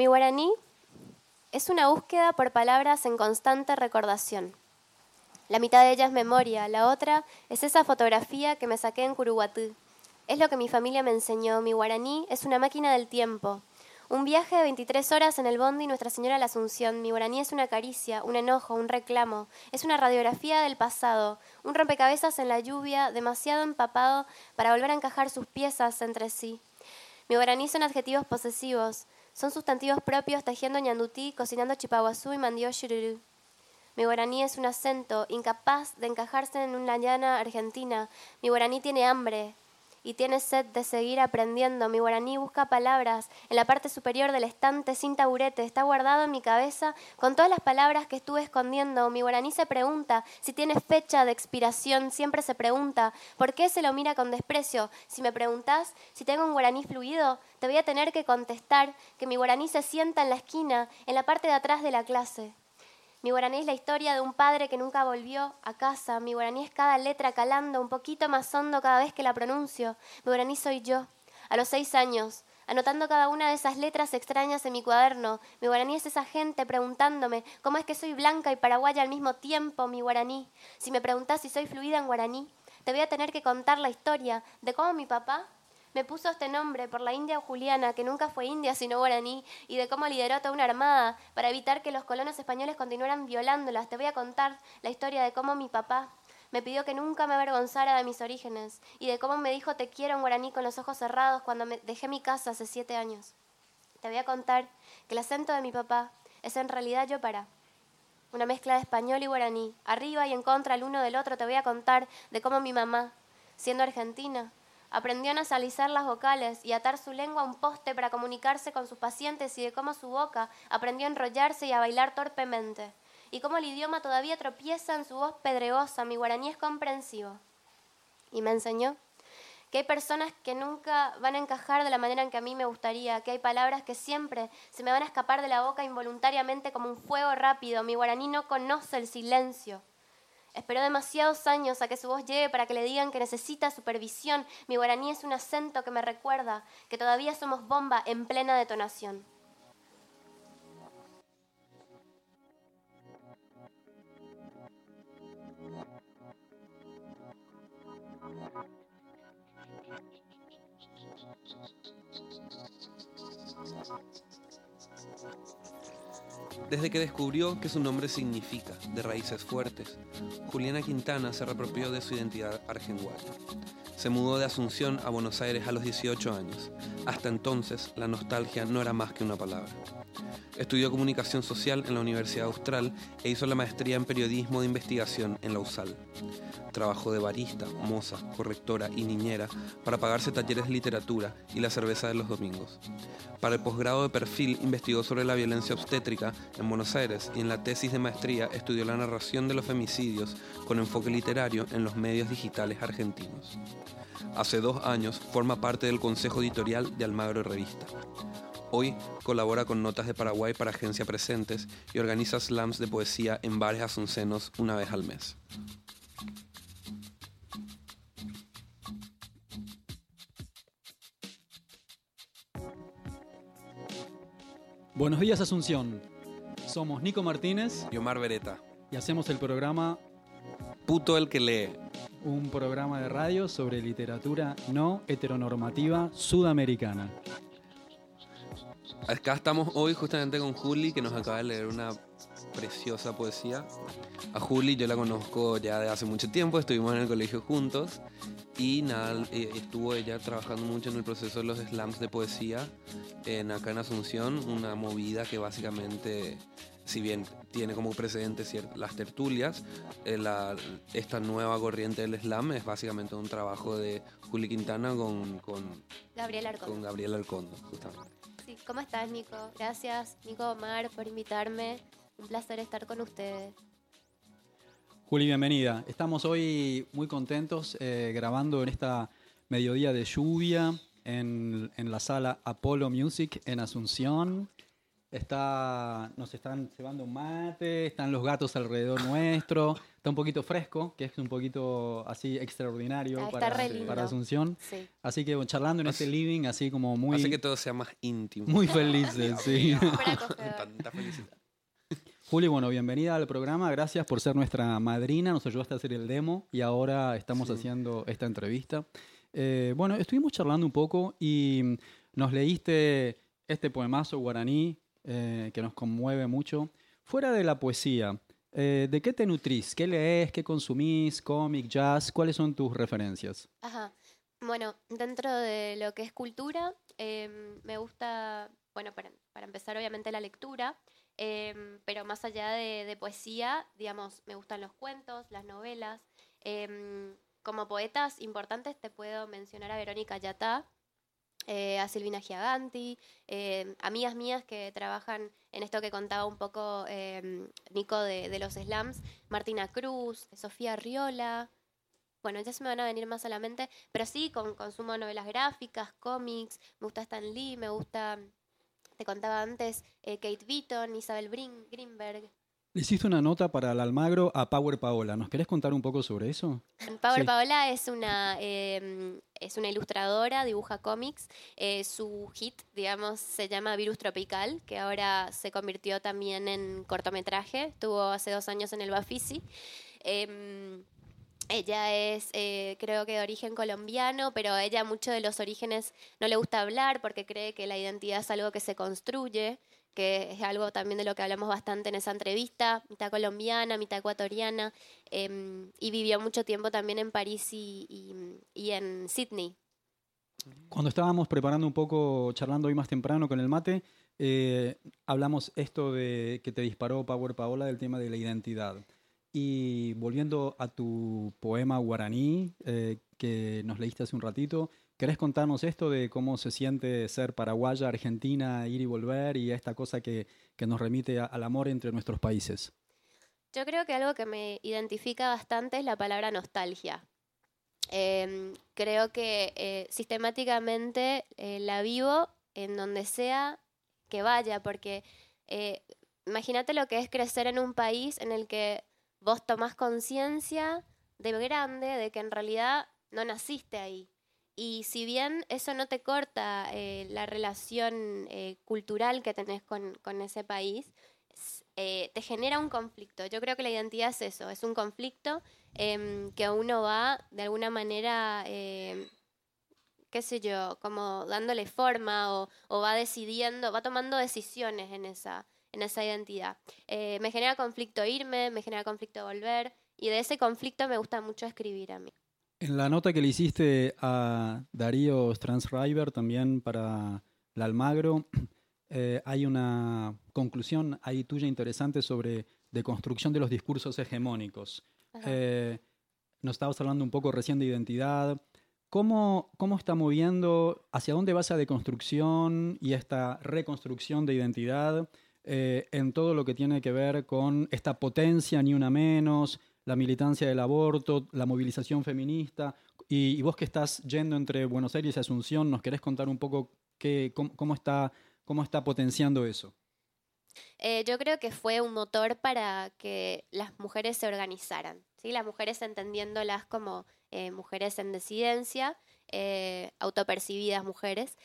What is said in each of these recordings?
Mi guaraní es una búsqueda por palabras en constante recordación. La mitad de ella es memoria, la otra es esa fotografía que me saqué en Curuguatú. Es lo que mi familia me enseñó. Mi guaraní es una máquina del tiempo. Un viaje de 23 horas en el bondi Nuestra Señora la Asunción. Mi guaraní es una caricia, un enojo, un reclamo. Es una radiografía del pasado, un rompecabezas en la lluvia, demasiado empapado para volver a encajar sus piezas entre sí. Mi guaraní son adjetivos posesivos. Son sustantivos propios tejiendo ñandutí, cocinando chipaguazú y shururú. Mi guaraní es un acento incapaz de encajarse en una llana argentina. Mi guaraní tiene hambre y tiene sed de seguir aprendiendo. Mi guaraní busca palabras en la parte superior del estante sin taburete. Está guardado en mi cabeza con todas las palabras que estuve escondiendo. Mi guaraní se pregunta si tiene fecha de expiración. Siempre se pregunta por qué se lo mira con desprecio. Si me preguntas si tengo un guaraní fluido, te voy a tener que contestar que mi guaraní se sienta en la esquina, en la parte de atrás de la clase. Mi guaraní es la historia de un padre que nunca volvió a casa. Mi guaraní es cada letra calando un poquito más hondo cada vez que la pronuncio. Mi guaraní soy yo, a los seis años, anotando cada una de esas letras extrañas en mi cuaderno. Mi guaraní es esa gente preguntándome cómo es que soy blanca y paraguaya al mismo tiempo, mi guaraní. Si me preguntas si soy fluida en guaraní, te voy a tener que contar la historia de cómo mi papá me puso este nombre por la India Juliana, que nunca fue india sino guaraní, y de cómo lideró toda una armada para evitar que los colonos españoles continuaran violándolas. Te voy a contar la historia de cómo mi papá me pidió que nunca me avergonzara de mis orígenes, y de cómo me dijo te quiero en guaraní con los ojos cerrados cuando me dejé mi casa hace siete años. Te voy a contar que el acento de mi papá es en realidad yo para. Una mezcla de español y guaraní. Arriba y en contra el uno del otro te voy a contar de cómo mi mamá, siendo argentina, Aprendió a nasalizar las vocales y atar su lengua a un poste para comunicarse con sus pacientes y de cómo su boca aprendió a enrollarse y a bailar torpemente. Y cómo el idioma todavía tropieza en su voz pedregosa, mi guaraní es comprensivo. Y me enseñó que hay personas que nunca van a encajar de la manera en que a mí me gustaría, que hay palabras que siempre se me van a escapar de la boca involuntariamente como un fuego rápido. Mi guaraní no conoce el silencio. Esperó demasiados años a que su voz llegue para que le digan que necesita supervisión. Mi guaraní es un acento que me recuerda que todavía somos bomba en plena detonación. Desde que descubrió que su nombre significa de raíces fuertes, Juliana Quintana se reapropió de su identidad argenguaya. Se mudó de Asunción a Buenos Aires a los 18 años. Hasta entonces, la nostalgia no era más que una palabra. Estudió comunicación social en la Universidad Austral e hizo la maestría en periodismo de investigación en la USAL. Trabajó de barista, moza, correctora y niñera para pagarse talleres de literatura y la cerveza de los domingos. Para el posgrado de perfil investigó sobre la violencia obstétrica en Buenos Aires y en la tesis de maestría estudió la narración de los femicidios con enfoque literario en los medios digitales argentinos. Hace dos años forma parte del consejo editorial de Almagro Revista. Hoy colabora con Notas de Paraguay para Agencia Presentes y organiza slams de poesía en bares asuncenos una vez al mes. Buenos días Asunción. Somos Nico Martínez y Omar Beretta. y hacemos el programa Puto el que lee. un programa de radio sobre literatura no heteronormativa sudamericana. Acá estamos hoy justamente con Juli, que nos acaba de leer una preciosa poesía. A Juli yo la conozco ya de hace mucho tiempo, estuvimos en el colegio juntos y nada, eh, estuvo ella trabajando mucho en el proceso de los slams de poesía en acá en Asunción, una movida que básicamente, si bien tiene como precedente las tertulias, eh, la- esta nueva corriente del slam es básicamente un trabajo de Juli Quintana con, con, Gabriel Arcón. con Gabriel justamente. ¿Cómo estás, Nico? Gracias, Nico Omar, por invitarme. Un placer estar con ustedes. Juli, bienvenida. Estamos hoy muy contentos eh, grabando en esta mediodía de lluvia en, en la sala Apollo Music en Asunción. Está, nos están cebando un mate, están los gatos alrededor nuestro, está un poquito fresco, que es un poquito así extraordinario Ah, para, Asunción. Sí. Así que bueno, charlando en este living, así como muy, Hace que todo sea más íntimo. muy felices, sí. Tanta felicidad. Juli, bueno, bienvenida al programa. Gracias por ser nuestra madrina. Nos ayudaste a hacer el demo y ahora estamos Sí. haciendo esta entrevista. Eh, bueno, estuvimos charlando un poco y nos leíste este poemazo guaraní eh, que nos conmueve mucho. Fuera de la poesía, eh, ¿de qué te nutrís? ¿Qué lees? ¿Qué consumís? ¿Cómic, jazz? ¿Cuáles son tus referencias? Ajá. Bueno, dentro de lo que es cultura, em, me gusta, bueno, para, empezar obviamente la lectura, em, pero más allá de, de poesía, digamos, me gustan los cuentos, las novelas. em, como poetas importantes te puedo mencionar a Verónica Yatá, eh, a Silvina Giaganti, eh, amigas mías que trabajan en esto que contaba un poco em, Nico de, los slams, Martina Cruz, Sofía Riola, bueno, ya se me van a venir más a la mente, pero sí, con, consumo novelas gráficas, cómics, me gusta Stan Lee, me gusta, te contaba antes, eh, Kate Beaton, Isabel Greenberg. Le hiciste una nota para el Almagro a Power Paola. ¿Nos querés contar un poco sobre eso? Power Sí. Paola es una, eh, es una ilustradora, dibuja cómics. Eh, su hit, digamos, se llama Virus Tropical, que ahora se convirtió también en cortometraje. Estuvo hace dos años en el Bafisi. Em, ella es, eh, creo que de origen colombiano, pero a ella mucho de los orígenes no le gusta hablar porque cree que la identidad es algo que se construye, que es algo también de lo que hablamos bastante en esa entrevista, mitad colombiana, mitad ecuatoriana, em, y vivió mucho tiempo también en París y, y- y en Sydney. Cuando estábamos preparando un poco, charlando hoy más temprano con el mate, eh, hablamos esto de que te disparó Power Paola del tema de la identidad. Y volviendo a tu poema guaraní eh, que nos leíste hace un ratito, ¿querés contarnos esto de cómo se siente ser paraguaya, argentina, ir y volver y esta cosa que, nos remite al amor entre nuestros países? Yo creo que algo que me identifica bastante es la palabra nostalgia. Em, creo que eh, sistemáticamente eh, la vivo en donde sea que vaya, porque eh, imagínate lo que es crecer en un país en el que vos tomás conciencia de grande de que en realidad no naciste ahí. Y si bien eso no te corta eh, la relación eh, cultural que tenés con, con ese país, eh, te genera un conflicto. Yo creo que la identidad es eso, es un conflicto em, que uno va de alguna manera, qué sé yo, como dándole forma o, o va decidiendo, va tomando decisiones en esa, en esa identidad. Me genera conflicto irme, me genera conflicto volver y de ese conflicto me gusta mucho escribir a mí. En la nota que le hiciste a Darío Stransriver también para la Almagro, eh, hay una conclusión ahí tuya interesante sobre deconstrucción de los discursos hegemónicos. Eh, nos estabas hablando un poco recién de identidad. ¿Cómo, ¿Cómo está moviendo, hacia dónde va esa deconstrucción y esta reconstrucción de identidad eh, en todo lo que tiene que ver con esta potencia, ni una menos, la militancia del aborto, la movilización feminista? Y, vos que estás yendo entre Buenos Aires y Asunción, ¿nos querés contar un poco qué, cómo, cómo está, cómo está potenciando eso? Eh, yo creo que fue un motor para que las mujeres se organizaran, ¿sí? las mujeres entendiéndolas como eh, mujeres en disidencia, eh, autopercibidas mujeres,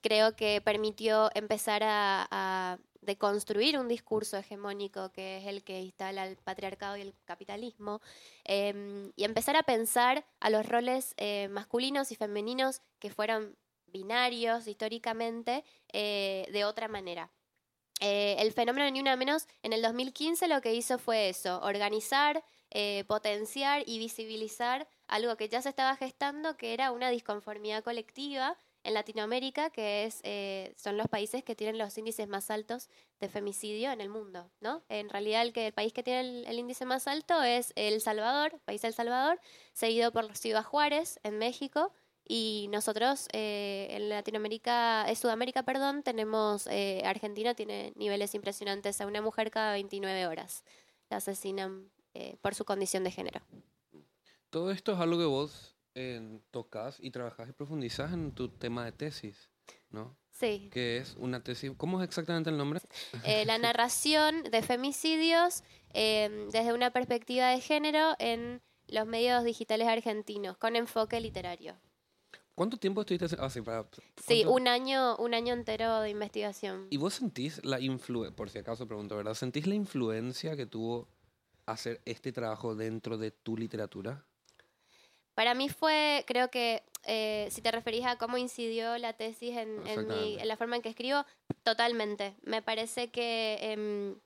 creo que permitió empezar a deconstruir un discurso hegemónico que es el que instala el patriarcado y el capitalismo, eh, y empezar a pensar a los roles eh, masculinos y femeninos que fueron binarios históricamente eh, de otra manera. Eh, el fenómeno Ni Una Menos en el 2015 lo que hizo fue eso, organizar, potenciar y visibilizar algo que ya se estaba gestando, que era una disconformidad colectiva en Latinoamérica, que es, eh, son los países que tienen los índices más altos de femicidio en el mundo, ¿no? En realidad el, que, el país que tiene el, el índice más alto es El Salvador, país El Salvador, seguido por Ciudad Juárez en México, y nosotros eh, en Latinoamérica, eh, Sudamérica, perdón, tenemos, eh, Argentina tiene niveles impresionantes a una mujer cada 29 horas. La asesinan eh, por su condición de género. Todo esto es algo que vos eh, tocas y trabajas y profundizas en tu tema de tesis, ¿no? Sí. que es una tesis. ¿Cómo es exactamente el nombre? Eh, la narración de femicidios eh, desde una perspectiva de género en los medios digitales argentinos, con enfoque literario. ¿Cuánto tiempo estuviste haciendo? Ah, sí, para- Sí, ¿cuánto- un año, un año entero de investigación. ¿Y vos sentís la influencia, por si acaso pregunto, ¿verdad? ¿Sentís la influencia que tuvo hacer este trabajo dentro de tu literatura? Para mí fue, creo que, eh, si te referís a cómo incidió la tesis en, en mi- en la forma en que escribo, totalmente. Me parece que, em,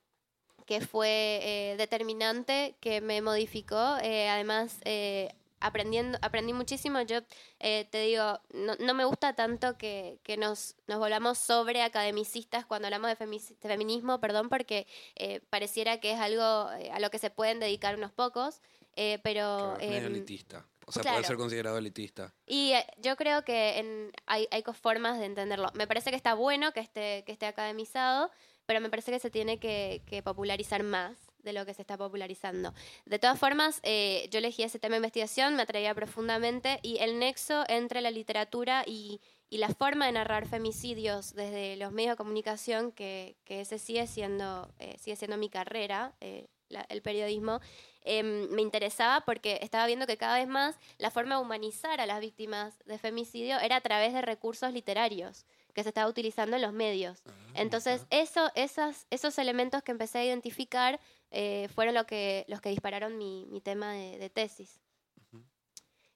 que fue eh, determinante, que me modificó. eh, además, eh, aprendiendo, aprendí muchísimo. Yo eh, te digo, no, no me gusta tanto que, que nos, nos volvamos sobre academicistas cuando hablamos de, femici- de feminismo, perdón, porque eh, pareciera que es algo a lo que se pueden dedicar unos pocos. eh, pero Claro, es medio em, elitista. O sea, claro. puede ser considerado elitista. y eh, yo creo que en- hay, hay formas de entenderlo. Me parece que está bueno que esté, que esté academizado, pero me parece que se tiene que, que popularizar más de lo que se está popularizando. De todas formas, eh, yo elegí ese tema de investigación, me atraía profundamente y el nexo entre la literatura y, y la forma de narrar femicidios desde los medios de comunicación, que, que ese sigue siendo, eh, sigue siendo mi carrera, eh, la- el periodismo, em, me interesaba porque estaba viendo que cada vez más la forma de humanizar a las víctimas de femicidio era a través de recursos literarios que se estaba utilizando en los medios. Ah, Entonces, eso, esas, esos elementos que empecé a identificar eh, fueron lo que, los que dispararon mi, mi tema de, de tesis.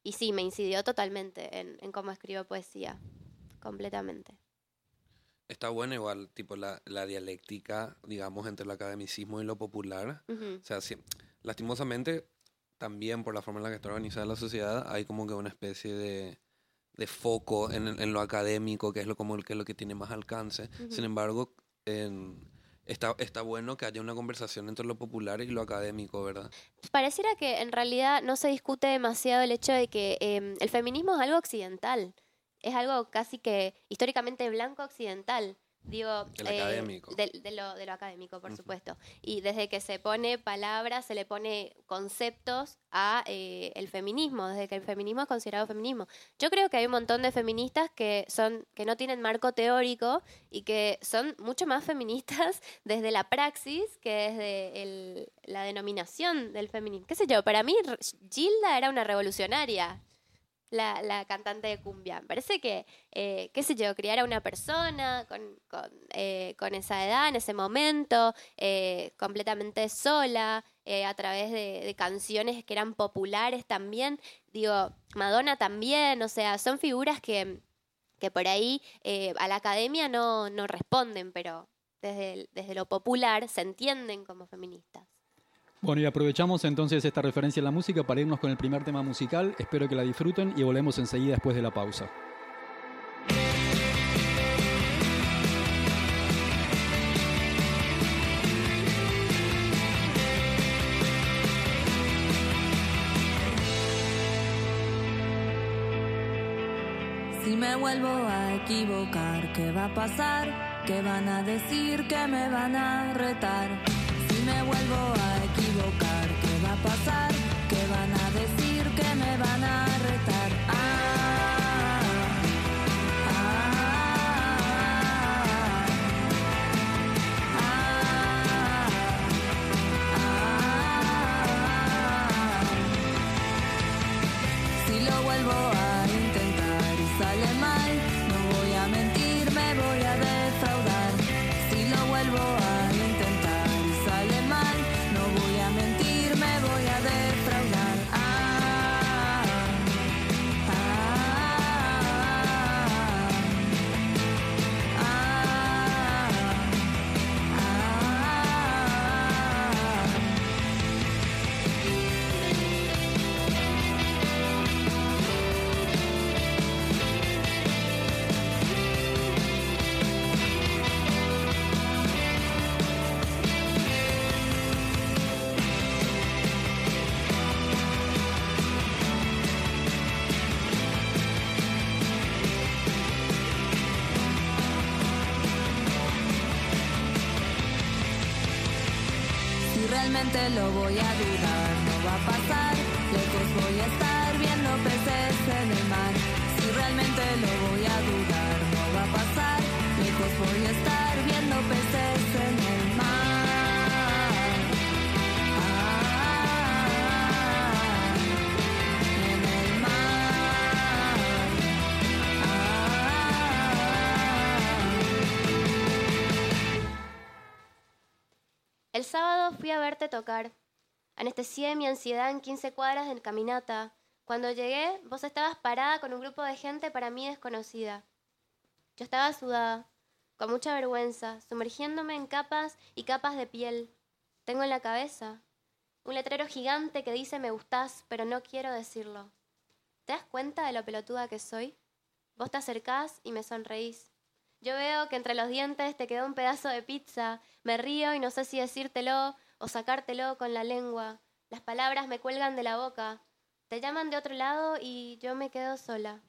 Y sí, me incidió totalmente en, en cómo escribo poesía, completamente. Está bueno igual, tipo, la, la dialéctica, digamos, entre el academicismo y lo popular. Ujú. O sea, sí, lastimosamente, también por la forma en la que está organizada la sociedad, hay como que una especie de, de foco en, en lo académico, que es lo, como el, que es lo que tiene más alcance. Ujú. Sin embargo, en- está, está bueno que haya una conversación entre lo popular y lo académico, ¿verdad? Pareciera que en realidad no se discute demasiado el hecho de que eh, el feminismo es algo occidental, es algo casi que históricamente blanco occidental. Digo, El académico. De, de lo, de lo académico, por supuesto. Y desde que se pone palabras, se le pone conceptos a eh, el feminismo, desde que el feminismo es considerado feminismo. Yo creo que hay un montón de feministas que son que no tienen marco teórico y que son mucho más feministas desde la praxis que desde el- la denominación del feminismo. ¿Qué sé yo? Para mí, Gilda era una revolucionaria. La, la cantante de cumbia. Parece que, eh, qué sé yo, criar a una persona con, con, eh, con esa edad, en ese momento, eh, completamente sola, eh, a través de, canciones que eran populares también. Digo, Madonna también, o sea, son figuras que, que por ahí eh, a la academia no, no responden, pero desde, desde lo popular se entienden como feministas. Bueno, y aprovechamos entonces esta referencia a la música para irnos con el primer tema musical. Espero que la disfruten y volvemos enseguida después de la pausa. Si me vuelvo a equivocar, ¿qué va a pasar? ¿Qué van a decir? ¿Qué me van a retar? Me vuelvo a equivocar, ¿qué va a pasar? ¿Qué van a decir? ¿Qué me van a retar? Sábado fui a verte tocar. Anestesié mi ansiedad en 15 cuadras de caminata. Cuando llegué, vos estabas parada con un grupo de gente para mí desconocida. Yo estaba sudada, con mucha vergüenza, sumergiéndome en capas y capas de piel. Tengo en la cabeza un letrero gigante que dice me gustás, pero no quiero decirlo. ¿Te das cuenta de lo pelotuda que soy? Vos te acercás y me sonreís. Yo veo que entre los dientes te quedó un pedazo de pizza. Me río y no sé si decírtelo o sacártelo con la lengua. Las palabras me cuelgan de la boca. Te llaman de otro lado y yo me quedo sola.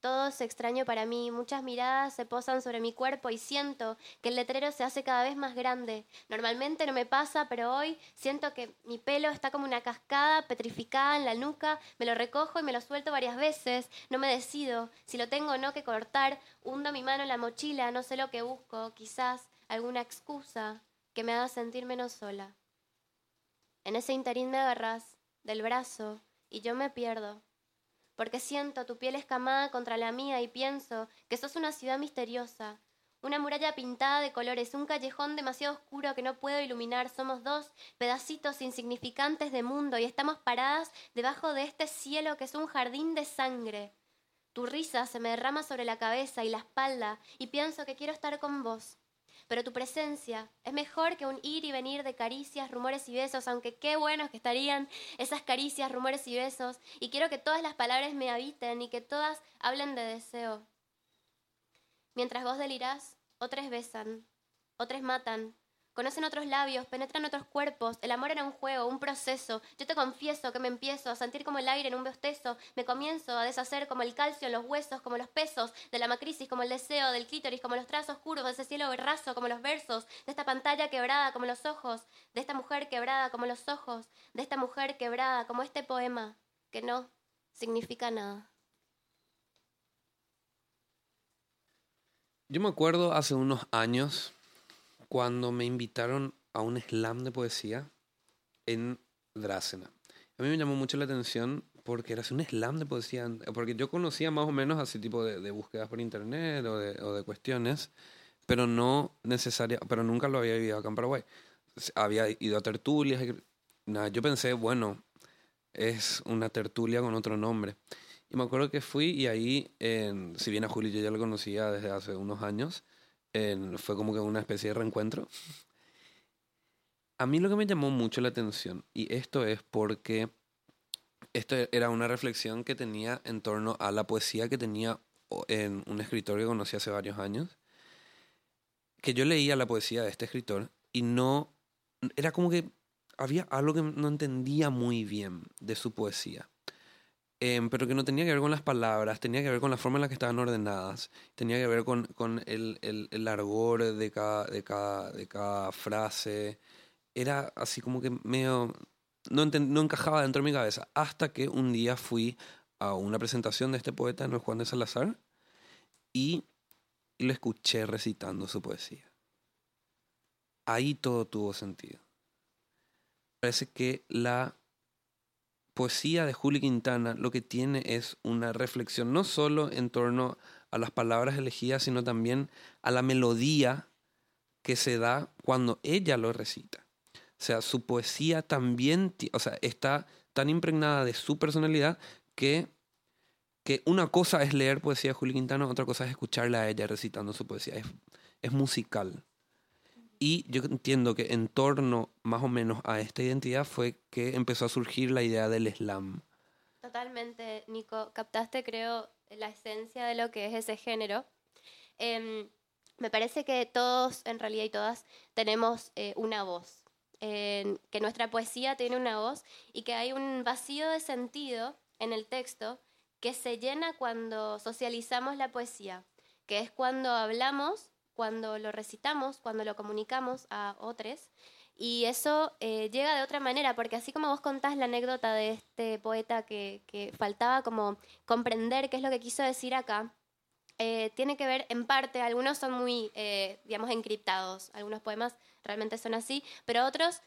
Todo es extraño para mí, muchas miradas se posan sobre mi cuerpo y siento que el letrero se hace cada vez más grande. Normalmente no me pasa, pero hoy siento que mi pelo está como una cascada petrificada en la nuca, me lo recojo y me lo suelto varias veces, no me decido si lo tengo o no que cortar, hundo mi mano en la mochila, no sé lo que busco, quizás alguna excusa que me haga sentir menos sola. En ese interín me agarras del brazo y yo me pierdo porque siento tu piel escamada contra la mía y pienso que sos una ciudad misteriosa, una muralla pintada de colores, un callejón demasiado oscuro que no puedo iluminar. Somos dos pedacitos insignificantes de mundo y estamos paradas debajo de este cielo que es un jardín de sangre. Tu risa se me derrama sobre la cabeza y la espalda y pienso que quiero estar con vos pero tu presencia es mejor que un ir y venir de caricias, rumores y besos, aunque qué buenos que estarían esas caricias, rumores y besos, y quiero que todas las palabras me habiten y que todas hablen de deseo. Mientras vos delirás, otros besan, otros matan, Conocen otros labios, penetran otros cuerpos. El amor era un juego, un proceso. Yo te confieso que me empiezo a sentir como el aire en un bostezo. Me comienzo a deshacer como el calcio en los huesos, como los pesos de la macrisis, como el deseo del clítoris, como los trazos curvos de ese cielo raso, como los versos de esta pantalla quebrada, como los ojos de esta mujer quebrada, como los ojos de esta mujer quebrada, como este poema que no significa nada. Yo me acuerdo hace unos años cuando me invitaron a un slam de poesía en Dracena. A mí me llamó mucho la atención porque era un slam de poesía, porque yo conocía más o menos así tipo de, búsquedas por internet o de, cuestiones, pero no necesaria, pero nunca lo había vivido acá en Paraguay. Había ido a tertulias, nada, yo pensé, bueno, es una tertulia con otro nombre. Y me acuerdo que fui y ahí, si bien a Julio yo ya lo conocía desde hace unos años, fue como que una especie de reencuentro. A mí lo que me llamó mucho la atención, y esto es porque esto era una reflexión que tenía en torno a la poesía que tenía en un escritor que conocí hace varios años, que yo leía la poesía de este escritor y no, era como que había algo que no entendía muy bien de su poesía. Em, pero que no tenía que ver con las palabras, tenía que ver con la forma en la que estaban ordenadas, tenía que ver con, con el, el, el, largor de cada, de, cada, de cada frase. Era así como que medio... No, no encajaba dentro de mi cabeza, hasta que un día fui a una presentación de este poeta, no Juan de Salazar, y lo escuché recitando su poesía. Ahí todo tuvo sentido. Parece que la poesía de Julio Quintana lo que tiene es una reflexión no solo en torno a las palabras elegidas, sino también a la melodía que se da cuando ella lo recita. O sea, su poesía también o sea, está tan impregnada de su personalidad que, que una cosa es leer poesía de Julio Quintana, otra cosa es escucharla a ella recitando su poesía. Es, es musical. Y yo entiendo que en torno más o menos a esta identidad fue que empezó a surgir la idea del slam. Totalmente, Nico. Captaste, creo, la esencia de lo que es ese género. Em, me parece que todos, en realidad y todas, tenemos eh, una voz. que nuestra poesía tiene una voz y que hay un vacío de sentido en el texto que se llena cuando socializamos la poesía, que es cuando hablamos cuando lo recitamos, cuando lo comunicamos a otros. Y eso eh, llega de otra manera, porque así como vos contás la anécdota de este poeta que, faltaba como comprender qué es lo que quiso decir acá, eh, tiene que ver en parte, algunos son muy, eh, digamos, encriptados, algunos poemas realmente son así, pero otros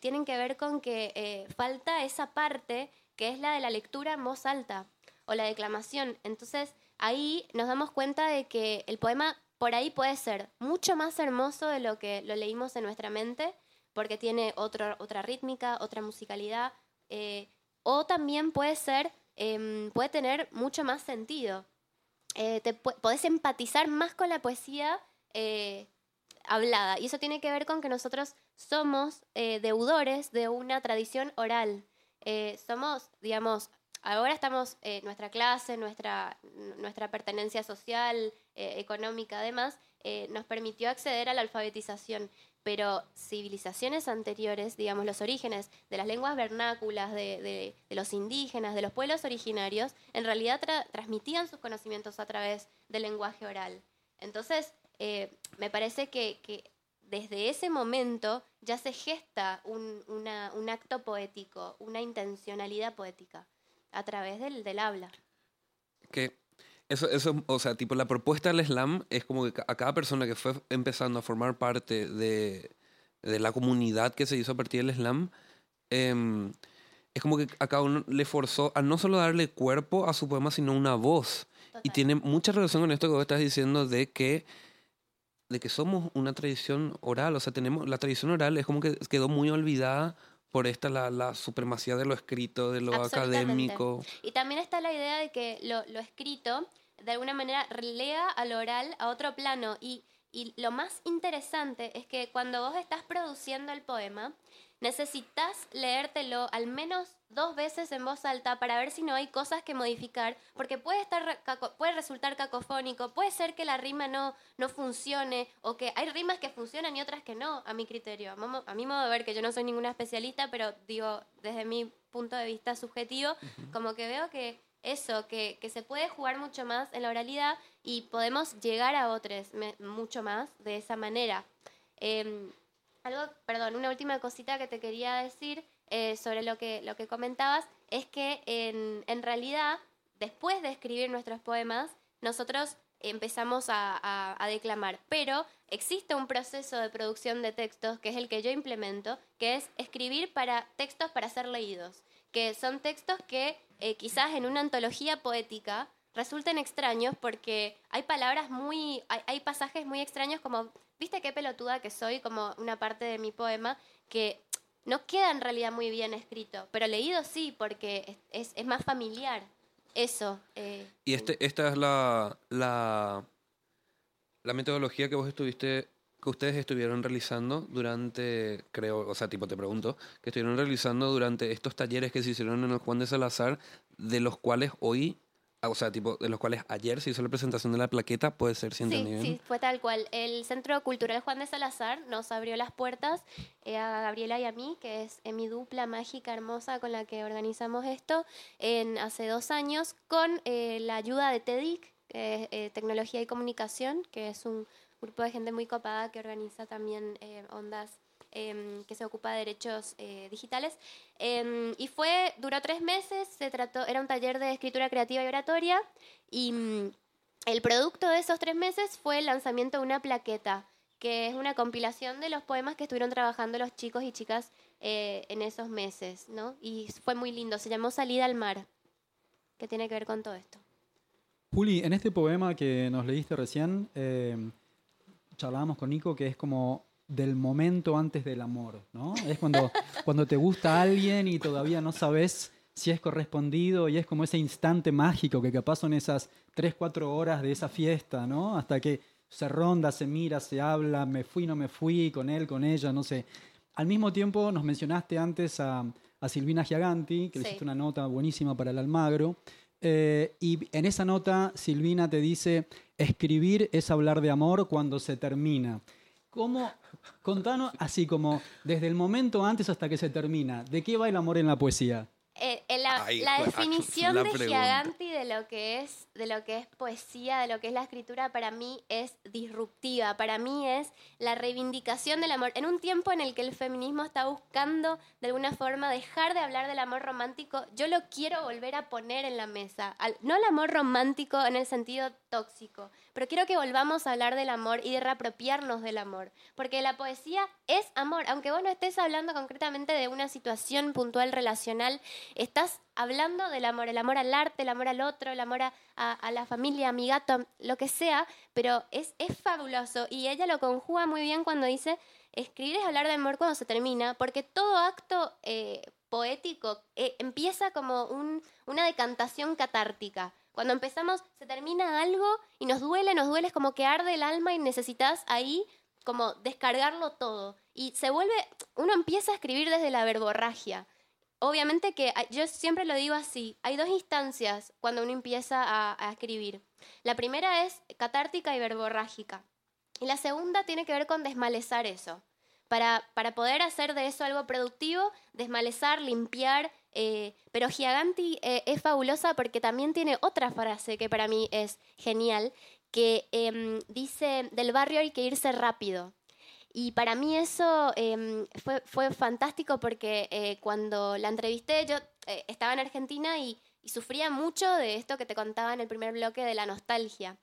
tienen que ver con que falta esa parte que es la de la lectura en voz alta o la declamación. Entonces ahí nos damos cuenta de que el poema por ahí puede ser mucho más hermoso de lo que lo leímos en nuestra mente porque tiene otra rítmica, otra musicalidad, eh, o también puede ser, em, puede tener mucho más sentido. Eh, te podés empatizar más con la poesía eh, hablada, y eso tiene que ver con que nosotros somos deudores de una tradición oral. somos, digamos, ahora estamos, nuestra clase, nuestra, nuestra pertenencia social, económica además, nos permitió acceder a la alfabetización pero civilizaciones anteriores, digamos los orígenes de las lenguas vernáculas, de, los indígenas, de los pueblos originarios, en realidad transmitían sus conocimientos a través del lenguaje oral. Entonces, eh, me parece que, desde ese momento ya se gesta un, acto poético, una intencionalidad poética a través del, del habla. Que eso, eso, o sea, tipo, la propuesta del slam es como que a cada persona que fue empezando a formar parte de, de la comunidad que se hizo a partir del slam, em, es como que a cada uno le forzó a no solo darle cuerpo a su poema, sino una voz. Y tiene mucha relación con esto que vos estás diciendo de que, de que somos una tradición oral. O sea, tenemos, la tradición oral es como que quedó muy olvidada por esta la, la, supremacía de lo escrito, de lo académico. Y también está la idea de que lo, lo escrito de alguna manera lea al oral a otro plano. Y, lo más interesante es que cuando vos estás produciendo el poema, necesitas leértelo al menos dos veces en voz alta para ver si no hay cosas que modificar, porque puede, estar, puede resultar cacofónico, puede ser que la rima no, no funcione, o que hay rimas que funcionan y otras que no, a mi criterio. A mi modo de ver, que yo no soy ninguna especialista, pero digo, desde mi punto de vista subjetivo, como que veo que eso, que, se puede jugar mucho más en la oralidad y podemos llegar a otros mucho más de esa manera. Em, algo, perdón, una última cosita que te quería decir eh, sobre lo que, lo que comentabas es que en, en, realidad, después de escribir nuestros poemas, nosotros empezamos a, a, declamar, pero existe un proceso de producción de textos que es el que yo implemento, que es escribir para textos para ser leídos, que son textos que eh, quizás en una antología poética resulten extraños porque hay palabras muy, hay, pasajes muy extraños como, viste qué pelotuda que soy, como una parte de mi poema, que no queda en realidad muy bien escrito, pero leído sí, porque es, más familiar. Eso. Eh. y este, esta es la, la, la metodología que vos estuviste que ustedes estuvieron realizando durante, creo, o sea, tipo te pregunto, que estuvieron realizando durante estos talleres que se hicieron en el Juan de Salazar, de los cuales hoy, o sea, tipo, de los cuales ayer se hizo la presentación de la plaqueta, puede ser, si Sí, sí, fue tal cual. El Centro Cultural Juan de Salazar nos abrió las puertas eh, a Gabriela y a mí, que es mi dupla mágica hermosa con la que organizamos esto, en hace dos años, con eh, la ayuda de TEDIC, que es eh, Tecnología y Comunicación, que es un grupo de gente muy copada que organiza también eh, ondas em, que se ocupa de derechos eh, digitales. Em, y fue, duró tres meses, se trató, era un taller de escritura creativa y oratoria, y mm, el producto de esos tres meses fue el lanzamiento de una plaqueta, que es una compilación de los poemas que estuvieron trabajando los chicos y chicas eh, en esos meses, ¿no? Y fue muy lindo, se llamó Salida al Mar, que tiene que ver con todo esto. Juli, en este poema que nos leíste recién, charlábamos con Nico que es como del momento antes del amor, ¿no? Es cuando, cuando te gusta alguien y todavía no sabes si es correspondido y es como ese instante mágico que capaz son esas 3, 4 horas de esa fiesta, ¿no? Hasta que se ronda, se mira, se habla, me fui, no me fui, con él, con ella, no sé. Al mismo tiempo nos mencionaste antes a, a Silvina Giaganti, que le hiciste una nota buenísima para el Almagro, eh, y en esa nota Silvina te dice, escribir es hablar de amor cuando se termina. ¿Cómo? Contanos así como desde el momento antes hasta que se termina. ¿De qué va el amor en la poesía? Eh, la, definición de Giaganti de lo que es de lo que es poesía, de lo que es la escritura para mí es disruptiva, para mí es la reivindicación del amor. En un tiempo en el que el feminismo está buscando de alguna forma dejar de hablar del amor romántico, yo lo quiero volver a poner en la mesa. no el amor romántico en el sentido tóxico, pero quiero que volvamos a hablar del amor y de reapropiarnos del amor, porque la poesía es amor, aunque vos no estés hablando concretamente de una situación puntual relacional, estás hablando del amor, el amor al arte, el amor al otro, el amor a, la familia, a mi gato, lo que sea, pero es, es fabuloso y ella lo conjuga muy bien cuando dice, escribir es hablar de amor cuando se termina, porque todo acto eh, poético eh, empieza como un- una decantación catártica. Cuando empezamos, se termina algo y nos duele, nos duele, es como que arde el alma y necesitas ahí como descargarlo todo. Y se vuelve, uno empieza a escribir desde la verborragia. Obviamente que hay- yo siempre lo digo así, hay dos instancias cuando uno empieza a, a escribir. La primera es catártica y verborrágica. Y la segunda tiene que ver con desmalezar eso. Para, para poder hacer de eso algo productivo, desmalezar, limpiar. eh, pero Giaganti eh, es fabulosa porque también tiene otra frase que para mí es genial, que em, dice, del barrio hay que irse rápido. Y para mí eso em, fue, fue fantástico porque eh, cuando la entrevisté, yo eh, estaba en Argentina y, y sufría mucho de esto que te contaba en el primer bloque de la nostalgia.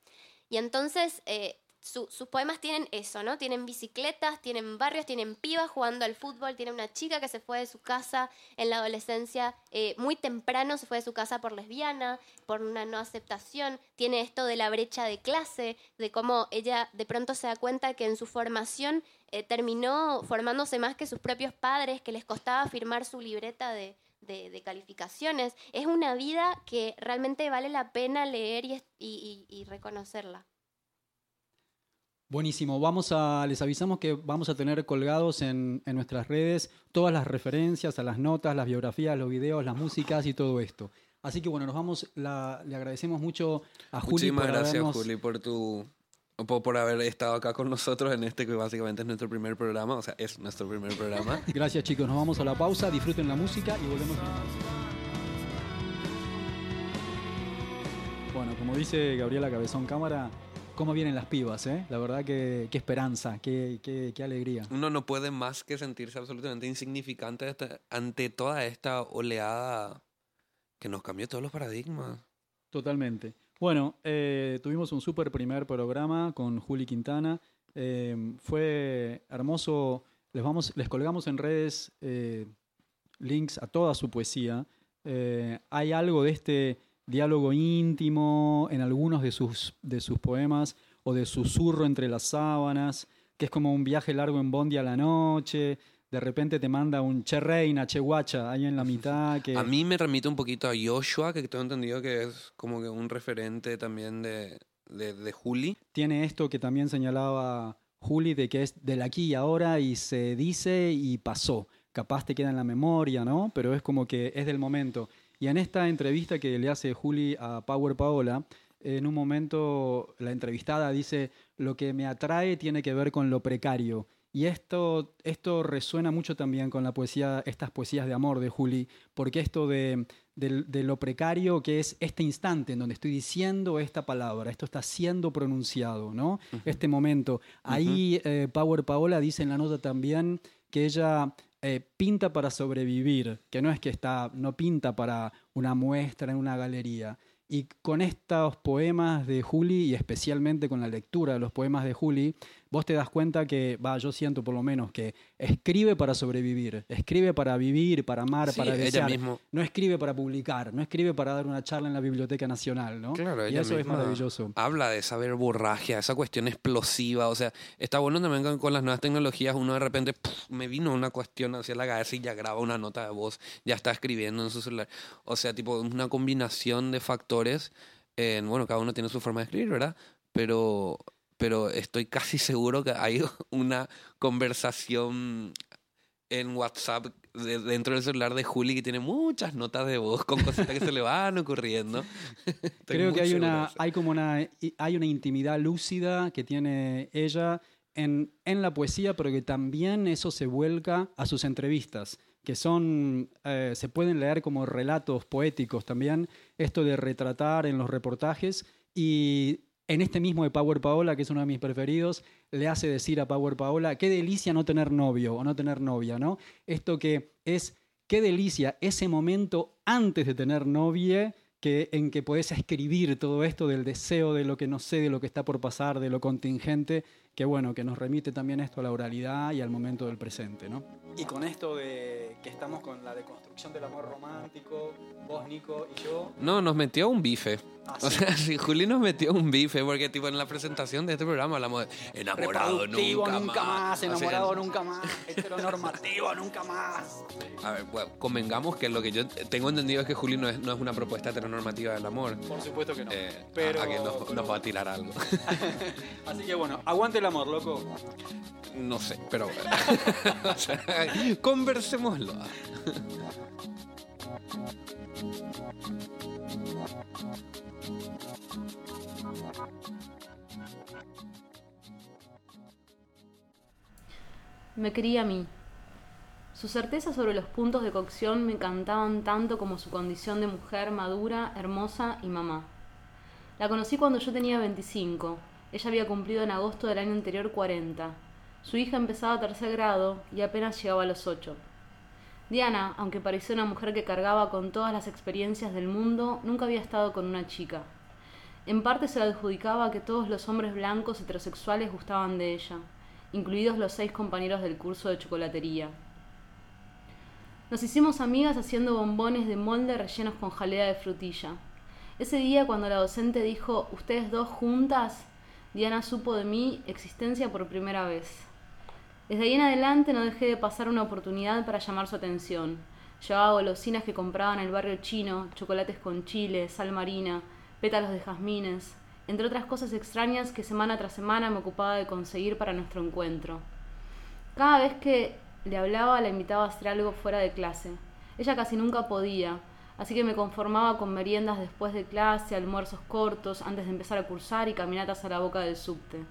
Y entonces eh, su- sus poemas tienen eso, ¿no? Tienen bicicletas, tienen barrios, tienen pibas jugando al fútbol, tiene una chica que se fue de su casa en la adolescencia eh, muy temprano, se fue de su casa por lesbiana, por una no aceptación, tiene esto de la brecha de clase, de cómo ella de pronto se da cuenta que en su formación eh, terminó formándose más que sus propios padres, que les costaba firmar su libreta de, calificaciones. Es una vida que realmente vale la pena leer y reconocerla. Buenísimo, vamos a, les avisamos que vamos a tener colgados en, en nuestras redes todas las referencias a las notas, las biografías, los videos, las músicas y todo esto. Así que bueno, nos vamos, la- le agradecemos mucho a Juli Muchísimas por gracias, habernos- Juli, por tu por, por haber estado acá con nosotros en este que básicamente es nuestro primer programa, o sea, es nuestro primer programa. Gracias chicos, nos vamos a la pausa, disfruten la música y volvemos. Bueno, como dice Gabriela Cabezón Cámara, cómo vienen las pibas, ¿eh? La verdad que qué esperanza, qué, qué- qué alegría. Uno no puede más que sentirse absolutamente insignificante ante- ante toda esta oleada que nos cambió todos los paradigmas. Totalmente. Bueno, eh, tuvimos un súper primer programa con Juli Quintana. Eh, fue hermoso. Les, vamos, les colgamos en redes eh, links a toda su poesía. Hay algo de este diálogo íntimo en algunos de sus, de sus poemas o de susurro entre las sábanas, que es como un viaje largo en Bondi a la noche. De repente te manda un che reina, che guacha, ahí en la mitad. Que... A mí me remite un poquito a Joshua, que tengo entendido que es como que un referente también de, de, de Juli. tiene esto que también señalaba Juli, de que es del aquí y ahora y se dice y pasó. Capaz te queda en la memoria, ¿no? Pero es como que es del momento. Y en esta entrevista que le hace Juli a Power Paola, en un momento la entrevistada dice, lo que me atrae tiene que ver con lo precario. Y esto, esto resuena mucho también con la poesía, estas poesías de amor de Juli, porque esto de, de- de lo precario que es este instante en donde estoy diciendo esta palabra, esto está siendo pronunciado, ¿no? Este momento. Ahí eh, Power Paola dice en la nota también que ella eh, pinta para sobrevivir, que no es que está, no pinta para una muestra en una galería. Y con estos poemas de Juli, y especialmente con la lectura de los poemas de Juli, vos te das cuenta que, va, yo siento por lo menos que escribe para sobrevivir, escribe para vivir, para amar, Sí, para ella desear. mismo. No escribe para publicar, no escribe para dar una charla en la Biblioteca Nacional, ¿no? Claro, y ella eso es maravilloso. Habla de esa verborragia, esa cuestión explosiva. O sea, está bueno también con, con las nuevas tecnologías. Uno de repente ¡puf! me vino una cuestión hacia la cabeza y ya graba una nota de voz, ya está escribiendo en su celular. O sea, tipo, una combinación de factores. en- bueno, cada uno tiene su forma de escribir, ¿verdad? Pero, pero estoy casi seguro que hay una conversación en WhatsApp de- dentro del celular de Juli que tiene muchas notas de voz con cositas que se le van ocurriendo. Creo que hay una, hay como una, hay una intimidad lúcida que tiene ella en, en la poesía, pero que también eso se vuelca a sus entrevistas, que son, eh, se pueden leer como relatos poéticos también, esto de retratar en los reportajes y en este mismo de Power Paola, que es uno de mis preferidos, le hace decir a Power Paola, qué delicia no tener novio o no tener novia, ¿no? Esto que es, qué delicia ese momento antes de tener novia que, en que podés escribir todo esto del deseo, de lo que no sé, de lo que está por pasar, de lo contingente, que bueno, que nos remite también esto a la oralidad y al momento del presente, ¿no? Y con esto de que estamos con la deconstrucción del amor romántico, vos, Nico y yo. No, nos metió un bife. Ah, O sea, si Juli nos metió un bife, porque tipo en la presentación de este programa hablamos de enamorado nunca, nunca más, O sea, enamorado nunca más, heteronormativo nunca más. A ver, bueno, convengamos que lo que yo tengo entendido es que Juli no es, no es una propuesta heteronormativa del amor. Por supuesto que no. Eh, pero, a, a que nos, pero- nos va a tirar algo. Así que bueno, aguante el amor, loco. No sé, pero o sea, conversémoslo. Me quería a mí. Sus certezas sobre los puntos de cocción me encantaban tanto como su condición de mujer madura, hermosa y mamá. La conocí cuando yo tenía 25. Ella había cumplido en agosto del año anterior 40. Su hija empezaba tercer grado y apenas llegaba a los 8. Diana, aunque parecía una mujer que cargaba con todas las experiencias del mundo, nunca había estado con una chica. En parte se adjudicaba que todos los hombres blancos heterosexuales gustaban de ella, incluidos los seis compañeros del curso de chocolatería. Nos hicimos amigas haciendo bombones de molde rellenos con jalea de frutilla. Ese día cuando la docente dijo, ustedes dos juntas, Diana supo de mi existencia por primera vez. Desde ahí en adelante no dejé de pasar una oportunidad para llamar su atención. Llevaba golosinas que compraba en el barrio chino, chocolates con chile, sal marina, pétalos de jazmines, entre otras cosas extrañas que semana tras semana me ocupaba de conseguir para nuestro encuentro. Cada vez que le hablaba la invitaba a hacer algo fuera de clase. Ella casi nunca podía, así que me conformaba con meriendas después de clase, almuerzos cortos antes de empezar a cursar y caminatas a la boca del subte.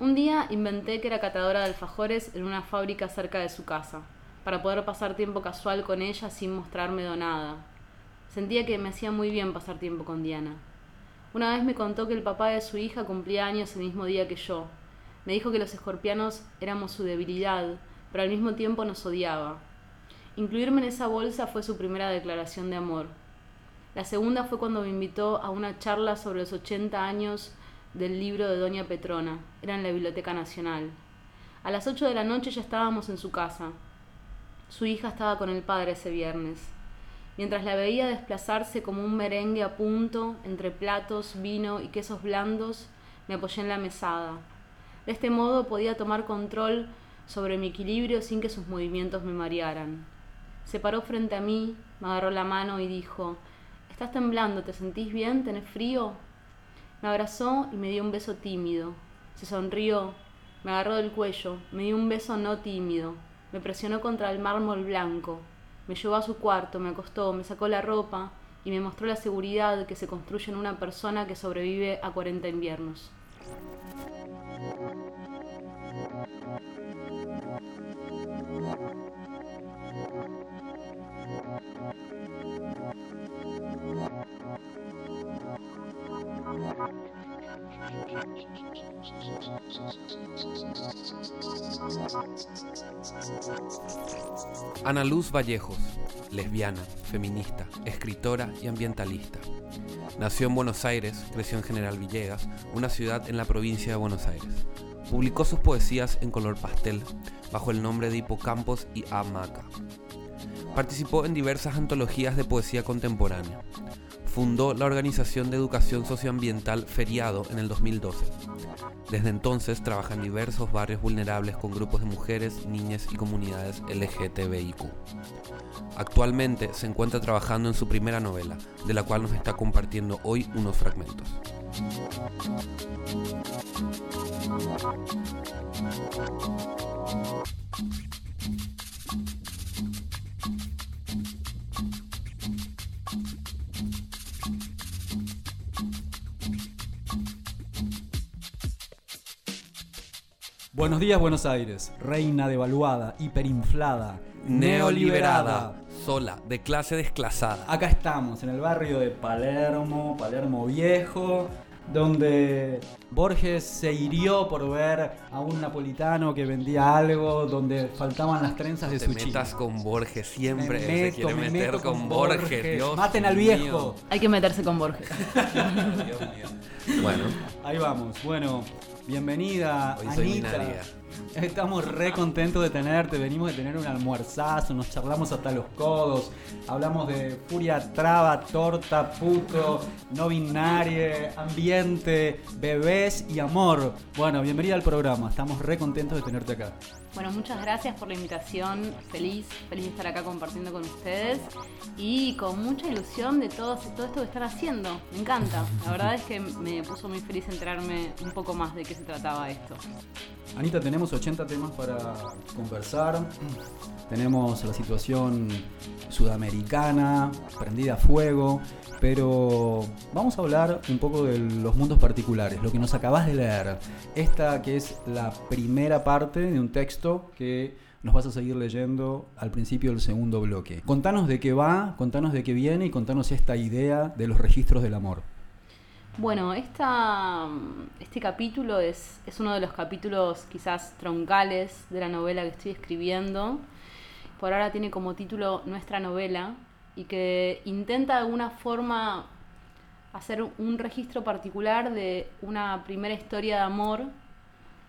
Un día inventé que era catadora de alfajores en una fábrica cerca de su casa, para poder pasar tiempo casual con ella sin mostrarme donada. Sentía que me hacía muy bien pasar tiempo con Diana. Una vez me contó que el papá de su hija cumplía años el mismo día que yo. Me dijo que los escorpianos éramos su debilidad, pero al mismo tiempo nos odiaba. Incluirme en esa bolsa fue su primera declaración de amor. La segunda fue cuando me invitó a una charla sobre los 80 años del libro de Doña Petrona. Era en la Biblioteca Nacional. A las 8 de la noche ya estábamos en su casa. Su hija estaba con el padre ese viernes. Mientras la veía desplazarse como un merengue a punto entre platos, vino y quesos blandos, me apoyé en la mesada. De este modo podía tomar control sobre mi equilibrio sin que sus movimientos me marearan. Se paró frente a mí, me agarró la mano y dijo, ¿Estás temblando? ¿Te sentís bien? ¿Tenés frío? Me abrazó y me dio un beso tímido. Se sonrió, me agarró del cuello, me dio un beso no tímido, me presionó contra el mármol blanco, me llevó a su cuarto, me acostó, me sacó la ropa y me mostró la seguridad que se construye en una persona que sobrevive a 40 inviernos. Ana Luz Vallejos, lesbiana, feminista, escritora y ambientalista. Nació en Buenos Aires, creció en General Villegas, una ciudad en la provincia de Buenos Aires. Publicó sus poesías en color pastel, bajo el nombre de Hipocampos y Amaca. Participó en diversas antologías de poesía contemporánea. Fundó la organización de educación socioambiental Feriado en el 2012. Desde entonces trabaja en diversos barrios vulnerables con grupos de mujeres, niñas y comunidades LGTBIQ. Actualmente se encuentra trabajando en su primera novela, de la cual nos está compartiendo hoy unos fragmentos. Buenos días, Buenos Aires. Reina devaluada, hiperinflada, Neoliberada, sola, de clase desclasada. Acá estamos, en el barrio de Palermo, Palermo Viejo, donde Borges se hirió por ver a un napolitano que vendía algo donde faltaban las trenzas de Te su metas chico. con Borges siempre. Me se quiere me meter meto con, con Borges. Borges. Dios Maten al mío. viejo. Hay que meterse con Borges. Dios mío. Bueno, Ahí vamos. Bueno, bienvenida, Hoy soy Anita. binaria. Estamos re contentos de tenerte. Venimos de tener un almuerzazo, nos charlamos hasta los codos. Hablamos de furia, traba, torta, puto, no binarie, ambiente, bebés y amor. Bueno, bienvenida al programa. Estamos re contentos de tenerte acá. Bueno, muchas gracias por la invitación. Feliz, feliz de estar acá compartiendo con ustedes y con mucha ilusión de todo, todo esto que están haciendo. Me encanta. La verdad es que me puso muy feliz enterarme un poco más de qué se trataba esto. Anita, tenemos 80 temas para conversar. Tenemos la situación sudamericana, prendida a fuego, pero vamos a hablar un poco de los mundos particulares, lo que nos acabas de leer. Esta que es la primera parte de un texto que nos vas a seguir leyendo al principio del segundo bloque. Contanos de qué va, contanos de qué viene y contanos esta idea de los registros del amor. Bueno, esta, este capítulo es, es uno de los capítulos quizás troncales de la novela que estoy escribiendo. Por ahora tiene como título Nuestra novela y que intenta de alguna forma hacer un registro particular de una primera historia de amor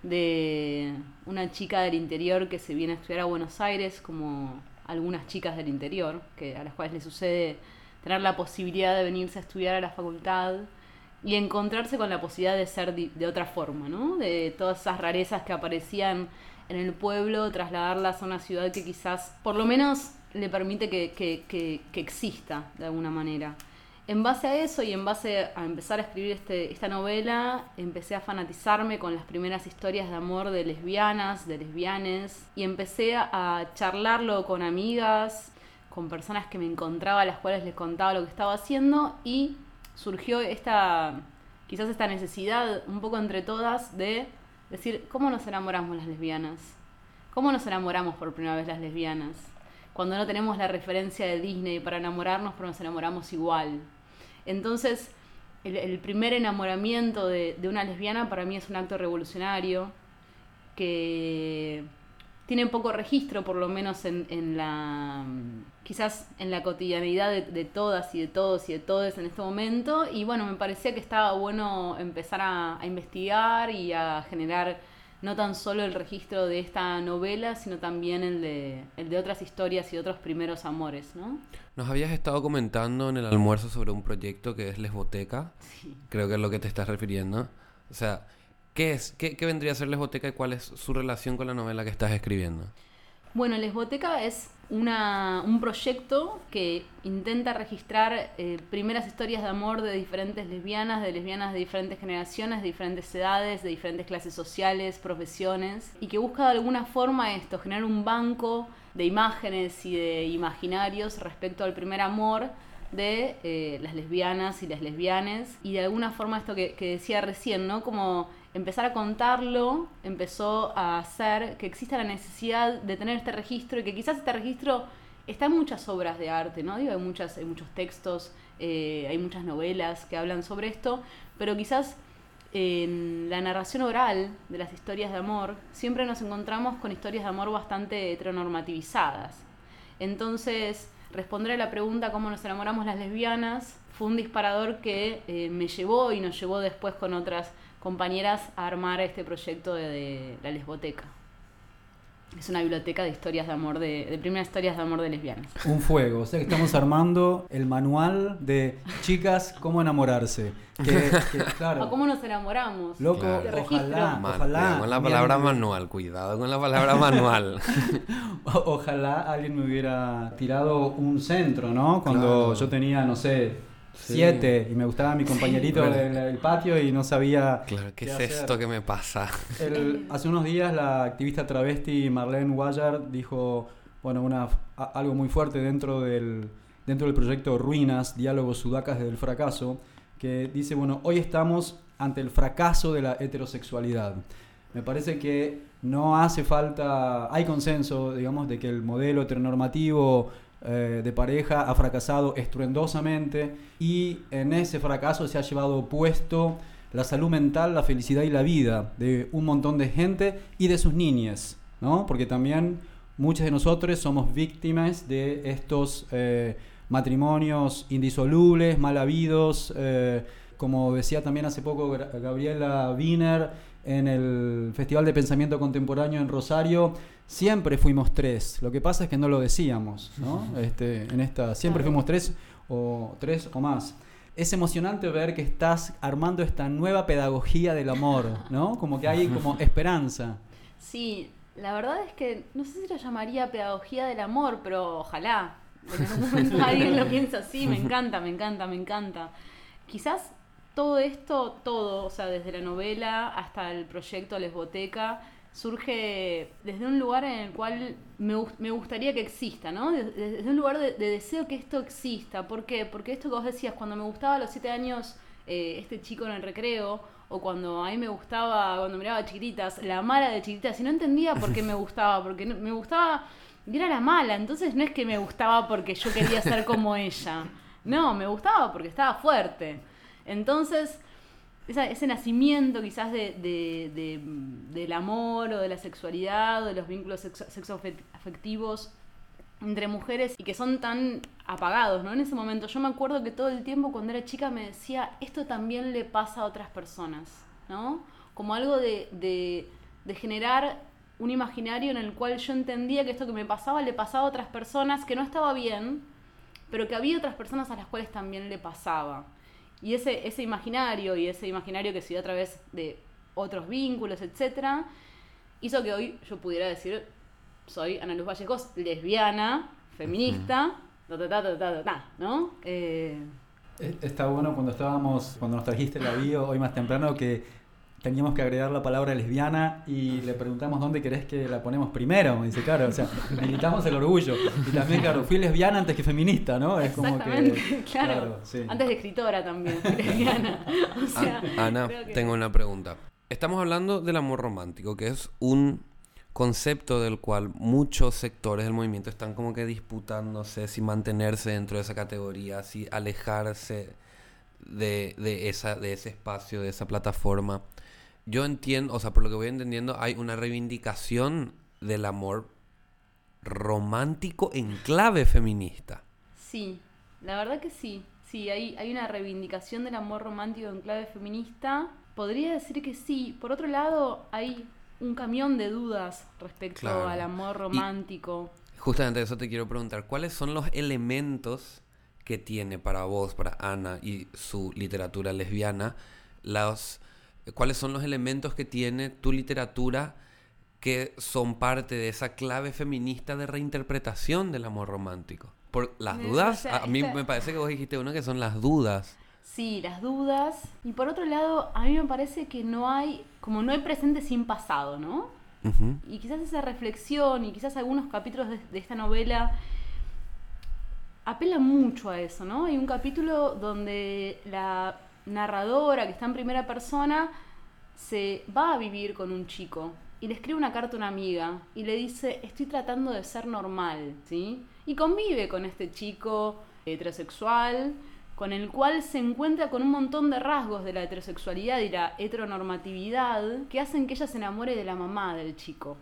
de una chica del interior que se viene a estudiar a Buenos Aires, como algunas chicas del interior, que, a las cuales les sucede tener la posibilidad de venirse a estudiar a la facultad y encontrarse con la posibilidad de ser de otra forma, ¿no? De todas esas rarezas que aparecían en el pueblo, trasladarlas a una ciudad que quizás, por lo menos, le permite que, que- que- que exista de alguna manera. En base a eso y en base a empezar a escribir este, esta novela, empecé a fanatizarme con las primeras historias de amor de lesbianas, de lesbianes, y empecé a charlarlo con amigas, con personas que me encontraba, a las cuales les contaba lo que estaba haciendo, y surgió esta, quizás esta necesidad, un poco entre todas, de decir, ¿cómo nos enamoramos las lesbianas? ¿Cómo nos enamoramos por primera vez las lesbianas? Cuando no tenemos la referencia de Disney para enamorarnos, pero nos enamoramos igual. Entonces, el, primer enamoramiento de, de una lesbiana para mí es un acto revolucionario que tiene poco registro, por lo menos en, en la quizás en la cotidianidad de, de todas y de todos y de todos en este momento. Y bueno, me parecía que estaba bueno empezar a, a investigar y a generar no tan solo el registro de esta novela, sino también el de, el de otras historias y otros primeros amores, ¿no? nos habías estado comentando en el almuerzo sobre un proyecto que es Lesboteca. Creo que es lo que te estás refiriendo. O sea, ¿qué es? ¿Qué, qué vendría a ser Lesboteca y cuál es su relación con la novela que estás escribiendo? Bueno, Lesboteca es una, un proyecto que intenta registrar eh, primeras historias de amor de diferentes lesbianas, de lesbianas de diferentes generaciones, de diferentes edades, de diferentes clases sociales, profesiones, y que busca de alguna forma esto, generar un banco de imágenes y de imaginarios respecto al primer amor de eh, las lesbianas y las lesbianes, y de alguna forma esto que, que decía recién, ¿no? Como empezar a contarlo empezó a hacer que exista la necesidad de tener este registro y que quizás este registro está en muchas obras de arte, ¿no? Digo, hay, muchas, hay muchos textos, eh, hay muchas novelas que hablan sobre esto, pero quizás en la narración oral de las historias de amor siempre nos encontramos con historias de amor bastante heteronormativizadas. Entonces, responder a la pregunta cómo nos enamoramos las lesbianas fue un disparador que eh, me llevó y nos llevó después con otras compañeras a armar este proyecto de, de la lesboteca. Es una biblioteca de historias de amor, de, de primeras historias de amor de lesbianas. Un fuego, o sea que estamos armando el manual de chicas cómo enamorarse. Que, que, claro, ¿O cómo nos enamoramos? loco, Claro. Ojalá, Man- ojalá. cuidado con la palabra manual, cuidado con la palabra manual. o- Ojalá alguien me hubiera tirado un centro, ¿no? Cuando Claro. yo tenía, no sé, Sí. siete y me gustaba mi compañerito del, del patio y no sabía Claro, ¿qué, es hacer. esto que me pasa? El- hace unos días la activista travesti Marlene Wallard dijo, bueno, una, a- algo muy fuerte dentro del, dentro del proyecto Ruinas, Diálogos Sudacas del Fracaso, que dice, bueno, hoy estamos ante el fracaso de la heterosexualidad. Me parece que no hace falta, hay consenso, digamos, de que el modelo heteronormativo eh, de pareja ha fracasado estruendosamente y en ese fracaso se ha llevado puesto la salud mental, la felicidad y la vida de un montón de gente y de sus niñas, ¿no? Porque también muchos de nosotros somos víctimas de estos eh, matrimonios indisolubles, mal habidos, eh, como decía también hace poco Gabriela Wiener en el Festival de Pensamiento Contemporáneo en Rosario, siempre fuimos tres. Lo que pasa es que no lo decíamos, ¿no? Este, en esta, siempre fuimos tres o tres o más es emocionante ver que estás armando esta nueva pedagogía del amor, ¿no? Como que hay como esperanza. Sí, la verdad es que no sé si lo llamaría pedagogía del amor, pero ojalá. En algún momento alguien lo piensa así, me encanta, me encanta, me encanta. Quizás todo esto, todo, o sea, desde la novela hasta el proyecto Lesboteca, surge desde un lugar en el cual me, me gustaría que exista, ¿no? Desde, un lugar de, deseo que esto exista. ¿Por qué? Porque esto que vos decías, cuando me gustaba a los siete años eh, este chico en el recreo, o cuando a mí me gustaba, cuando miraba chiquititas, la mala de chiquititas, y no entendía por qué me gustaba, porque me gustaba, y era la mala, entonces no es que me gustaba porque yo quería ser como ella, no, me gustaba porque estaba fuerte. Entonces, ese nacimiento quizás de, del amor o de la sexualidad o de los vínculos sexo, afectivos entre mujeres y que son tan apagados, ¿no? En ese momento yo me acuerdo que todo el tiempo cuando era chica me decía, esto también le pasa a otras personas, ¿no? Como algo de, de generar un imaginario en el cual yo entendía que esto que me pasaba le pasaba a otras personas, que no estaba bien, pero que había otras personas a las cuales también le pasaba. Y ese, ese imaginario y ese imaginario que se dio a través de otros vínculos, etcétera, hizo que hoy yo pudiera decir, soy Ana Luz Vallejos, lesbiana, feminista, ¿no? Eh, Está bueno cuando estábamos, cuando nos trajiste la bio hoy más temprano que teníamos que agregar la palabra lesbiana y le preguntamos dónde querés que la ponemos primero. dice, claro, o sea, militamos el orgullo. Y también, claro, fui lesbiana antes que feminista, ¿no? Es como que. Claro, antes de escritora también, lesbiana. Ana, tengo una pregunta. Estamos hablando del amor romántico, que es un concepto del cual muchos sectores del movimiento están como que disputándose si mantenerse dentro de esa categoría, si alejarse de, de, esa, de ese espacio, de esa plataforma yo entiendo, o sea, por lo que voy entendiendo, hay una reivindicación del amor romántico en clave feminista. Sí, la verdad que sí. Sí, hay, hay una reivindicación del amor romántico en clave feminista. Podría decir que sí. Por otro lado, hay un camión de dudas respecto al amor romántico. justamente eso te quiero preguntar. ¿Cuáles son los elementos que tiene para vos, para Ana y su literatura lesbiana, los cuáles son los elementos que tiene tu literatura que son parte de esa clave feminista de reinterpretación del amor romántico. Por las dudas, a mí me parece que vos dijiste uno que son las dudas. Sí, las dudas. Y por otro lado, a mí me parece que no hay, como no hay presente sin pasado, ¿no? Y quizás esa reflexión y quizás algunos capítulos de, de esta novela apelan mucho a eso, ¿no? Hay un capítulo donde la narradora que está en primera persona se va a vivir con un chico y le escribe una carta a una amiga y le dice, estoy tratando de ser normal, ¿sí? Y convive con este chico heterosexual, con el cual se encuentra con un montón de rasgos de la heterosexualidad y la heteronormatividad que hacen que ella se enamore de la mamá del chico,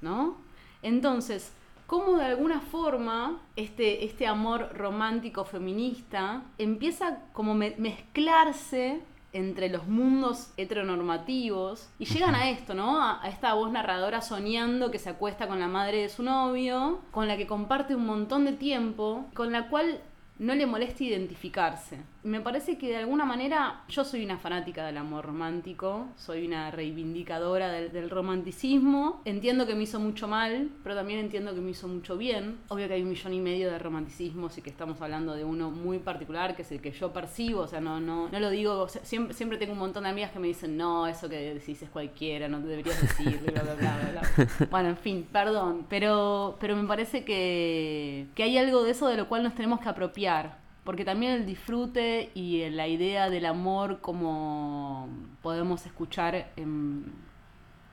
¿no? Entonces, cómo de alguna forma este, este amor romántico feminista empieza como mezclarse entre los mundos heteronormativos y llegan a esto, ¿no? A, a, esta voz narradora soñando que se acuesta con la madre de su novio, con la que comparte un montón de tiempo, con la cual no le molesta identificarse. Me parece que de alguna manera yo soy una fanática del amor romántico, soy una reivindicadora del, romanticismo. Entiendo que me hizo mucho mal, pero también entiendo que me hizo mucho bien. Obvio que hay un millón y medio de romanticismos y que estamos hablando de uno muy particular, que es el que yo percibo. O sea, no, no, no lo digo, siempre, siempre tengo un montón de amigas que me dicen, no, eso que decís es cualquiera, no te deberías decir, bla, bla, bla, bla. Bueno, en fin, perdón, pero, pero me parece que, que hay algo de eso de lo cual nos tenemos que apropiar porque también el disfrute y la idea del amor como podemos escuchar en,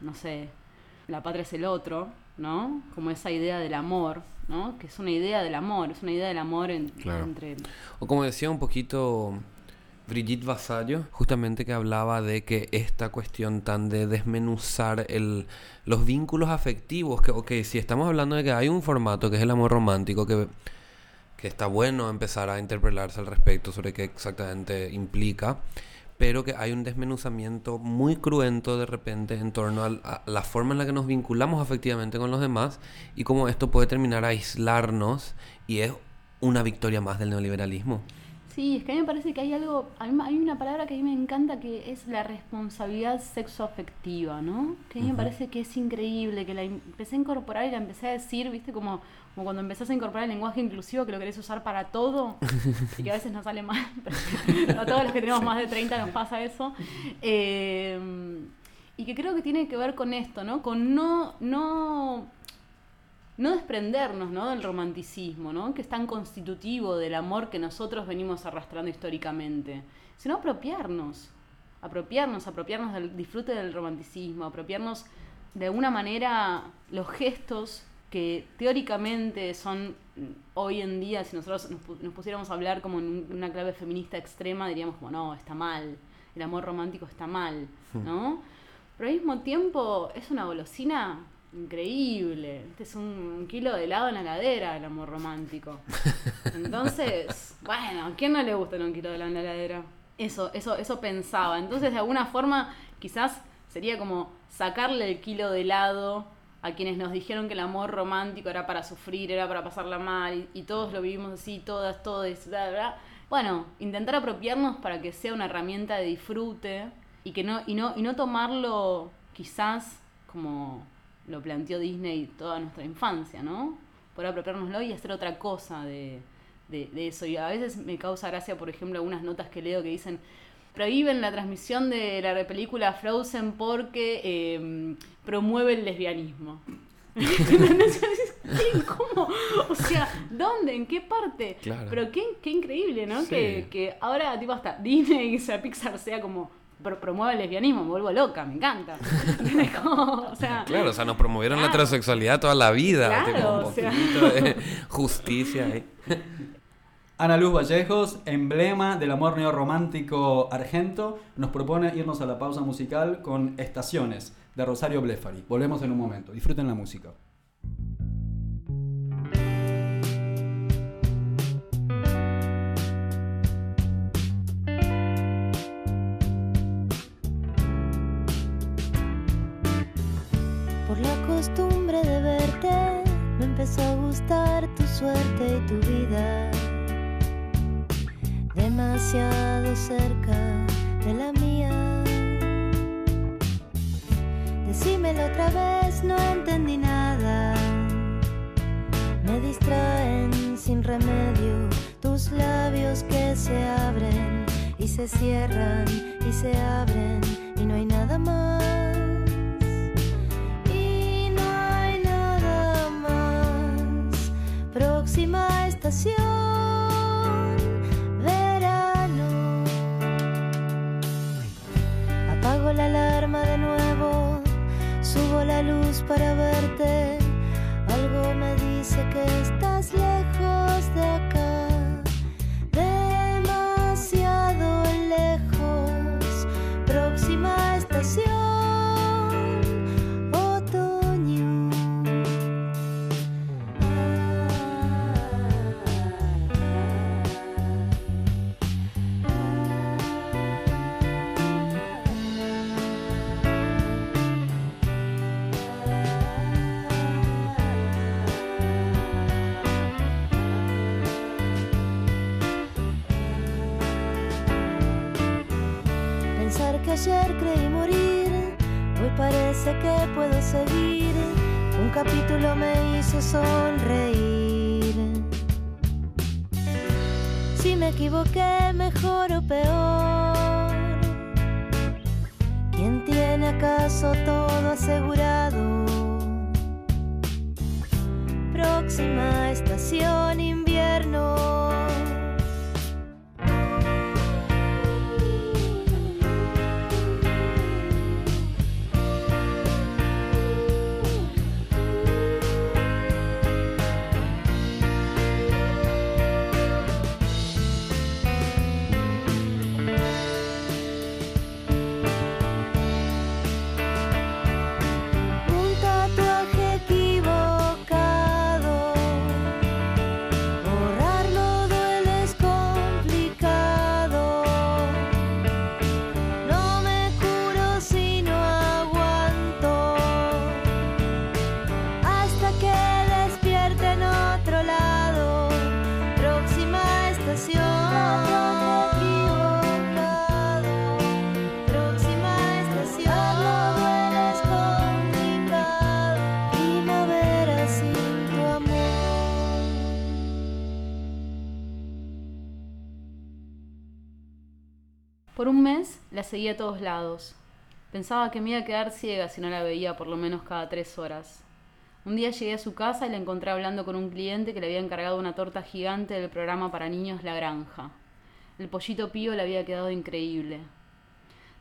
no sé, la patria es el otro, ¿no? Como esa idea del amor, ¿no? Que es una idea del amor, es una idea del amor entre... O como decía un poquito Brigitte Vasallo, justamente que hablaba de que esta cuestión tan de desmenuzar el, los vínculos afectivos, que, ok, si estamos hablando de que hay un formato que es el amor romántico, que, que está bueno empezar a interpelarse al respecto sobre qué exactamente implica, pero que hay un desmenuzamiento muy cruento de repente en torno a, la forma en la que nos vinculamos afectivamente con los demás y cómo esto puede terminar a aislarnos y es una victoria más del neoliberalismo. Sí, es que a mí me parece que hay algo, hay una palabra que a mí me encanta que es la responsabilidad sexoafectiva, ¿no? Que a mí me parece que es increíble, que la empecé a incorporar y la empecé a decir, viste, como, como cuando empezás a incorporar el lenguaje inclusivo que lo querés usar para todo y que a veces no sale mal, pero a todos los que tenemos más de 30 nos pasa eso. Eh, y que creo que tiene que ver con esto, ¿no? Con no, no no desprendernos ¿no? del romanticismo, ¿no? que es tan constitutivo del amor que nosotros venimos arrastrando históricamente, sino apropiarnos, apropiarnos, apropiarnos del disfrute del romanticismo, apropiarnos de alguna manera los gestos que teóricamente son mm, hoy en día, si nosotros nos, pusiéramos a hablar como en una clave feminista extrema, diríamos como, no, está mal, el amor romántico está mal, hmm. ¿no? Pero al mismo tiempo es una golosina increíble. Este es un kilo de helado en la ladera, el amor romántico. Entonces, bueno, ¿a quién no le gusta un kilo de helado en la ladera? Eso, eso, eso pensaba. Entonces, de alguna forma, quizás sería como sacarle el kilo de helado a quienes nos dijeron que el amor romántico era para sufrir, era para pasarla mal, y, todos lo vivimos así, todas, todos, bla, bla. Bueno, intentar apropiarnos para que sea una herramienta de disfrute y que no, y no, y no tomarlo quizás como lo planteó Disney toda nuestra infancia, ¿no? Poder apropiárnoslo y hacer otra cosa de, eso. Y a veces me causa gracia, por ejemplo, algunas notas que leo que dicen prohíben la transmisión de la película Frozen porque em, promueve el lesbianismo. ¿Cómo? O sea, ¿dónde? ¿En qué parte? Pero qué, qué increíble, ¿no? Que, que ahora, tipo, hasta Disney y Pixar sea como promueve el lesbianismo, me vuelvo loca, me encanta. claro, o sea, nos promovieron la heterosexualidad toda la vida. Claro, justicia Ana Luz Vallejos, emblema del amor neorromántico argento, nos propone irnos a la pausa musical con Estaciones de Rosario Blefari. Volvemos en un momento. Disfruten la música. Suerte y tu vida. Demasiado cerca de la mía. Decímelo otra vez, no entendí nada. Me distraen sin remedio tus labios que se abren y se cierran y se abren y no hay nada más. Verano. Apago la alarma de nuevo, subo la luz para verte. Algo me dice que estás creí morir, hoy parece que puedo seguir. Un capítulo me hizo sonreír. Si me equivoqué, mejor o peor. ¿Quién tiene acaso todo asegurado? Próxima estación invierno. Por un mes la seguía a todos lados. Pensaba que me iba a quedar ciega si no la veía por lo menos cada tres horas. Un día llegué a su casa y la encontré hablando con un cliente que le había encargado una torta gigante del programa para niños La Granja. El pollito pío le había quedado increíble.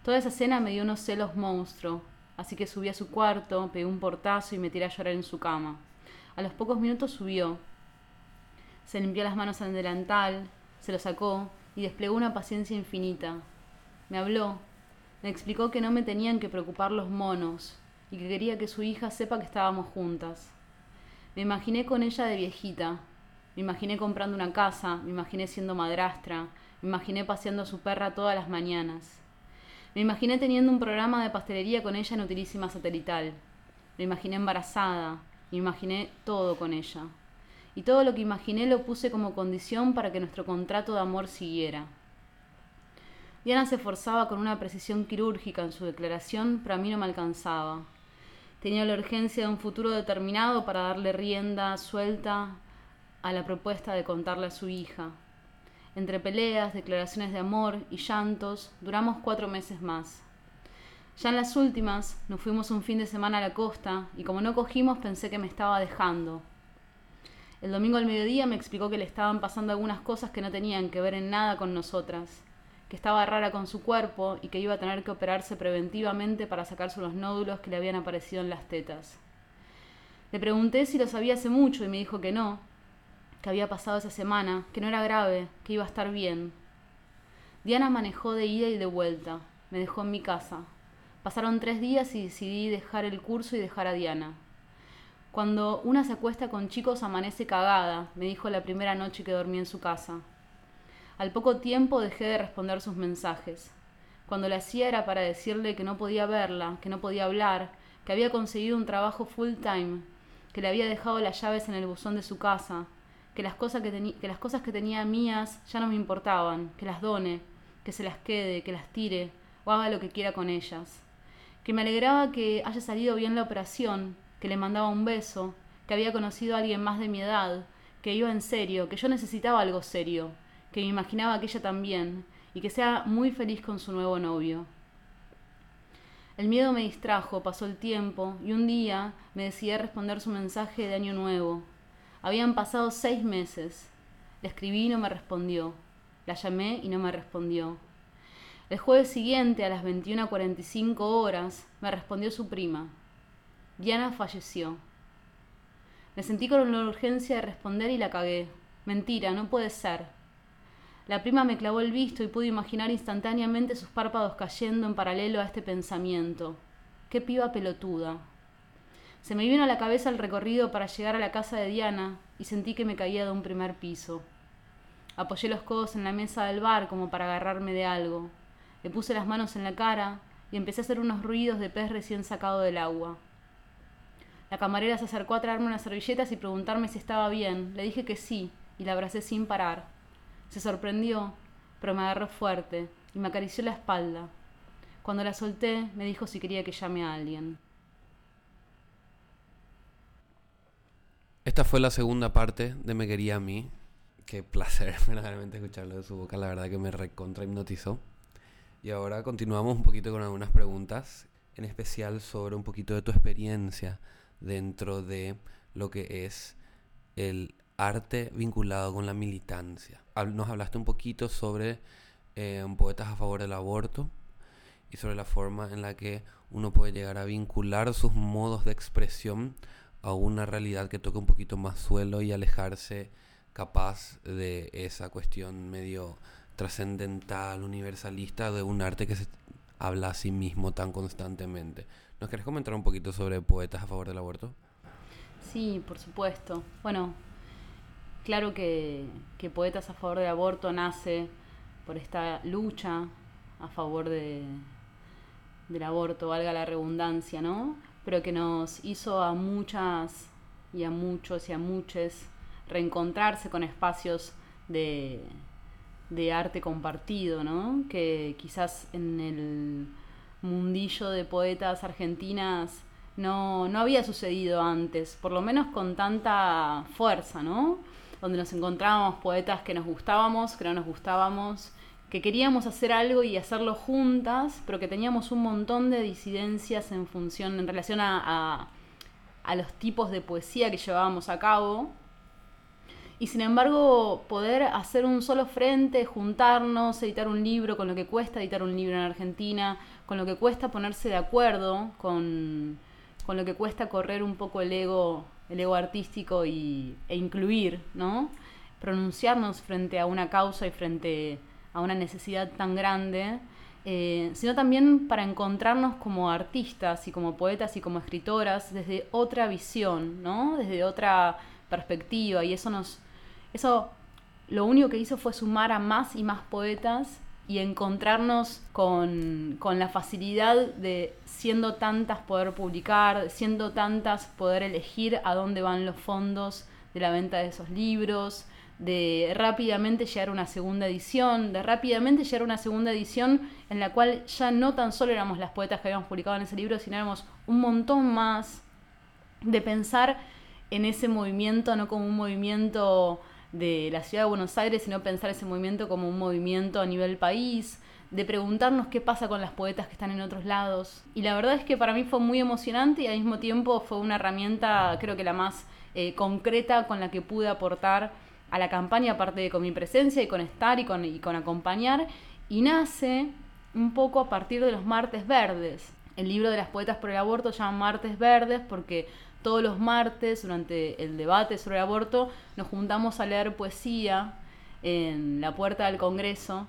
Toda esa cena me dio unos celos monstruo, así que subí a su cuarto, pegué un portazo y me tiré a llorar en su cama. A los pocos minutos subió. Se limpió las manos al delantal, se lo sacó y desplegó una paciencia infinita. Me habló, me explicó que no me tenían que preocupar los monos y que quería que su hija sepa que estábamos juntas. Me imaginé con ella de viejita, me imaginé comprando una casa, me imaginé siendo madrastra, me imaginé paseando a su perra todas las mañanas. Me imaginé teniendo un programa de pastelería con ella en utilísima satelital. Me imaginé embarazada, me imaginé todo con ella. Y todo lo que imaginé lo puse como condición para que nuestro contrato de amor siguiera. Diana se esforzaba con una precisión quirúrgica en su declaración, pero a mí no me alcanzaba. Tenía la urgencia de un futuro determinado para darle rienda suelta a la propuesta de contarle a su hija. Entre peleas, declaraciones de amor y llantos, duramos cuatro meses más. Ya en las últimas, nos fuimos un fin de semana a la costa y como no cogimos pensé que me estaba dejando. El domingo al mediodía me explicó que le estaban pasando algunas cosas que no tenían que ver en nada con nosotras, que estaba rara con su cuerpo y que iba a tener que operarse preventivamente para sacarse los nódulos que le habían aparecido en las tetas. Le pregunté si lo sabía hace mucho y me dijo que no, que había pasado esa semana, que no era grave, que iba a estar bien. Diana manejó de ida y de vuelta, me dejó en mi casa. Pasaron tres días y decidí dejar el curso y dejar a Diana. Cuando una se acuesta con chicos amanece cagada, me dijo la primera noche que dormí en su casa. Al poco tiempo dejé de responder sus mensajes. Cuando la hacía era para decirle que no podía verla, que no podía hablar, que había conseguido un trabajo full time, que le había dejado las llaves en el buzón de su casa, que las, cosas que, que las cosas que tenía mías ya no me importaban, que las done, que se las quede, que las tire o haga lo que quiera con ellas. Que me alegraba que haya salido bien la operación, que le mandaba un beso, que había conocido a alguien más de mi edad, que iba en serio, que yo necesitaba algo serio, que me imaginaba que ella también, y que sea muy feliz con su nuevo novio. El miedo me distrajo, pasó el tiempo, y un día me decidí a responder su mensaje de año nuevo, habían pasado seis meses. Le escribí y no me respondió. La llamé y no me respondió. El jueves siguiente, a las 21.45 horas, me respondió su prima. Diana falleció. Me sentí con la urgencia de responder y la cagué. Mentira, no puede ser. La prima me clavó el visto y pude imaginar instantáneamente sus párpados cayendo en paralelo a este pensamiento. Qué piba pelotuda. Se me vino a la cabeza el recorrido para llegar a la casa de Diana y sentí que me caía de un primer piso. Apoyé los codos en la mesa del bar como para agarrarme de algo. Le puse las manos en la cara y empecé a hacer unos ruidos de pez recién sacado del agua. La camarera se acercó a traerme unas servilletas y preguntarme si estaba bien. Le dije que sí y la abracé sin parar. Se sorprendió, pero me agarró fuerte y me acarició la espalda. Cuando la solté, me dijo si quería que llame a alguien. Esta fue la segunda parte de Me Quería a mí. Qué placer verdaderamente escucharlo de su boca, la verdad que me recontra hipnotizó. Y ahora continuamos un poquito con algunas preguntas, en especial sobre un poquito de tu experiencia dentro de lo que es el arte vinculado con la militancia. Nos hablaste un poquito sobre eh, poetas a favor del aborto y sobre la forma en la que uno puede llegar a vincular sus modos de expresión a una realidad que toque un poquito más suelo y alejarse capaz de esa cuestión medio trascendental, universalista de un arte que se habla a sí mismo tan constantemente. ¿Nos querés comentar un poquito sobre poetas a favor del aborto? Sí, por supuesto. Bueno, claro que, que Poetas a favor del aborto nace por esta lucha a favor de, del aborto, valga la redundancia, ¿no? pero que nos hizo a muchas y a muchos y a muchas reencontrarse con espacios de, de arte compartido, ¿no? Que quizás en el mundillo de poetas argentinas no, no había sucedido antes, por lo menos con tanta fuerza, ¿no? Donde nos encontrábamos poetas que nos gustábamos, que no nos gustábamos, que queríamos hacer algo y hacerlo juntas, pero que teníamos un montón de disidencias en función, en relación a, a, los tipos de poesía que llevábamos a cabo. Y sin embargo, poder hacer un solo frente, juntarnos, editar un libro, con lo que cuesta editar un libro en Argentina, con lo que cuesta ponerse de acuerdo, con, con lo que cuesta correr un poco el ego, el ego artístico y, e incluir, ¿no? Pronunciarnos frente a una causa y frente a una necesidad tan grande, eh, sino también para encontrarnos como artistas y como poetas y como escritoras desde otra visión, ¿no? Desde otra perspectiva y eso nos eso lo único que hizo fue sumar a más y más poetas y encontrarnos con, con, la facilidad de, siendo tantas, poder publicar, siendo tantas, poder elegir a dónde van los fondos de la venta de esos libros, de rápidamente llegar a una segunda edición, de rápidamente llegar a una segunda edición en la cual ya no tan solo éramos las poetas que habíamos publicado en ese libro, sino éramos un montón más, de pensar en ese movimiento no como un movimiento de la ciudad de Buenos Aires, sino pensar ese movimiento como un movimiento a nivel país, de preguntarnos qué pasa con las poetas que están en otros lados. Y la verdad es que para mí fue muy emocionante y al mismo tiempo fue una herramienta, creo que la más eh, concreta con la que pude aportar a la campaña, aparte de con mi presencia y con estar y con, y con acompañar, y nace un poco a partir de los martes verdes. El libro de las poetas por el aborto se llama Martes Verdes porque todos los martes, durante el debate sobre el aborto, nos juntamos a leer poesía en la puerta del Congreso.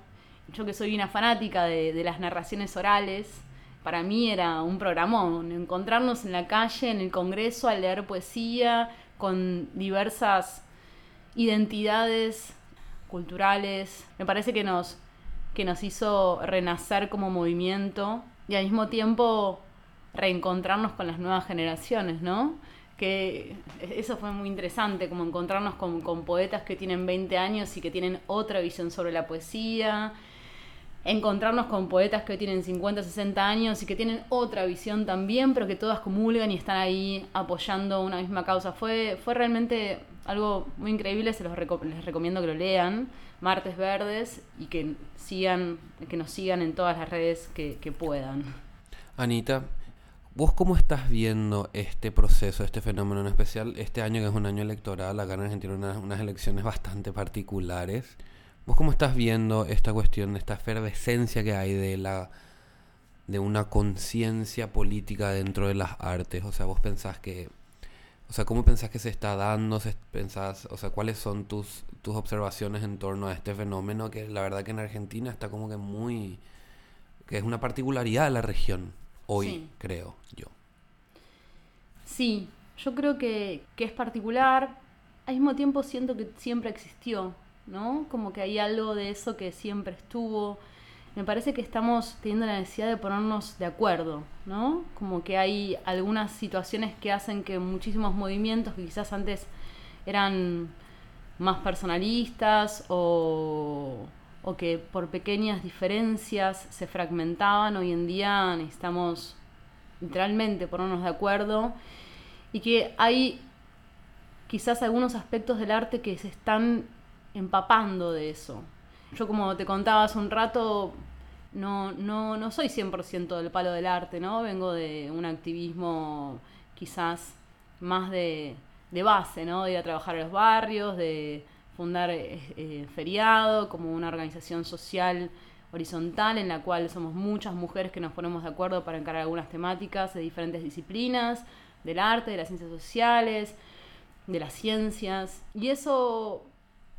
Yo que soy una fanática de, de las narraciones orales, para mí era un programón, encontrarnos en la calle, en el Congreso, a leer poesía con diversas identidades culturales. Me parece que nos, que nos hizo renacer como movimiento y al mismo tiempo reencontrarnos con las nuevas generaciones, ¿no? Que eso fue muy interesante, como encontrarnos con, con poetas que tienen 20 años y que tienen otra visión sobre la poesía, encontrarnos con poetas que tienen 50, 60 años y que tienen otra visión también, pero que todas comulgan y están ahí apoyando una misma causa. Fue, fue realmente algo muy increíble, se los les recomiendo que lo lean, Martes Verdes, y que sigan, que nos sigan en todas las redes que, que puedan. Anita, ¿Vos cómo estás viendo este proceso, este fenómeno en especial, este año que es un año electoral, acá en Argentina unas, unas elecciones bastante particulares? ¿Vos cómo estás viendo esta cuestión, esta efervescencia que hay de la de una conciencia política dentro de las artes? O sea, vos pensás que o sea, ¿cómo pensás que se está dando? Pensás, o sea, ¿cuáles son tus, tus observaciones en torno a este fenómeno que la verdad que en Argentina está como que muy que es una particularidad de la región hoy, creo yo. Sí, yo creo que, que es particular. Al mismo tiempo siento que siempre existió. ¿no? Como que hay algo de eso que siempre estuvo. Me parece que estamos teniendo la necesidad de ponernos de acuerdo, ¿no? Como que hay algunas situaciones que hacen que muchísimos movimientos que quizás antes eran más personalistas o, o que por pequeñas diferencias se fragmentaban, hoy en día necesitamos literalmente ponernos de acuerdo y que hay quizás algunos aspectos del arte que se están empapando de eso. Yo como te contaba hace un rato, no, no, no soy 100% del palo del arte, ¿no? Vengo de un activismo quizás más de, de base, ¿no? De ir a trabajar a los barrios, de fundar eh, eh, Feriado como una organización social horizontal en la cual somos muchas mujeres que nos ponemos de acuerdo para encarar algunas temáticas de diferentes disciplinas, del arte, de las ciencias sociales, de las ciencias. Y eso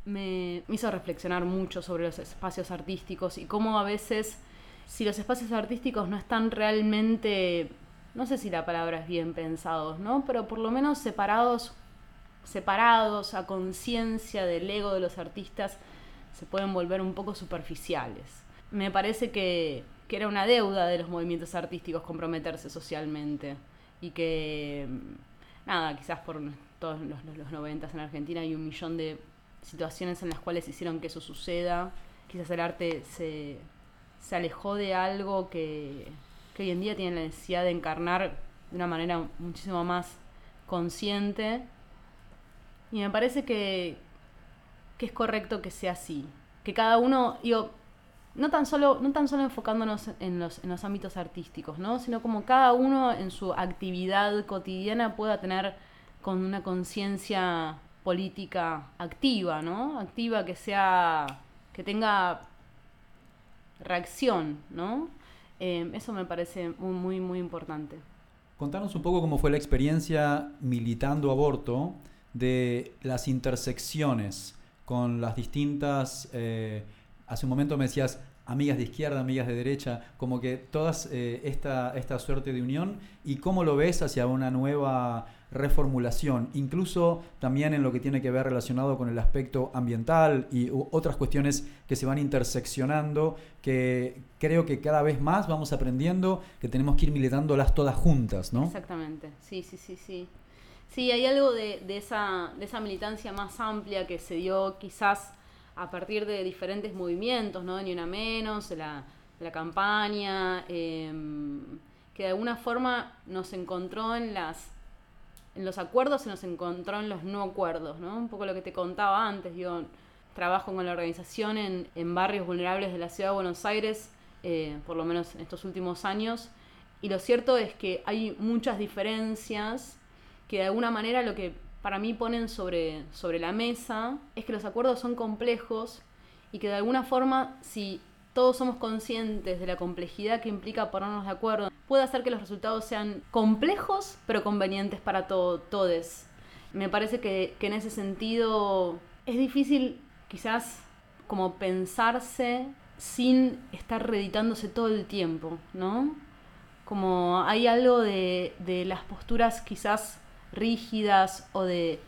me hizo reflexionar mucho sobre los espacios artísticos y cómo a veces, si los espacios artísticos no están realmente, no sé si la palabra es bien pensados, ¿no? Pero por lo menos separados, separados a conciencia del ego de los artistas, se pueden volver un poco superficiales. Me parece que, que era una deuda de los movimientos artísticos comprometerse socialmente y que, nada, quizás por todos los, los, los 90 en Argentina hay un millón de situaciones en las cuales hicieron que eso suceda. Quizás el arte se, se alejó de algo que, que hoy en día tiene la necesidad de encarnar de una manera muchísimo más consciente. Y me parece que, que es correcto que sea así. Que cada uno, digo, no tan solo, no tan solo enfocándonos en los, en los ámbitos artísticos, ¿no? sino como cada uno en su actividad cotidiana pueda tener con una conciencia política activa, ¿no? Activa que sea, que tenga reacción, ¿no? Eh, eso me parece muy, muy, muy importante. Contanos un poco cómo fue la experiencia militando aborto de las intersecciones con las distintas, eh, hace un momento me decías, amigas de izquierda, amigas de derecha, como que todas eh, esta, esta suerte de unión y cómo lo ves hacia una nueva reformulación, incluso también en lo que tiene que ver relacionado con el aspecto ambiental y otras cuestiones que se van interseccionando, que creo que cada vez más vamos aprendiendo que tenemos que ir militándolas todas juntas, ¿no? Exactamente, sí, sí, sí, sí. Sí, hay algo de, de, esa, de esa militancia más amplia que se dio quizás a partir de diferentes movimientos, ¿no? Ni una menos, la, la campaña, em, que de alguna forma nos encontró en las en los acuerdos, se nos encontró en los no acuerdos, ¿no? Un poco lo que te contaba antes, yo trabajo con la organización en, en barrios vulnerables de la ciudad de Buenos Aires, eh, por lo menos en estos últimos años, y lo cierto es que hay muchas diferencias que de alguna manera lo que para mí ponen sobre, sobre la mesa es que los acuerdos son complejos y que de alguna forma si todos somos conscientes de la complejidad que implica ponernos de acuerdo, puede hacer que los resultados sean complejos pero convenientes para todos. Me parece que, que en ese sentido es difícil quizás como pensarse sin estar reeditándose todo el tiempo, ¿no? Como hay algo de, de las posturas quizás rígidas o de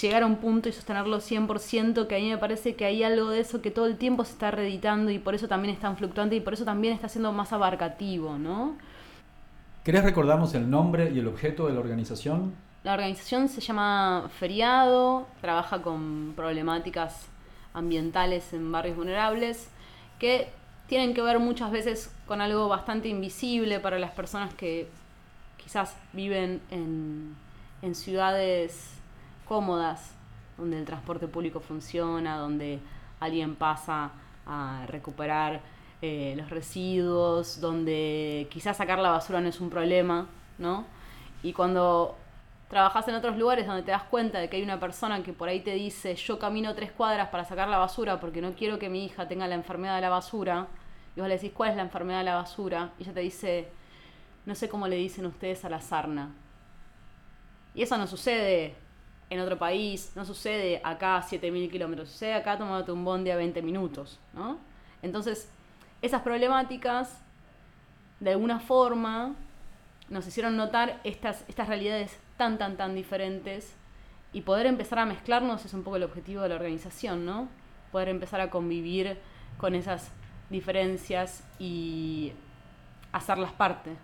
llegar a un punto y sostenerlo 100%, que a mí me parece que hay algo de eso que todo el tiempo se está reeditando y por eso también es tan fluctuante y por eso también está siendo más abarcativo, ¿no? ¿Querés recordarnos el nombre y el objeto de la organización? La organización se llama Feriado, trabaja con problemáticas ambientales en barrios vulnerables que tienen que ver muchas veces con algo bastante invisible para las personas que quizás viven en en ciudades cómodas, donde el transporte público funciona, donde alguien pasa a recuperar eh, los residuos, donde quizás sacar la basura no es un problema, ¿no? Y cuando trabajas en otros lugares donde te das cuenta de que hay una persona que por ahí te dice yo camino tres cuadras para sacar la basura porque no quiero que mi hija tenga la enfermedad de la basura, y vos le decís cuál es la enfermedad de la basura, y ella te dice, no sé cómo le dicen ustedes a la sarna, y eso no sucede en otro país, no sucede acá a 7.000 kilómetros, sucede acá tomándote un bondi a 20 minutos, ¿no? Entonces, esas problemáticas, de alguna forma, nos hicieron notar estas, estas realidades tan, tan, tan diferentes y poder empezar a mezclarnos es un poco el objetivo de la organización, ¿no? Poder empezar a convivir con esas diferencias y hacerlas parte.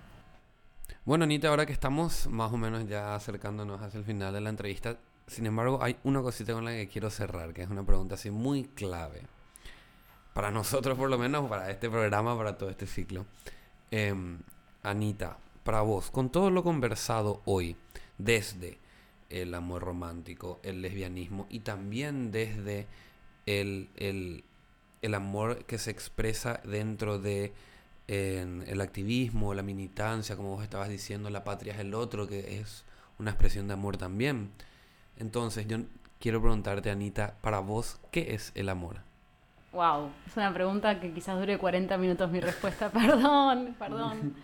Bueno, Anita, ahora que estamos más o menos ya acercándonos hacia el final de la entrevista, sin embargo, hay una cosita con la que quiero cerrar, que es una pregunta así muy clave. Para nosotros, por lo menos, para este programa, para todo este ciclo. Em, Anita, para vos, con todo lo conversado hoy, desde el amor romántico, el lesbianismo y también desde el, el amor que se expresa dentro de en el activismo, la militancia, como vos estabas diciendo, la patria es el otro, que es una expresión de amor también. Entonces, yo quiero preguntarte, Anita, para vos, ¿qué es el amor? Wow, es una pregunta que quizás dure 40 minutos mi respuesta, perdón, perdón.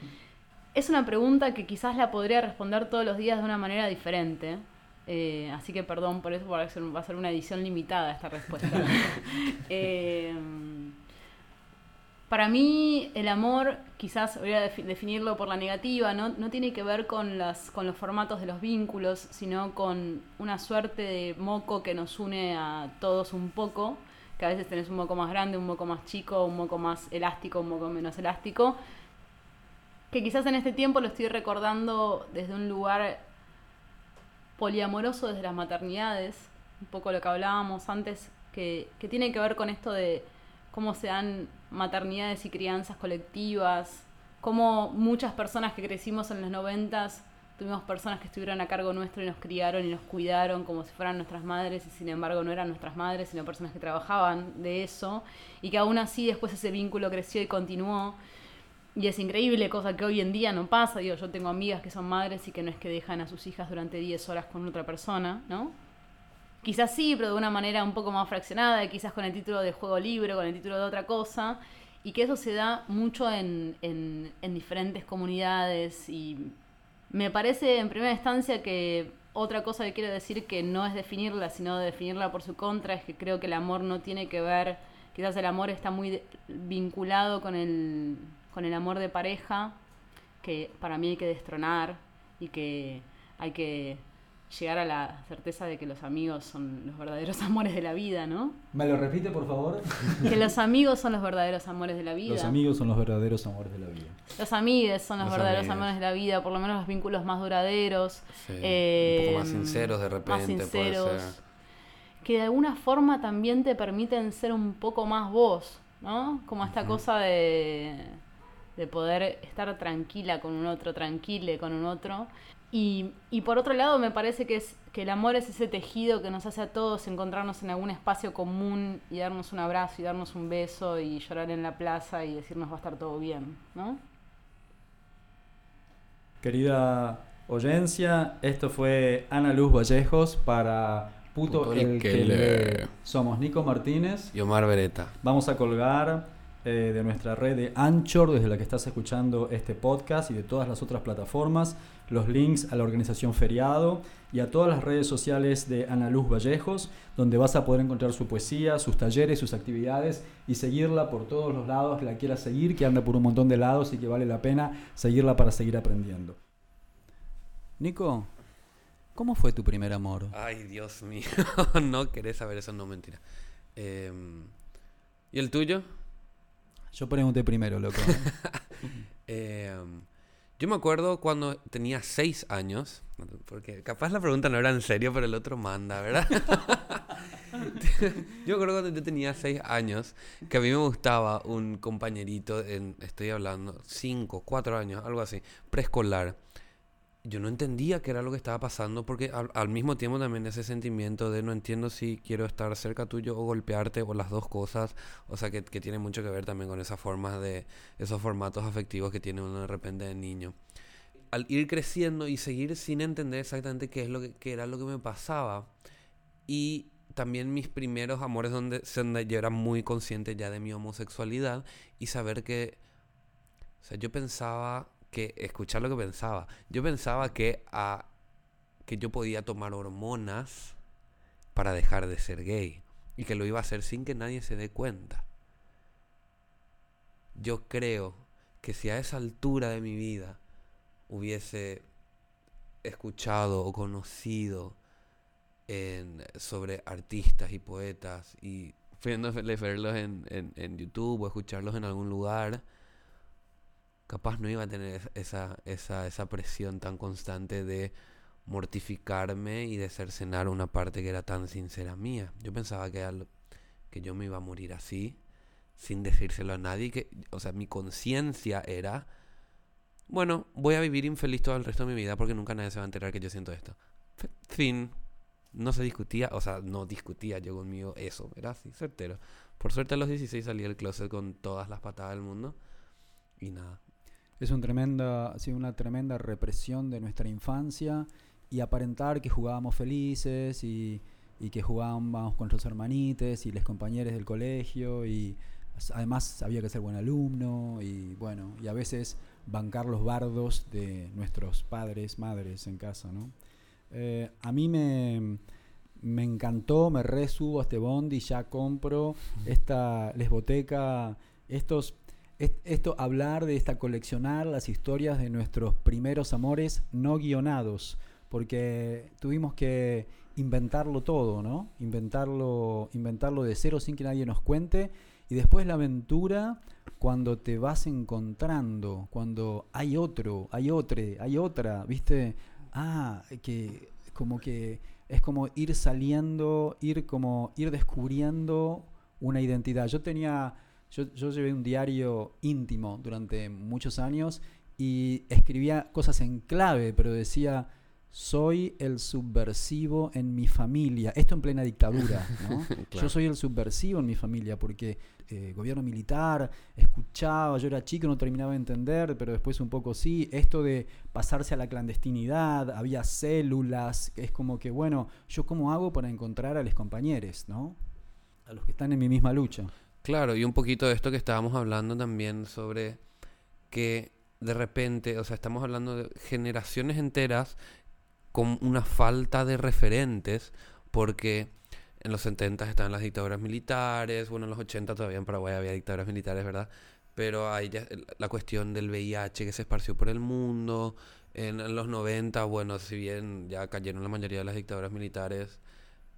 Es una pregunta que quizás la podría responder todos los días de una manera diferente. Eh, así que perdón por eso, va a ser una edición limitada esta respuesta. eh, para mí el amor, quizás voy a definirlo por la negativa, ¿no? tiene que ver con, los formatos de los vínculos, sino con una suerte de moco que nos une a todos un poco, que a veces tenés un moco más grande, un moco más chico, un moco más elástico, un moco menos elástico, que quizás en este tiempo lo estoy recordando desde un lugar poliamoroso desde las maternidades, un poco lo que hablábamos antes, que tiene que ver con esto de cómo se dan maternidades y crianzas colectivas, cómo muchas personas que crecimos en los noventas tuvimos personas que estuvieron a cargo nuestro y nos criaron y nos cuidaron como si fueran nuestras madres y sin embargo no eran nuestras madres, sino personas que trabajaban de eso y que aún así después ese vínculo creció y continuó. Y es increíble, cosa que hoy en día no pasa. Digo, yo tengo amigas que son madres y que no es que dejan a sus hijas durante 10 horas con otra persona, ¿no? Quizás sí, pero de una manera un poco más fraccionada, quizás con el título de juego libre, con el título de otra cosa. Y que eso se da mucho en, en, en diferentes comunidades. Y me parece en primera instancia que otra cosa que quiero decir que no es definirla, sino definirla por su contra, es que creo que el amor no tiene que ver, quizás el amor está muy vinculado con el con el amor de pareja, que para mí hay que destronar y que hay que llegar a la certeza de que los amigos son los verdaderos amores de la vida, ¿no? ¿Me lo repite, por favor? Que los amigos son los verdaderos amores de la vida. Los amigos son los verdaderos amores de la vida. Los amigos son los, Los verdaderos amigues. amores de la vida, por lo menos los vínculos más duraderos. Sí, eh, un poco más sinceros de repente, Más puede sinceros. ser. Que de alguna forma también te permiten ser un poco más vos, ¿no? Como esta cosa de, de poder estar tranquila con un otro, tranquile con un otro. Y, y por otro lado, me parece que, es, que el amor es ese tejido que nos hace a todos encontrarnos en algún espacio común y darnos un abrazo y darnos un beso y llorar en la plaza y decirnos va a estar todo bien, ¿no? Querida audiencia, esto fue Ana Luz Vallejos para Puto, Puto el, el que que lee. lee. Somos Nico Martínez. Y Omar Beretta. Vamos a colgar eh, de nuestra red de Anchor, desde la que estás escuchando este podcast y de todas las otras plataformas, los links a la organización Feriado y a todas las redes sociales de Ana Luz Vallejos, donde vas a poder encontrar su poesía, sus talleres, sus actividades y seguirla por todos los lados que la quieras seguir, que anda por un montón de lados y que vale la pena seguirla para seguir aprendiendo. Nico, ¿cómo fue tu primer amor? Ay, Dios mío. no querés saber eso, no mentira. Em, ¿Y el tuyo? Yo pregunté primero, loco. Em, yo me acuerdo cuando tenía seis años, porque capaz la pregunta no era en serio, pero el otro manda, ¿verdad? yo acuerdo cuando yo tenía seis años que a mí me gustaba un compañerito, en, estoy hablando, cinco, cuatro años, algo así, preescolar. Yo no entendía qué era lo que estaba pasando porque al, al mismo tiempo también ese sentimiento de no entiendo si quiero estar cerca tuyo o golpearte o las dos cosas, o sea que, que tiene mucho que ver también con esas formas de, esos formatos afectivos que tiene uno de repente de niño. Al ir creciendo y seguir sin entender exactamente qué es lo que, era lo que me pasaba y también mis primeros amores donde, donde yo era muy consciente ya de mi homosexualidad y saber que, o sea, yo pensaba que, escuchar lo que pensaba, yo pensaba que, a, que yo podía tomar hormonas para dejar de ser gay y que lo iba a hacer sin que nadie se dé cuenta. Yo creo que si a esa altura de mi vida hubiese escuchado o conocido en- sobre artistas y poetas y verlos en, en, en YouTube o escucharlos en algún lugar, capaz no iba a tener es- esa, esa, esa presión tan constante de mortificarme y de cercenar una parte que era tan sincera mía. Yo pensaba que, que yo me iba a morir así, sin decírselo a nadie, que, o sea, mi conciencia era, bueno, voy a vivir infeliz todo el resto de mi vida porque nunca nadie se va a enterar que yo siento esto. Fin. No se discutía, o sea, no discutía yo conmigo eso, era así, certero. Por suerte a los 16 salí del closet con todas las patadas del mundo y nada. Es un tremenda, una tremenda represión de nuestra infancia y aparentar que jugábamos felices y, y que jugábamos con nuestros hermanites y los compañeros del colegio y además había que ser buen alumno y bueno, y a veces bancar los bardos de nuestros padres, madres en casa, ¿no? Eh, a mí me, me encantó, me resubo a este bondi, ya compro esta lesboteca, estos es- esto, hablar de esta, coleccionar las historias de nuestros primeros amores no guionados, porque tuvimos que inventarlo todo, ¿no? Inventarlo, inventarlo de cero sin que nadie nos cuente, y después la aventura cuando te vas encontrando, cuando hay otro, hay otro, hay otra, ¿viste? Ah, que como que es como ir saliendo, ir como ir descubriendo una identidad. Yo tenía yo, yo llevé un diario íntimo durante muchos años y escribía cosas en clave, pero decía, soy el subversivo en mi familia. Esto en plena dictadura, ¿no? Claro. Yo soy el subversivo en mi familia porque eh, gobierno militar, escuchaba, yo era chico, no terminaba de entender, pero después un poco sí. Esto de pasarse a la clandestinidad, había células, es como que, bueno, ¿yo cómo hago para encontrar a los compañeros, ¿no? A los que están en mi misma lucha. Claro, y un poquito de esto que estábamos hablando también sobre que de repente, o sea, estamos hablando de generaciones enteras con una falta de referentes, porque en los 70 estaban las dictaduras militares, bueno, en los 80 todavía en Paraguay había dictaduras militares, ¿verdad? Pero hay ya la cuestión del VIH que se esparció por el mundo, en, en los 90, bueno, si bien ya cayeron la mayoría de las dictaduras militares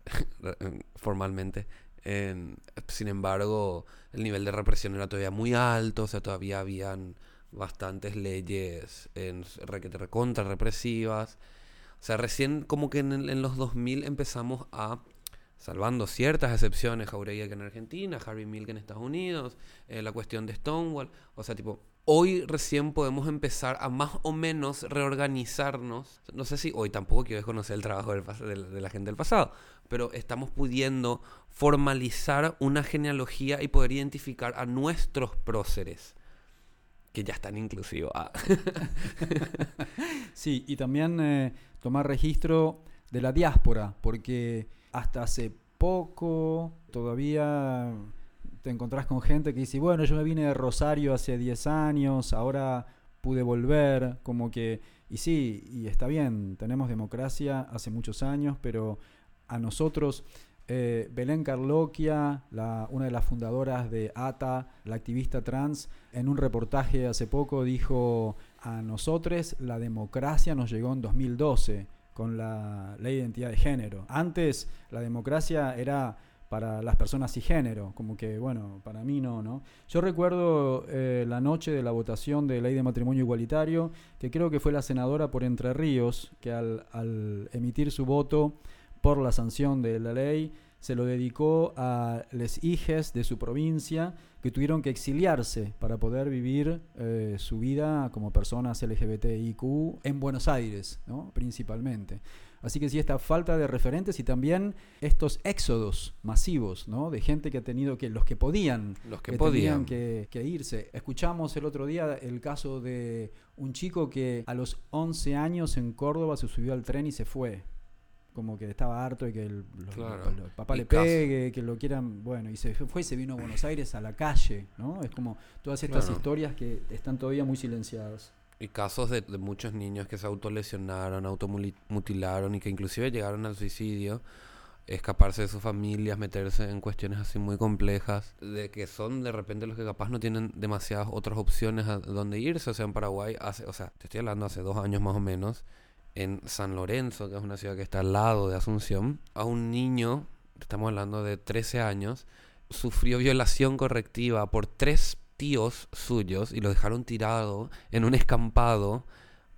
formalmente, sin embargo, el nivel de represión era todavía muy alto, o sea, todavía habían bastantes leyes en represivas. O sea, recién como que en, en los 2000 empezamos a, salvando ciertas excepciones, Jauregui que en Argentina, Harvey Milk en Estados Unidos, eh, la cuestión de Stonewall, o sea, tipo, hoy recién podemos empezar a más o menos reorganizarnos. No sé si hoy tampoco quiero desconocer el trabajo de la gente del pasado, pero estamos pudiendo formalizar una genealogía y poder identificar a nuestros próceres, que ya están inclusivos. Ah. Sí, y también eh, tomar registro de la diáspora, porque hasta hace poco todavía te encontrás con gente que dice, bueno, yo me vine de Rosario hace 10 años, ahora pude volver, como que, y sí, y está bien, tenemos democracia hace muchos años, pero a nosotros, eh, Belén Carloquia, una de las fundadoras de ATA, la activista trans, en un reportaje hace poco dijo, a nosotros la democracia nos llegó en 2012 con la ley de identidad de género. Antes la democracia era para las personas cisgénero, como que, bueno, para mí no, ¿no? Yo recuerdo eh, la noche de la votación de ley de matrimonio igualitario, que creo que fue la senadora por Entre Ríos, que al, al emitir su voto por la sanción de la ley, se lo dedicó a les hijes de su provincia que tuvieron que exiliarse para poder vivir eh, su vida como personas LGBTIQ en Buenos Aires, ¿no? principalmente. Así que sí, esta falta de referentes y también estos éxodos masivos, ¿no? De gente que ha tenido que, los que podían, Los que que podían. que, que irse. Escuchamos el otro día el caso de un chico que a los 11 años en Córdoba se subió al tren y se fue. Como que estaba harto de que el, Claro. papá Y le caso- pegue, que lo quieran, bueno, y se fue y se vino a Buenos Aires a la calle, ¿no? Es como todas estas Claro. historias que están todavía muy silenciadas. Y casos de, de muchos niños que se autolesionaron, automutilaron y que inclusive llegaron al suicidio, escaparse de sus familias, meterse en cuestiones así muy complejas, de que son de repente los que capaz no tienen demasiadas otras opciones a donde irse. O sea, en Paraguay, hace, o sea, te estoy hablando hace dos años más o menos, en San Lorenzo, que es una ciudad que está al lado de Asunción, a un niño, estamos hablando de 13 años, sufrió violación correctiva por tres tíos suyos y lo dejaron tirado en un escampado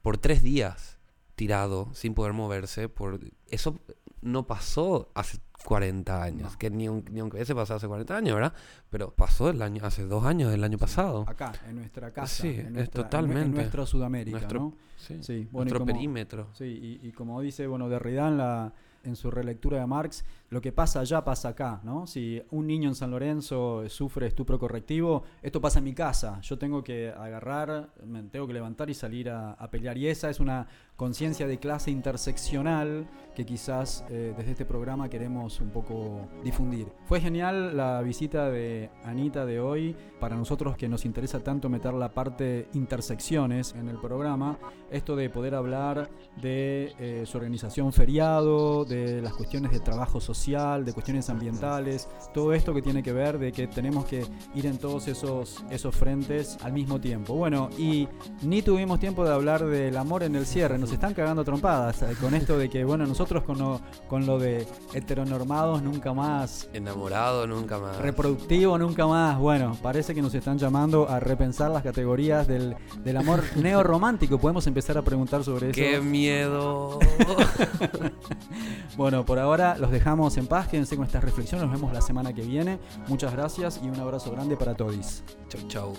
por tres días, tirado, sin poder moverse. Por... Eso no pasó hace 40 años, No. que ni, un- ni aunque hubiese pasado hace 40 años, ¿verdad? Pero pasó el año, hace dos años del año pasado. Acá, en nuestra casa. Sí, en es nuestra, nue- totalmente. En nuestra Sudamérica, Nuestro- ¿no? Sí, Sí, bueno, y Nuestro como- perímetro. Sí, y, y como dice, bueno, Derrida en, la, en su relectura de Marx, lo que pasa allá pasa acá, ¿no? Si un niño en San Lorenzo sufre estupro correctivo, esto pasa en mi casa. Yo tengo que agarrar, me tengo que levantar y salir a, pelear. Y esa es una conciencia de clase interseccional que quizás eh, desde este programa queremos un poco difundir. Fue genial la visita de Anita de hoy. Para nosotros que nos interesa tanto meter la parte intersecciones en el programa, esto de poder hablar de eh, su organización feriado, de las cuestiones de trabajo social, de cuestiones ambientales, todo esto que tiene que ver de que tenemos que ir en todos esos, esos frentes al mismo tiempo. Bueno, y ni tuvimos tiempo de hablar del amor en el cierre, nos están cagando trompadas eh, con esto de que, bueno, nosotros con lo, con lo de heteronormados nunca más Enamorado nunca más. Reproductivo nunca más. Bueno, parece que nos están llamando a repensar las categorías del, del amor neorromántico. Podemos empezar a preguntar sobre eso. ¡Qué miedo! Bueno, por ahora los dejamos en paz, quédense con estas reflexiones. Nos vemos la semana que viene. Muchas gracias y un abrazo grande para todos. Chau, chau.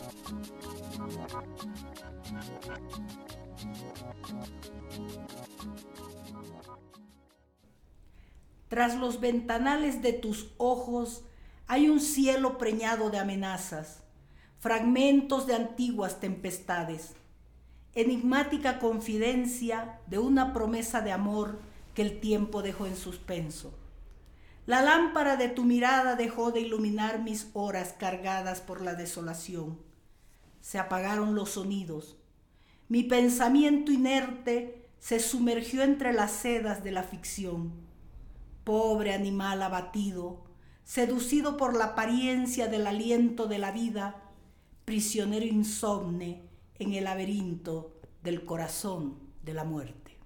Tras los ventanales de tus ojos hay un cielo preñado de amenazas, fragmentos de antiguas tempestades, enigmática confidencia de una promesa de amor que el tiempo dejó en suspenso. La lámpara de tu mirada dejó de iluminar mis horas cargadas por la desolación. Se apagaron los sonidos. Mi pensamiento inerte se sumergió entre las sedas de la ficción. Pobre animal abatido, seducido por la apariencia del aliento de la vida, prisionero insomne en el laberinto del corazón de la muerte.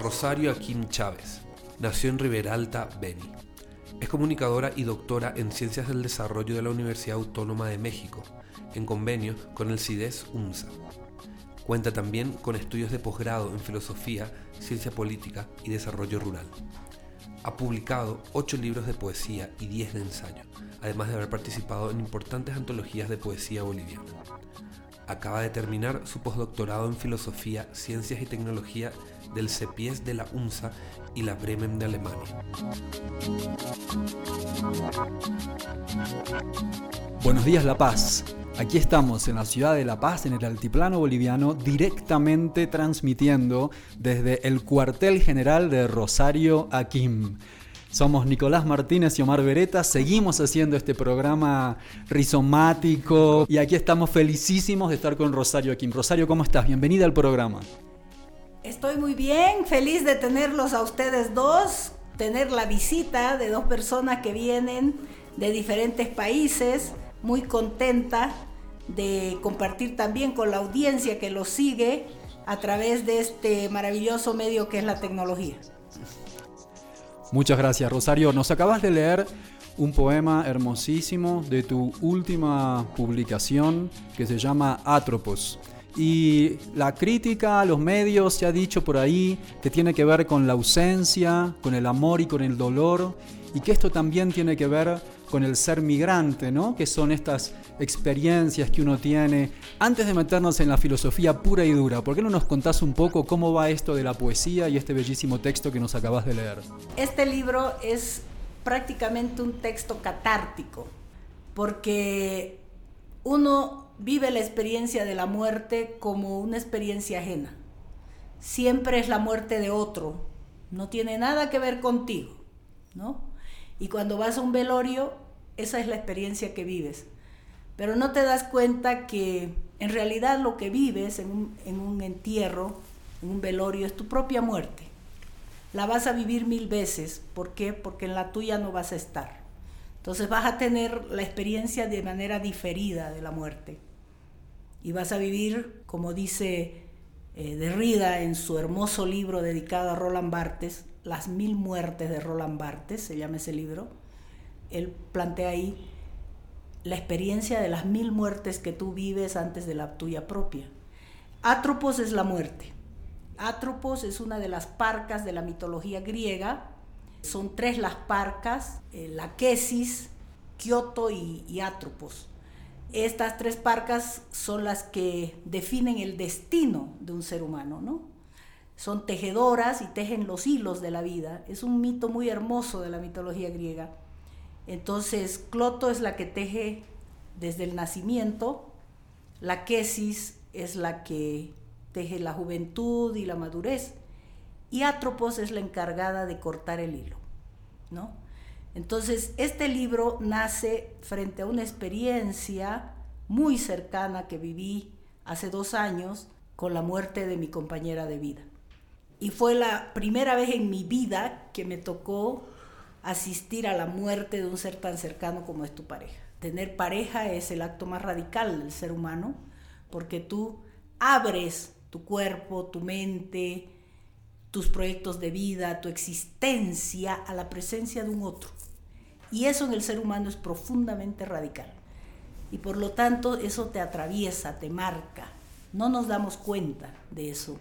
Rosario Aquín Chávez. Nació en Riberalta, Beni. Es comunicadora y doctora en Ciencias del Desarrollo de la Universidad Autónoma de México, en convenio con el CIDES UNSA. Cuenta también con estudios de posgrado en Filosofía, Ciencia Política y Desarrollo Rural. Ha publicado ocho libros de poesía y diez de ensayo, además de haber participado en importantes antologías de poesía boliviana. Acaba de terminar su postdoctorado en Filosofía, Ciencias y Tecnología del CEPIES de la UNSA y la Bremen de Alemania. Buenos días La Paz. Aquí estamos en la ciudad de La Paz, en el altiplano boliviano, directamente transmitiendo desde el cuartel general de Rosario Aquim. Somos Nicolás Martínez y Omar Beretta, seguimos haciendo este programa rizomático y aquí estamos felicísimos de estar con Rosario Aquim. Rosario, ¿cómo estás? Bienvenida al programa. Estoy muy bien, feliz de tenerlos a ustedes dos, tener la visita de dos personas que vienen de diferentes países, muy contenta de compartir también con la audiencia que los sigue a través de este maravilloso medio que es la tecnología. Muchas gracias, Rosario. Nos acabas de leer un poema hermosísimo de tu última publicación que se llama Atropos. Y la crítica a los medios se ha dicho por ahí que tiene que ver con la ausencia, con el amor y con el dolor, y que esto también tiene que ver con el ser migrante, ¿no? Que son estas experiencias que uno tiene. Antes de meternos en la filosofía pura y dura, ¿por qué no nos contás un poco cómo va esto de la poesía y este bellísimo texto que nos acabas de leer? Este libro es prácticamente un texto catártico, porque uno vive la experiencia de la muerte como una experiencia ajena. Siempre es la muerte de otro, no tiene nada que ver contigo, ¿no? Y cuando vas a un velorio, esa es la experiencia que vives. Pero no te das cuenta que en realidad lo que vives en un, entierro, en un velorio, es tu propia muerte. La vas a vivir mil veces. ¿Por qué? Porque en la tuya no vas a estar. Entonces vas a tener la experiencia de manera diferida de la muerte. Y vas a vivir, como dice eh, Derrida en su hermoso libro dedicado a Roland Barthes, las mil muertes de Roland Barthes, se llama ese libro. Él plantea ahí la experiencia de las mil muertes que tú vives antes de la tuya propia. Atropos es la muerte. Atropos es una de las parcas de la mitología griega. Son tres las parcas, eh, la Quesis, Kioto y, y Atropos. Estas tres parcas son las que definen el destino de un ser humano, ¿no? Son tejedoras y tejen los hilos de la vida. Es un mito muy hermoso de la mitología griega. Entonces, Cloto es la que teje desde el nacimiento, la Quesis es la que teje la juventud y la madurez, y Atropos es la encargada de cortar el hilo, ¿no? Entonces, este libro nace frente a una experiencia muy cercana que viví hace dos años con la muerte de mi compañera de vida. Y fue la primera vez en mi vida que me tocó asistir a la muerte de un ser tan cercano como es tu pareja. Tener pareja es el acto más radical del ser humano, porque tú abres tu cuerpo, tu mente, tus proyectos de vida, tu existencia a la presencia de un otro. Y eso en el ser humano es profundamente radical. Y por lo tanto eso te atraviesa, te marca, No nos damos cuenta de eso,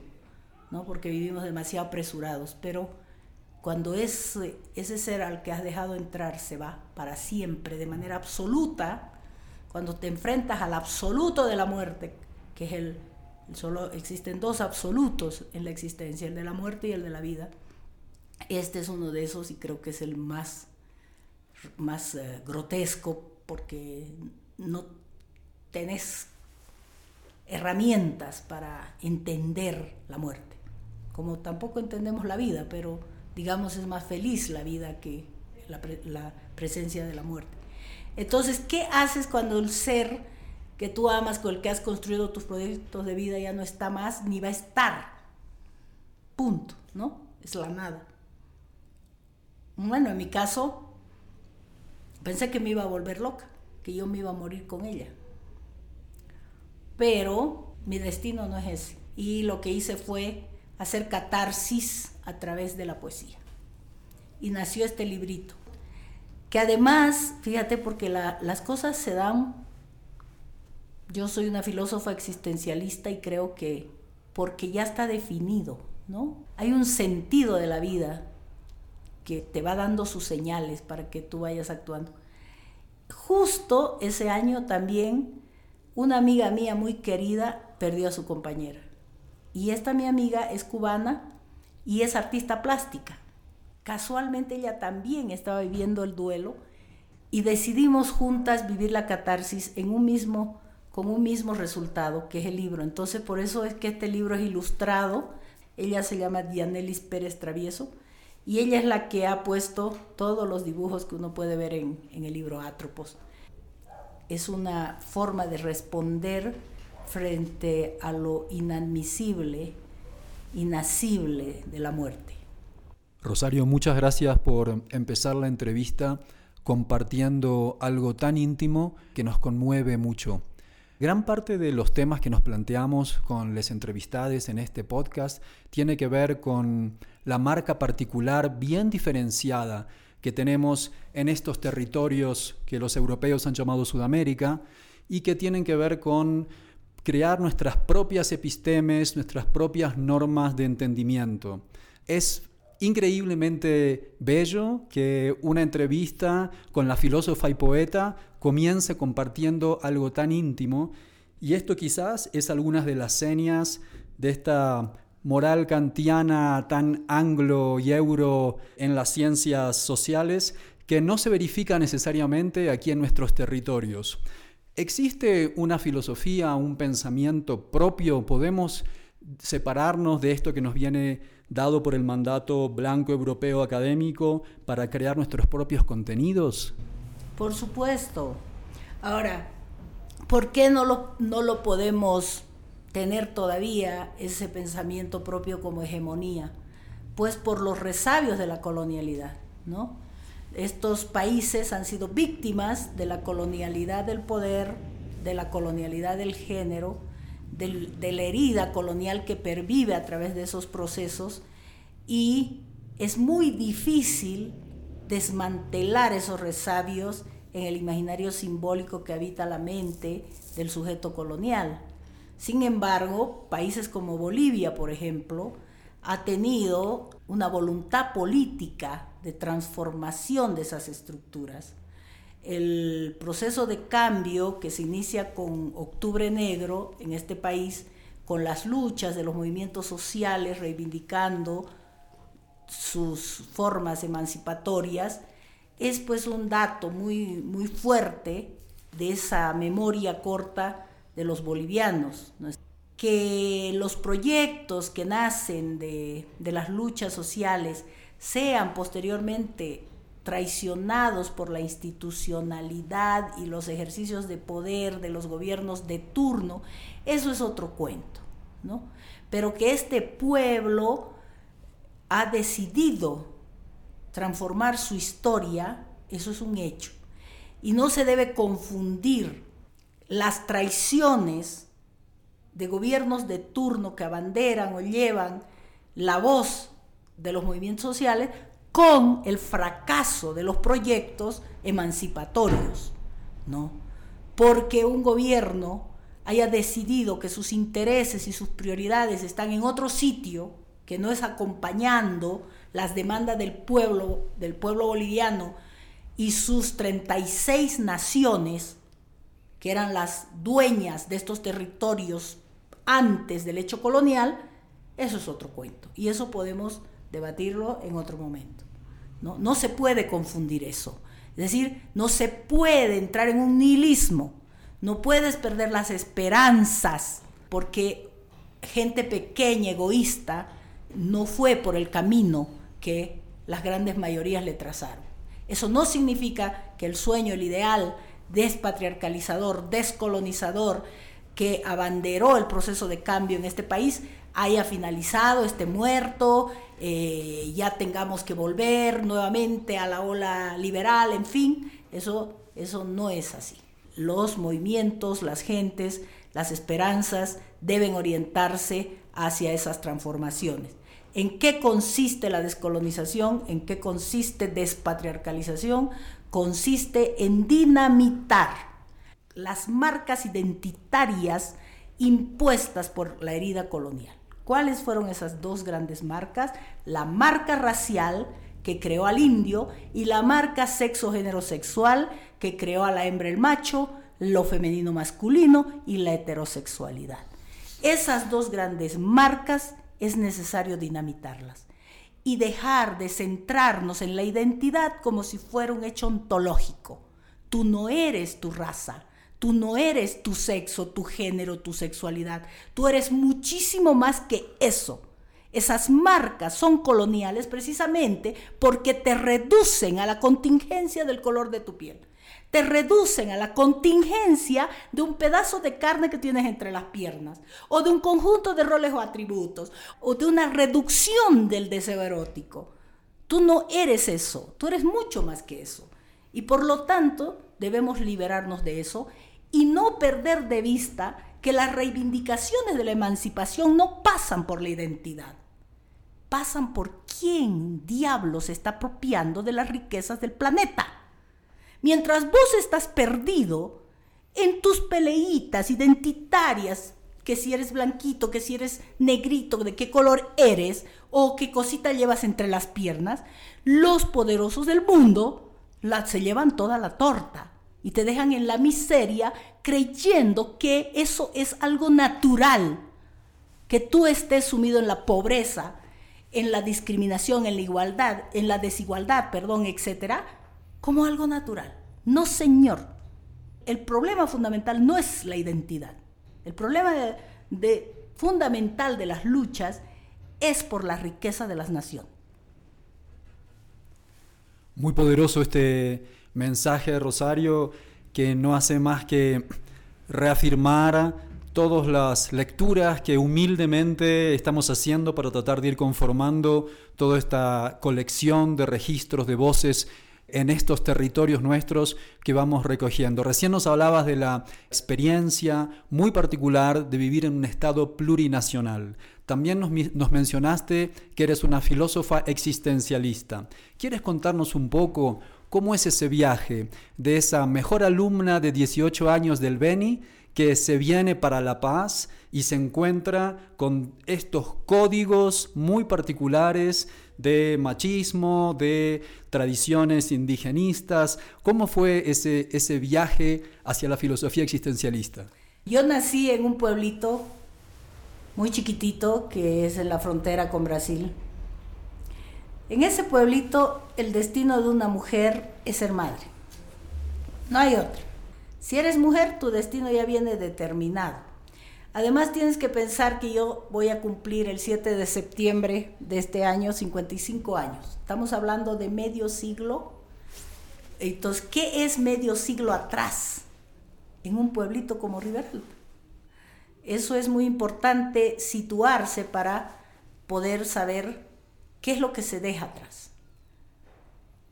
¿no? Porque vivimos demasiado apresurados, pero cuando ese, ese ser al que has dejado entrar se va para siempre, de manera absoluta, cuando te enfrentas al absoluto de la muerte, que es el, solo existen dos absolutos en la existencia, el de la muerte y el de la vida. Este es uno de esos y creo que es el más, más eh, grotesco porque no tenés herramientas para entender la muerte, como tampoco entendemos la vida, pero digamos es más feliz la vida que la, la presencia de la muerte. Entonces, ¿qué haces cuando el ser que tú amas, con el que has construido tus proyectos de vida, ya no está más ni va a estar? Punto, ¿no? Es la nada. Bueno, en mi caso, pensé que me iba a volver loca, que yo me iba a morir con ella. Pero mi destino no es ese. Y lo que hice fue hacer catarsis a través de la poesía. Y nació este librito que además, fíjate, porque las cosas se dan, yo soy una filósofa existencialista y creo que porque ya está definido, ¿no? Hay un sentido de la vida que te va dando sus señales para que tú vayas actuando. Justo ese año también una amiga mía muy querida perdió a su compañera. Y esta mi amiga es cubana y es artista plástica. Casualmente ella también estaba viviendo el duelo y decidimos juntas vivir la catarsis en un mismo, con un mismo resultado, que es el libro. Entonces por eso es que este libro es ilustrado. Ella se llama Dianelis Pérez Travieso y ella es la que ha puesto todos los dibujos que uno puede ver en, en el libro Atropos. Es una forma de responder frente a lo inadmisible, inasible de la muerte. Rosario, muchas gracias por empezar la entrevista compartiendo algo tan íntimo que nos conmueve mucho. Gran parte de los temas que nos planteamos con les entrevistades en este podcast tiene que ver con la marca particular bien diferenciada que tenemos en estos territorios que los europeos han llamado Sudamérica y que tienen que ver con crear nuestras propias epistemes, nuestras propias normas de entendimiento. Es increíblemente bello que una entrevista con la filósofa y poeta comience compartiendo algo tan íntimo y esto quizás es algunas de las señas de esta moral kantiana tan anglo y euro en las ciencias sociales que no se verifica necesariamente aquí en nuestros territorios. ¿Existe una filosofía, un pensamiento propio? ¿Podemos separarnos de esto que nos viene dado por el mandato blanco europeo académico para crear nuestros propios contenidos? Por supuesto. Ahora, ¿por qué no lo, no lo podemos tener todavía ese pensamiento propio como hegemonía? Pues por los resabios de la colonialidad, ¿no? Estos países han sido víctimas de la colonialidad del poder, de la colonialidad del género, de la herida colonial que pervive a través de esos procesos y es muy difícil desmantelar esos resabios en el imaginario simbólico que habita la mente del sujeto colonial. Sin embargo, países como Bolivia, por ejemplo, ha tenido una voluntad política de transformación de esas estructuras el proceso de cambio que se inicia con Octubre Negro en este país, con las luchas de los movimientos sociales reivindicando sus formas emancipatorias, es pues un dato muy, muy fuerte de esa memoria corta de los bolivianos. Que los proyectos que nacen de, de las luchas sociales sean posteriormente traicionados por la institucionalidad y los ejercicios de poder de los gobiernos de turno, eso es otro cuento, ¿no? Pero que este pueblo ha decidido transformar su historia, eso es un hecho. Y no se debe confundir las traiciones de gobiernos de turno que abanderan o llevan la voz de los movimientos sociales con el fracaso de los proyectos emancipatorios, ¿no? Porque un gobierno haya decidido que sus intereses y sus prioridades están en otro sitio, que no es acompañando las demandas del pueblo, del pueblo boliviano y sus 36 naciones, que eran las dueñas de estos territorios antes del hecho colonial, eso es otro cuento. Y eso podemos debatirlo en otro momento. No, se puede confundir eso. Es decir, no se puede entrar en un nihilismo no puedes perder las esperanzas porque gente pequeña, egoísta, no fue por el camino que las grandes mayorías le trazaron. Eso no significa que el sueño, el ideal despatriarcalizador, descolonizador, que abanderó el proceso de cambio en este país, haya finalizado, esté muerto, eh, ya tengamos que volver nuevamente a la ola liberal, en fin, eso, eso no es así los movimientos, las gentes, las esperanzas deben orientarse hacia esas transformaciones. ¿En qué consiste la descolonización? ¿En qué consiste despatriarcalización? Consiste en dinamitar las marcas identitarias impuestas por la herida colonial. ¿Cuáles fueron esas dos grandes marcas? La marca racial, que creó al indio, y la marca sexo-género sexual, que creó a la hembra el macho, lo femenino masculino y la heterosexualidad. Esas dos grandes marcas es necesario dinamitarlas y dejar de centrarnos en la identidad como si fuera un hecho ontológico. Tú no eres tu raza, tú no eres tu sexo, tu género, tu sexualidad, tú eres muchísimo más que eso. Esas marcas son coloniales precisamente porque te reducen a la contingencia del color de tu piel. Te reducen a la contingencia de un pedazo de carne que tienes entre las piernas, o de un conjunto de roles o atributos, o de una reducción del deseo erótico. Tú no eres eso, tú eres mucho más que eso. Y por lo tanto, debemos liberarnos de eso y no perder de vista que las reivindicaciones de la emancipación no pasan por la identidad pasan por quién diablos se está apropiando de las riquezas del planeta. Mientras vos estás perdido en tus peleitas identitarias, que si eres blanquito, que si eres negrito, de qué color eres o qué cosita llevas entre las piernas, los poderosos del mundo se llevan toda la torta y te dejan en la miseria creyendo que eso es algo natural, que tú estés sumido en la pobreza, en la discriminación, en la igualdad, en la desigualdad, perdón, etcétera, como algo natural. No, señor. El problema fundamental no es la identidad. El problema de, fundamental de las luchas es por la riqueza de las naciones. Muy poderoso este mensaje, Rosario, que no hace más que reafirmar todas las lecturas que humildemente estamos haciendo para tratar de ir conformando toda esta colección de registros de voces en estos territorios nuestros que vamos recogiendo. Recién nos hablabas de la experiencia muy particular de vivir en un estado plurinacional. También nos, nos, mencionaste que eres una filósofa existencialista. ¿Quieres contarnos un poco cómo es ese viaje de esa mejor alumna de 18 años del Beni que se viene para la paz y se encuentra con estos códigos muy particulares de machismo, de tradiciones indigenistas. ¿Cómo fue ese, ese viaje hacia la filosofía existencialista? Yo nací en un pueblito muy chiquitito que es en la frontera con Brasil. En ese pueblito el destino de una mujer es ser madre. No hay otro. Si eres mujer, tu destino ya viene determinado. Además, tienes que pensar que yo voy a cumplir el 7 de septiembre de este año 55 años. Estamos hablando de medio siglo. Entonces, ¿qué es medio siglo atrás en un pueblito como Riveralba? Eso es muy importante situarse para poder saber qué es lo que se deja atrás.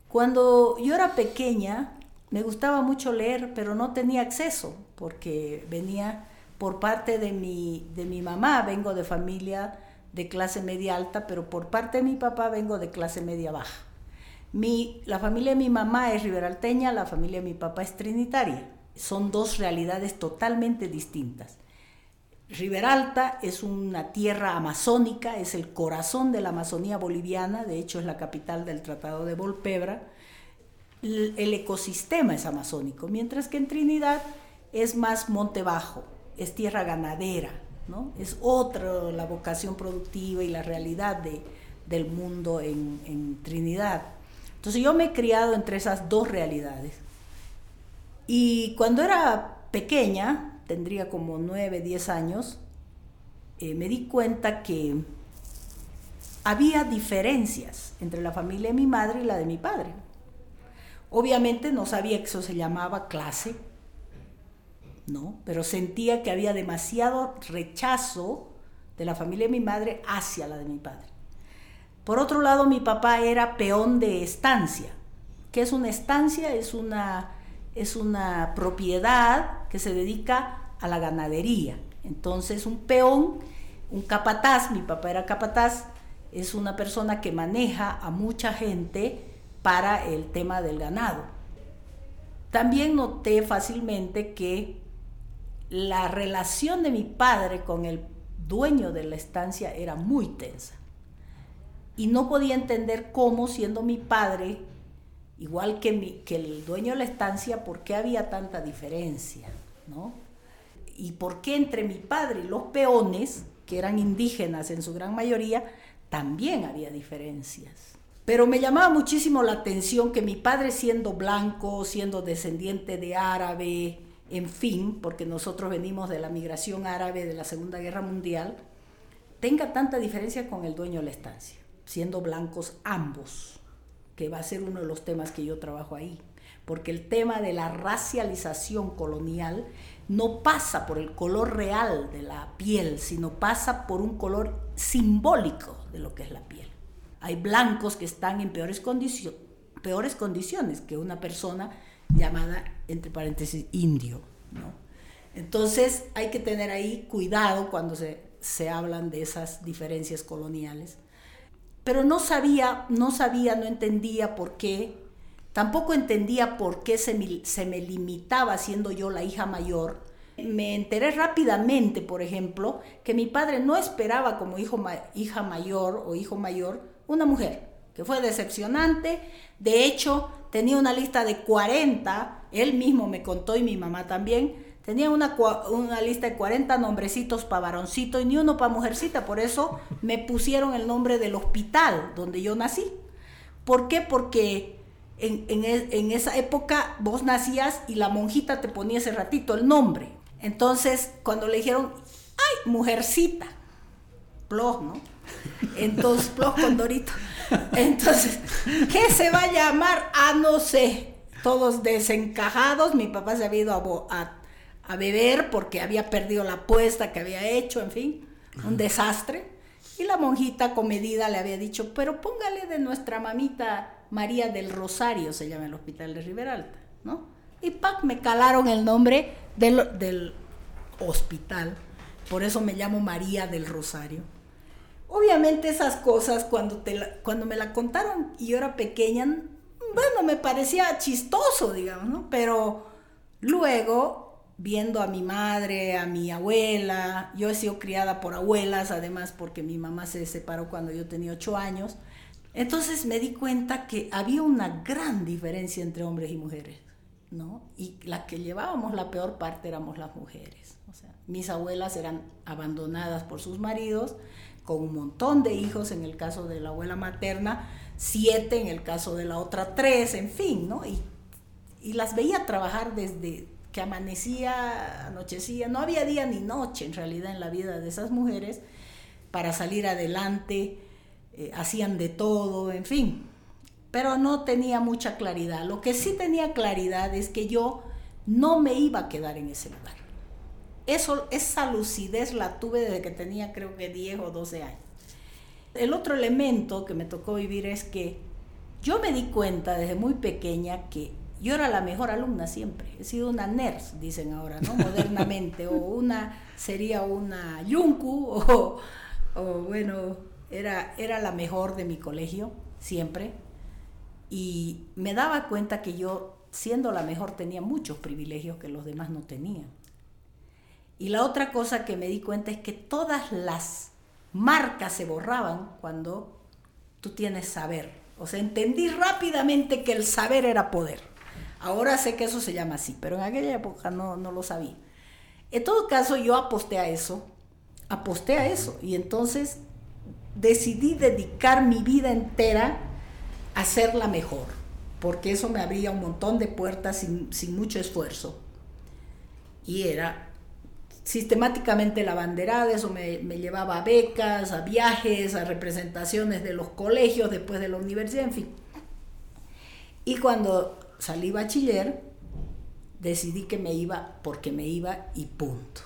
Cuando yo era pequeña, me gustaba mucho leer, pero no tenía acceso porque venía por parte de mi, de mi mamá, vengo de familia de clase media alta, pero por parte de mi papá vengo de clase media baja. Mi, la familia de mi mamá es riberalteña, la familia de mi papá es trinitaria. Son dos realidades totalmente distintas. Riberalta es una tierra amazónica, es el corazón de la Amazonía boliviana, de hecho es la capital del Tratado de Volpebra. El ecosistema es amazónico, mientras que en Trinidad es más monte bajo, es tierra ganadera, ¿no? Es otra la vocación productiva y la realidad de, del mundo en, en Trinidad. Entonces yo me he criado entre esas dos realidades. Y cuando era pequeña, tendría como 9, 10 años, eh, me di cuenta que había diferencias entre la familia de mi madre y la de mi padre. Obviamente no sabía que eso se llamaba clase, ¿no? Pero sentía que había demasiado rechazo de la familia de mi madre hacia la de mi padre. Por otro lado, mi papá era peón de estancia. ¿Qué es una estancia? Es una es una propiedad que se dedica a la ganadería. Entonces un peón, un capataz, mi papá era capataz, es una persona que maneja a mucha gente para el tema del ganado. También noté fácilmente que la relación de mi padre con el dueño de la estancia era muy tensa. Y no podía entender cómo, siendo mi padre, igual que, que el dueño de la estancia, por qué había tanta diferencia, ¿no? Y por qué entre mi padre y los peones, que eran indígenas en su gran mayoría, también había diferencias. Pero me llamaba muchísimo la atención que mi padre siendo blanco, siendo descendiente de árabe, en fin, porque nosotros venimos de la migración árabe de la Segunda Guerra Mundial, tenga tanta diferencia con el dueño de la estancia, siendo blancos ambos que va a ser uno de los temas que yo trabajo ahí, porque el tema de la racialización colonial no pasa por el color real de la piel, sino pasa por un color simbólico de lo que es la piel. Hay blancos que están en peores, peores condiciones que una persona llamada, entre paréntesis, indio. Entonces hay que tener ahí cuidado cuando se, se hablan de esas diferencias coloniales pero no sabía, no sabía, no entendía por qué, tampoco entendía por qué se me, se me limitaba siendo yo la hija mayor. Me enteré rápidamente, por ejemplo, que mi padre no esperaba como hijo, hija mayor o hijo mayor una mujer, que fue decepcionante. De hecho, tenía una lista de 40, él mismo me contó y mi mamá también, Tenía una, una lista de 40 nombrecitos para varoncito y ni uno para mujercita. Por eso me pusieron el nombre del hospital donde yo nací. ¿Por qué? Porque en, en, en, esa época vos nacías y la monjita te ponía ese ratito el nombre. Entonces, cuando le dijeron, ¡ay, mujercita! Plos, ¿no? Entonces, Plos con Dorito. Entonces, ¿qué se va a llamar? Ah, no sé. Todos desencajados. Mi papá se había ido a a beber porque había perdido la apuesta que había hecho, en fin, un desastre. Y la monjita comedida le había dicho, pero póngale de nuestra mamita María del Rosario, se llama el hospital de Riberalta, ¿no? Y ¡pac! me calaron el nombre del, del hospital, por eso me llamo María del Rosario. Obviamente esas cosas cuando, te cuando me la contaron y yo era pequeña, bueno, me parecía chistoso, digamos, ¿no? Pero luego viendo a mi madre, a mi abuela, yo he sido criada por abuelas, además porque mi mamá se separó cuando yo tenía ocho años, entonces me di cuenta que había una gran diferencia entre hombres y mujeres, ¿no? Y la que llevábamos la peor parte éramos las mujeres. O sea, mis abuelas eran abandonadas por sus maridos, con un montón de hijos, en el caso de la abuela materna, siete, en el caso de la otra tres, en fin, ¿no? Y, y las veía trabajar desde que amanecía, anochecía, no había día ni noche en realidad en la vida de esas mujeres para salir adelante, eh, hacían de todo, en fin, pero no tenía mucha claridad. Lo que sí tenía claridad es que yo no me iba a quedar en ese lugar. Eso, esa lucidez la tuve desde que tenía creo que 10 o 12 años. El otro elemento que me tocó vivir es que yo me di cuenta desde muy pequeña que yo era la mejor alumna siempre, he sido una NERS, dicen ahora, ¿no? Modernamente, o una, sería una Yunku, o, o bueno, era, era la mejor de mi colegio, siempre. Y me daba cuenta que yo, siendo la mejor, tenía muchos privilegios que los demás no tenían. Y la otra cosa que me di cuenta es que todas las marcas se borraban cuando tú tienes saber. O sea, entendí rápidamente que el saber era poder. Ahora sé que eso se llama así, pero en aquella época no, no lo sabía. En todo caso, yo aposté a eso, aposté a eso, y entonces decidí dedicar mi vida entera a hacerla mejor, porque eso me abría un montón de puertas sin, sin mucho esfuerzo. Y era sistemáticamente la banderada, eso me, me, llevaba a becas, a viajes, a representaciones de los colegios después de la universidad, en fin. Y cuando salí bachiller, decidí que me iba porque me iba y punto.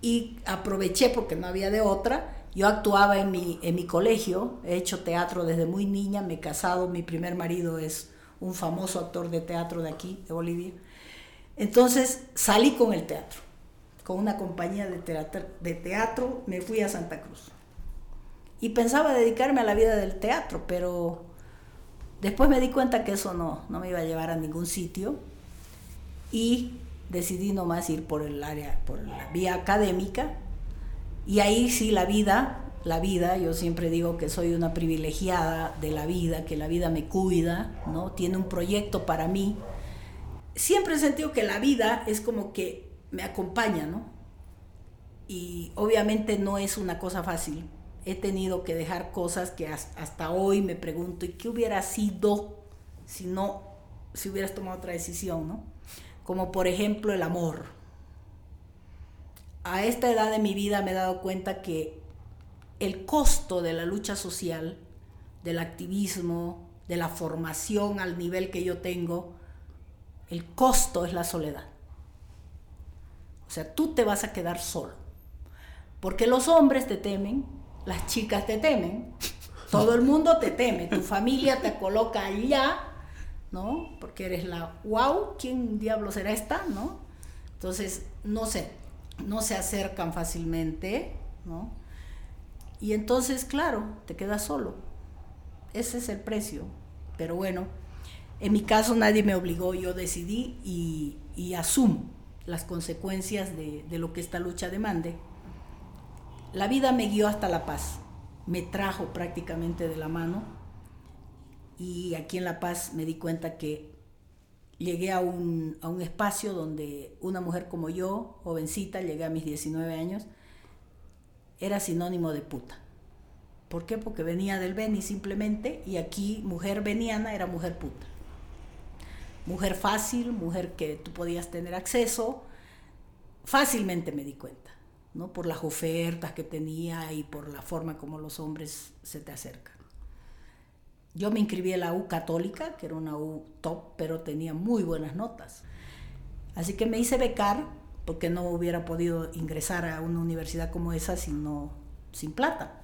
Y aproveché porque no había de otra. Yo actuaba en mi, en mi colegio, he hecho teatro desde muy niña, me he casado, mi primer marido es un famoso actor de teatro de aquí, de Bolivia. Entonces salí con el teatro con una compañía de teatro, de teatro, me fui a Santa Cruz. Y pensaba dedicarme a la vida del teatro, pero después me di cuenta que eso no, no me iba a llevar a ningún sitio y decidí nomás ir por el área, por la vía académica. Y ahí sí la vida, la vida, yo siempre digo que soy una privilegiada de la vida, que la vida me cuida, ¿no? Tiene un proyecto para mí. Siempre he sentido que la vida es como que me acompaña, ¿no? Y obviamente no es una cosa fácil. He tenido que dejar cosas que hasta hoy me pregunto, ¿y qué hubiera sido si no, si hubieras tomado otra decisión, ¿no? Como por ejemplo el amor. A esta edad de mi vida me he dado cuenta que el costo de la lucha social, del activismo, de la formación al nivel que yo tengo, el costo es la soledad. O sea, tú te vas a quedar solo. Porque los hombres te temen, las chicas te temen, todo el mundo te teme, tu familia te coloca allá, ¿no? Porque eres la wow, ¿quién diablo será esta, no? Entonces, no sé, no se acercan fácilmente, ¿no? Y entonces, claro, te quedas solo. Ese es el precio. Pero bueno, en mi caso nadie me obligó, yo decidí y, y asumo las consecuencias de, lo que esta lucha demande. La vida me guió hasta La Paz, me trajo prácticamente de la mano. Y aquí en La Paz me di cuenta que llegué a un, a un espacio donde una mujer como yo, jovencita, llegué a mis 19 años, era sinónimo de puta. ¿Por qué? Porque venía del Beni simplemente y aquí mujer veniana era mujer puta. Mujer fácil, mujer que tú podías tener acceso, fácilmente me di cuenta, Por las ofertas que tenía y por la forma como los hombres se te acercan. Yo me inscribí en la U católica, que era una U top, pero tenía muy buenas notas. Así que me hice becar, porque no hubiera podido ingresar a una universidad como esa sin plata.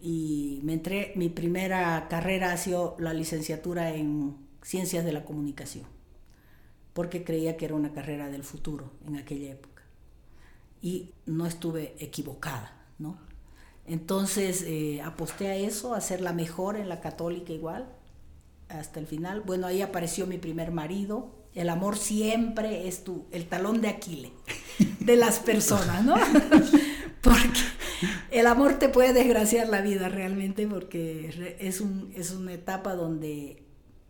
Y me entré, mi primera carrera ha sido la licenciatura en ciencias de la comunicación, porque creía que era una carrera del futuro en aquella época. Y no estuve equivocada, ¿no? Entonces eh, aposté a eso, a ser la mejor en la católica igual, hasta el final. Bueno, ahí apareció mi primer marido. El amor siempre es tu, el talón de Aquiles de las personas, ¿no? porque el amor te puede desgraciar la vida realmente, porque es, un, es una etapa donde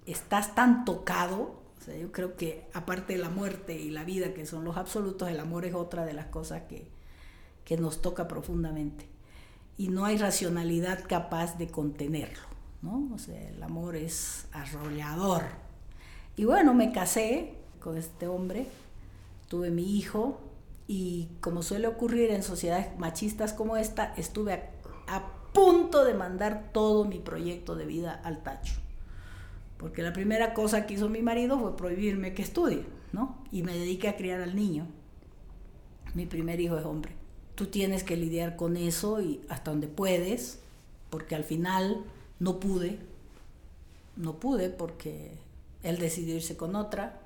estás tan tocado, o sea, yo creo que aparte de la muerte y la vida, que son los absolutos, el amor es otra de las cosas que, que nos toca profundamente. Y no hay racionalidad capaz de contenerlo, ¿no? O sea, el amor es arrollador. Y bueno, me casé con este hombre, tuve mi hijo y como suele ocurrir en sociedades machistas como esta, estuve a, a punto de mandar todo mi proyecto de vida al tacho porque la primera cosa que hizo mi marido fue prohibirme que estudie, ¿no? Y me dediqué a criar al niño. Mi primer hijo es hombre. Tú tienes que lidiar con eso y hasta donde puedes, porque al final no pude, no pude porque él decidió irse con otra.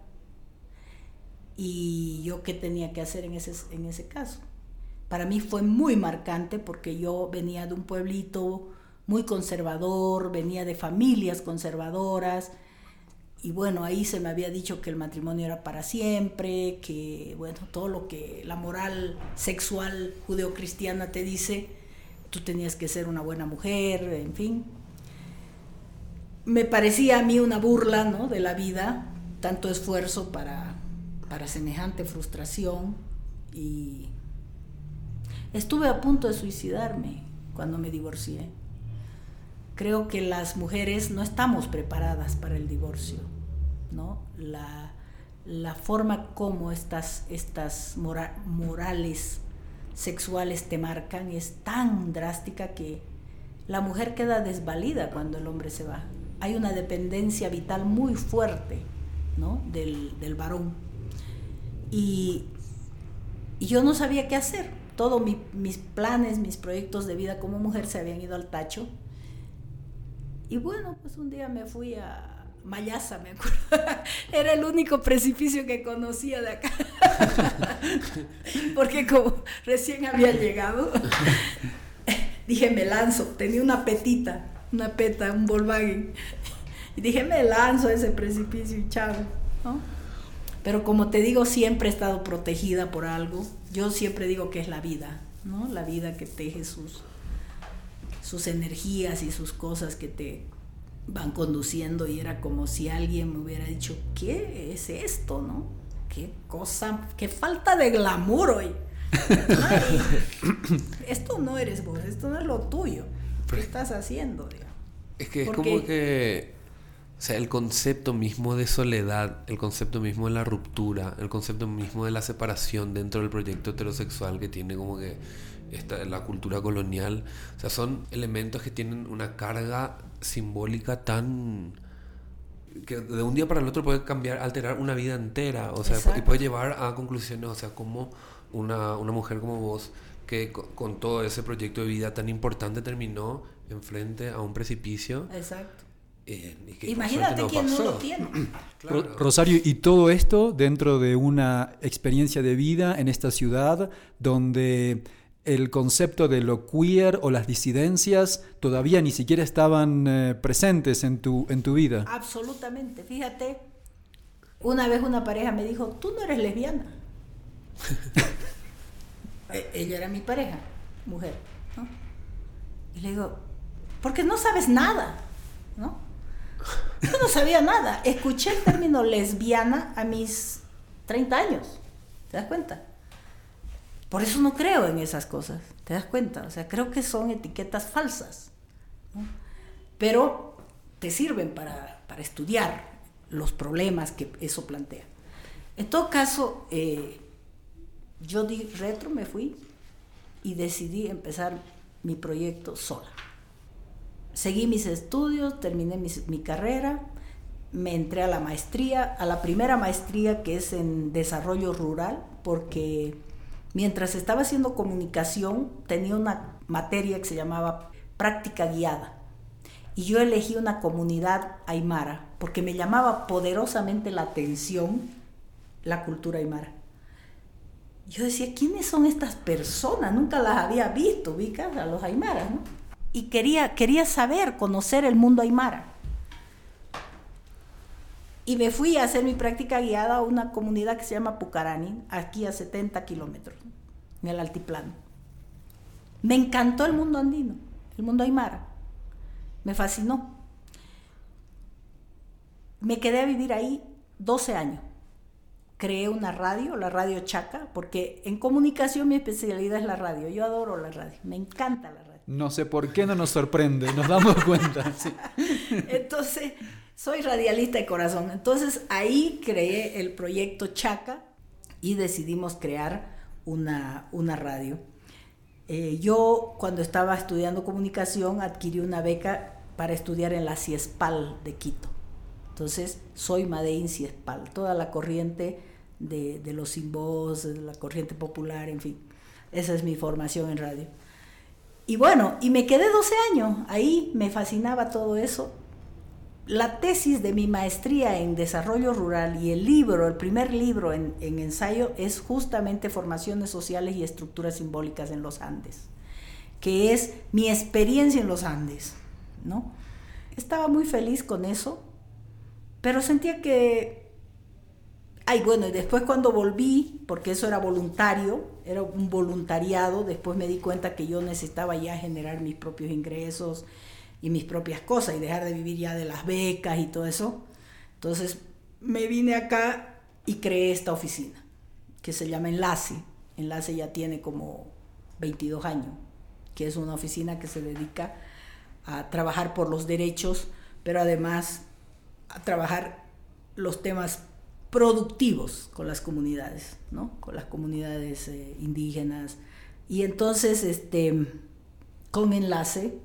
Y yo qué tenía que hacer en ese, en ese caso. Para mí fue muy marcante porque yo venía de un pueblito muy conservador, venía de familias conservadoras, y bueno, ahí se me había dicho que el matrimonio era para siempre, que bueno, todo lo que la moral sexual judeocristiana te dice, tú tenías que ser una buena mujer, en fin. Me parecía a mí una burla ¿no? de la vida, tanto esfuerzo para, para semejante frustración y estuve a punto de suicidarme cuando me divorcié. Creo que las mujeres no estamos preparadas para el divorcio, ¿no? La, forma como estas, estas morales sexuales te marcan es tan drástica que la mujer queda desvalida cuando el hombre se va. Hay una dependencia vital muy fuerte ¿no? del, varón. Y, yo no sabía qué hacer. Todos mis planes, mis proyectos de vida como mujer se habían ido al tacho. Y bueno, pues un día me fui a, Mayasa, me acuerdo. Era el único precipicio que conocía de acá. Porque como recién había llegado, dije, me lanzo. Tenía una petita, una peta, un Volkswagen. Y dije, me lanzo a ese precipicio y chao. Pero como te digo, siempre he estado protegida por algo. Yo siempre digo que es la vida, ¿no? La vida que teje sus, sus energías y sus cosas que te van conduciendo y era como si alguien me hubiera dicho, ¿qué es esto, no? Qué cosa, qué falta de glamour hoy. esto no eres vos, esto no es lo tuyo. ¿Qué estás haciendo? Es que es como que, o sea, el concepto mismo de soledad, el concepto mismo de la ruptura, el concepto mismo de la separación dentro del proyecto heterosexual que tiene como que esta, la cultura colonial, o sea, son elementos que tienen una carga simbólica tan que de un día para el otro puede cambiar, alterar una vida entera, o sea, y puede llevar a conclusiones, o sea, como una, una mujer como vos, que con, todo ese proyecto de vida tan importante terminó enfrente a un precipicio. Exacto. Eh, Imagínate quién no lo tiene. Rosario, y todo esto dentro de una experiencia de vida en esta ciudad donde el concepto de lo queer o las disidencias todavía ni siquiera estaban eh, presentes en tu, en tu vida. Absolutamente. Fíjate, una vez una pareja me dijo, tú no eres lesbiana. E, ella era mi pareja, mujer. Y le digo, porque no sabes nada, ¿no? Yo no sabía nada. Escuché el término lesbiana a mis 30 años. ¿Te das cuenta? Por eso no creo en esas cosas, ¿te das cuenta? O sea, creo que son etiquetas falsas, pero te sirven para, estudiar los problemas que eso plantea. En todo caso, eh, yo di retro, me fui y decidí empezar mi proyecto sola. Seguí mis estudios, terminé mi carrera, me entré a la maestría, a la primera maestría que es en desarrollo rural, porque Mientras estaba haciendo comunicación, tenía una materia que se llamaba práctica guiada. Y yo elegí una comunidad aymara porque me llamaba poderosamente la atención la cultura aymara. Yo decía, ¿quiénes son estas personas? Nunca las había visto, ubicas a los aymaras, ¿no? Y quería, quería saber, conocer el mundo aymara. Y me fui a hacer mi práctica guiada a una comunidad que se llama Pucarani, aquí a 70 kilómetros, en el altiplano. Me encantó el mundo andino, el mundo aymara. Me fascinó. Me quedé a vivir ahí 12 años. Creé una radio, la radio Chaca, porque en comunicación mi especialidad es la radio. Yo adoro la radio, me encanta la radio. No sé por qué no nos sorprende, nos damos cuenta. Entonces, soy radialista de corazón. Entonces ahí creé el proyecto Chaca y decidimos crear una, una radio. Eh, yo cuando estaba estudiando comunicación adquirí una beca para estudiar en la CIESPAL de Quito. Entonces soy Madein CIESPAL, toda la corriente de, de los sin voz, la corriente popular, en fin. Esa es mi formación en radio. Y bueno, y me quedé 12 años, ahí me fascinaba todo eso la tesis de mi maestría en desarrollo rural y el libro, el primer libro en, ensayo, es justamente Formaciones Sociales y Estructuras Simbólicas en los Andes, que es mi experiencia en los Andes, ¿no? Estaba muy feliz con eso, Pero sentía que... Ay, bueno, y después cuando volví, porque eso era voluntario, era un voluntariado, después me di cuenta que yo necesitaba ya generar mis propios ingresos mis propias cosas y dejar de vivir ya de las becas y todo eso. Entonces me vine acá y creé esta oficina, que se llama Enlace. Enlace ya tiene como 22 años, que es una oficina que se dedica a trabajar por los derechos, pero además a trabajar los temas productivos con las comunidades, ¿no? Con las comunidades eh, indígenas. Y entonces, este, con enlace,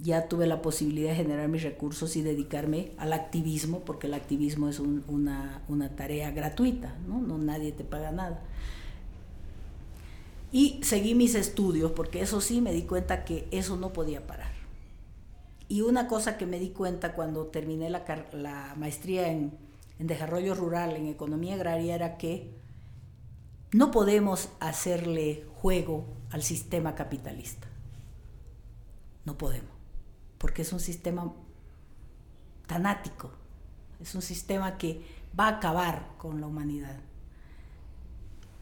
ya tuve la posibilidad de generar mis recursos y dedicarme al activismo, porque el activismo es una, tarea gratuita, ¿no? Nadie te paga nada. Y seguí mis estudios, porque eso sí me di cuenta que eso no podía parar. Y una cosa que me di cuenta cuando terminé la, maestría en desarrollo rural, en economía agraria, era que no podemos hacerle juego al sistema capitalista. No podemos porque es un sistema tanático, es un sistema que va a acabar con la humanidad.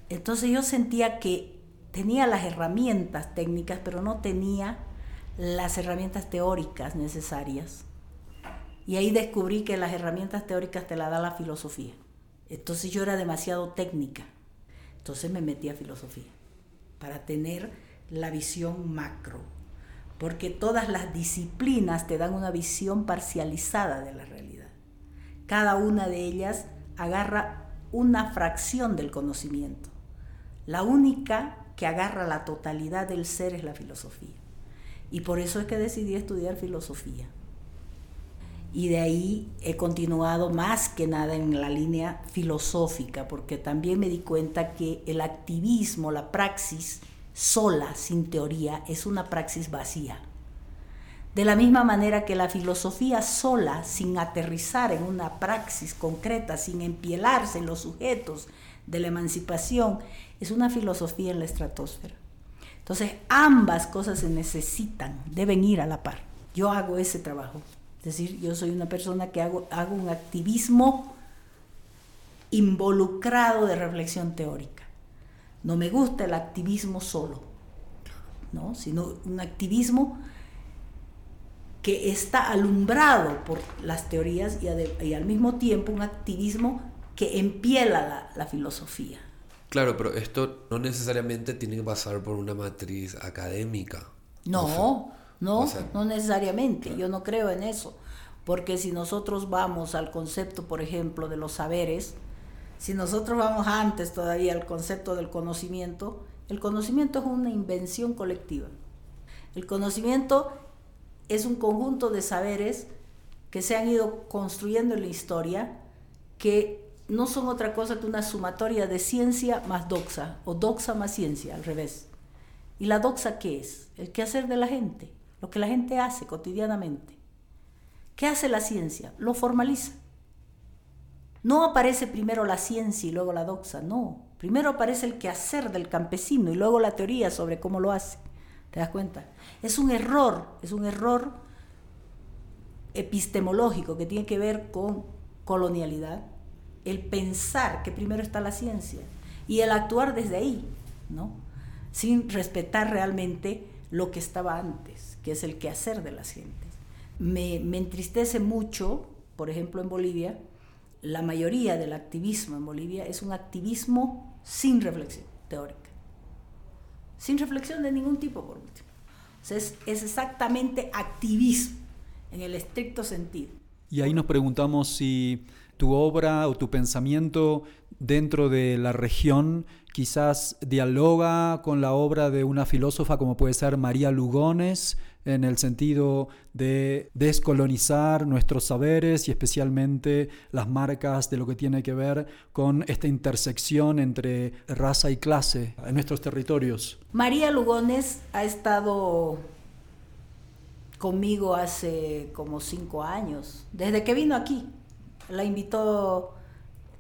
Entonces yo sentía que tenía las herramientas técnicas, pero no tenía las herramientas teóricas necesarias. Y ahí descubrí que las herramientas teóricas te las da la filosofía. Entonces yo era demasiado técnica. Entonces me metí a filosofía para tener la visión macro porque todas las disciplinas te dan una visión parcializada de la realidad. Cada una de ellas agarra una fracción del conocimiento. La única que agarra la totalidad del ser es la filosofía. Y por eso es que decidí estudiar filosofía. Y de ahí he continuado más que nada en la línea filosófica, porque también me di cuenta que el activismo, la praxis, sola, sin teoría, es una praxis vacía. De la misma manera que la filosofía sola, sin aterrizar en una praxis concreta, sin empielarse en los sujetos de la emancipación, es una filosofía en la estratosfera. Entonces, ambas cosas se necesitan, deben ir a la par. Yo hago ese trabajo. Es decir, yo soy una persona que hago, hago un activismo involucrado de reflexión teórica. No me gusta el activismo solo, ¿no? sino un activismo que está alumbrado por las teorías y, al mismo tiempo un activismo que empiela la, la, filosofía. Claro, pero esto no necesariamente tiene que pasar por una matriz académica. No, no, no necesariamente. Yo no creo en eso. Porque si nosotros vamos al concepto, por ejemplo, de los saberes, si nosotros vamos antes todavía al concepto del conocimiento, el conocimiento es una invención colectiva. El conocimiento es un conjunto de saberes que se han ido construyendo en la historia que no son otra cosa que una sumatoria de ciencia más doxa o doxa más ciencia, al revés. ¿Y la doxa qué es? El quehacer de la gente, lo que la gente hace cotidianamente. ¿Qué hace la ciencia? Lo formaliza. No aparece primero la ciencia y luego la doxa, no. Primero aparece el quehacer del campesino y luego la teoría sobre cómo lo hace. ¿Te das cuenta? Es un error, es un error epistemológico que tiene que ver con colonialidad, el pensar que primero está la ciencia y el actuar desde ahí, ¿no? Sin respetar realmente lo que estaba antes, que es el quehacer de las gentes. Me, me entristece mucho, por ejemplo en Bolivia, la mayoría del activismo en Bolivia es un activismo sin reflexión teórica. Sin reflexión de ningún tipo, por último. es, es exactamente activismo en el estricto sentido. Y ahí nos preguntamos si tu obra o tu pensamiento dentro de la región quizás dialoga con la obra de una filósofa como puede ser María Lugones, en el sentido de descolonizar nuestros saberes y especialmente las marcas de lo que tiene que ver con esta intersección entre raza y clase en nuestros territorios. María Lugones ha estado conmigo hace como cinco años, desde que vino aquí. La invitó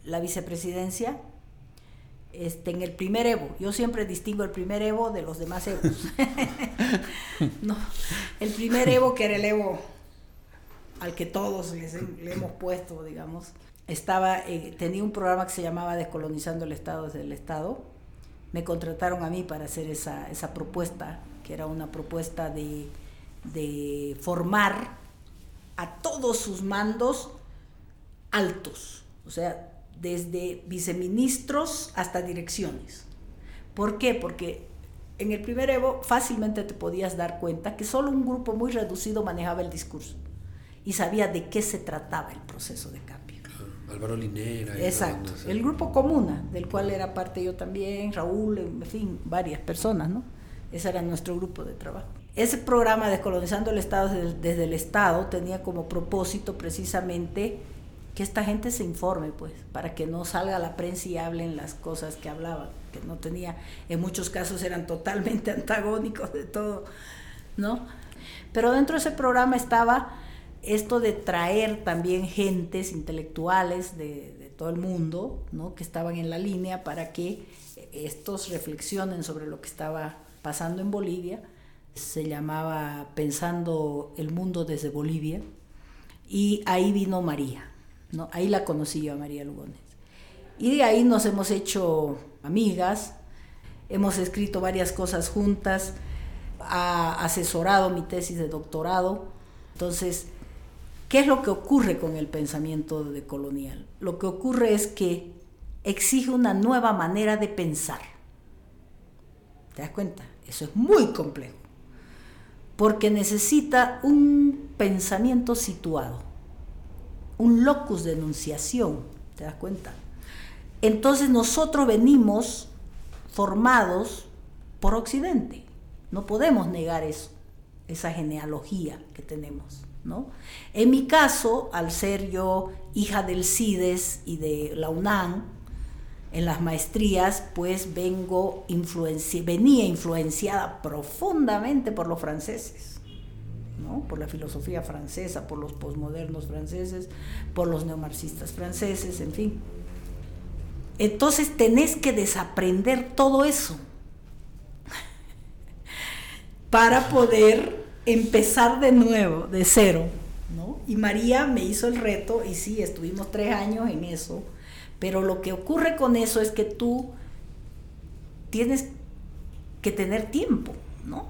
la vicepresidencia este, en el primer Evo. Yo siempre distingo el primer Evo de los demás Evos. no, el primer Evo que era el Evo al que todos le hemos puesto, digamos, estaba, eh, tenía un programa que se llamaba Descolonizando el Estado desde el Estado. Me contrataron a mí para hacer esa, esa propuesta, que era una propuesta de, de formar a todos sus mandos altos, o sea, desde viceministros hasta direcciones. ¿Por qué? Porque en el primer Evo fácilmente te podías dar cuenta que solo un grupo muy reducido manejaba el discurso y sabía de qué se trataba el proceso de cambio. Álvaro Linera. Exacto. El grupo Comuna, del cual era parte yo también, Raúl, en fin, varias personas, ¿no? Ese era nuestro grupo de trabajo. Ese programa Descolonizando el Estado desde, el Estado tenía como propósito precisamente que esta gente se informe, pues, para que no salga a la prensa y hablen las cosas que hablaban, que no tenía, en muchos casos eran totalmente antagónicos de todo, ¿no? Pero dentro de ese programa estaba esto de traer también gentes intelectuales de, de todo el mundo, ¿no? Que estaban en la línea para que estos reflexionen sobre lo que estaba pasando en Bolivia se llamaba Pensando el Mundo desde Bolivia, y ahí vino María, ¿no? ahí la conocí yo a María Lugones. Y de ahí nos hemos hecho amigas, hemos escrito varias cosas juntas, ha asesorado mi tesis de doctorado. Entonces, ¿qué es lo que ocurre con el pensamiento de colonial? Lo que ocurre es que exige una nueva manera de pensar. ¿Te das cuenta? Eso es muy complejo porque necesita un pensamiento situado, un locus de enunciación, ¿te das cuenta? Entonces nosotros venimos formados por Occidente, no podemos negar eso, esa genealogía que tenemos. ¿no? En mi caso, al ser yo hija del CIDES y de la UNAM, en las maestrías, pues vengo influenci venía influenciada profundamente por los franceses, ¿no? por la filosofía francesa, por los posmodernos franceses, por los neomarxistas franceses, en fin. Entonces tenés que desaprender todo eso para poder empezar de nuevo, de cero. ¿no? Y María me hizo el reto y sí, estuvimos tres años en eso pero lo que ocurre con eso es que tú tienes que tener tiempo, ¿no?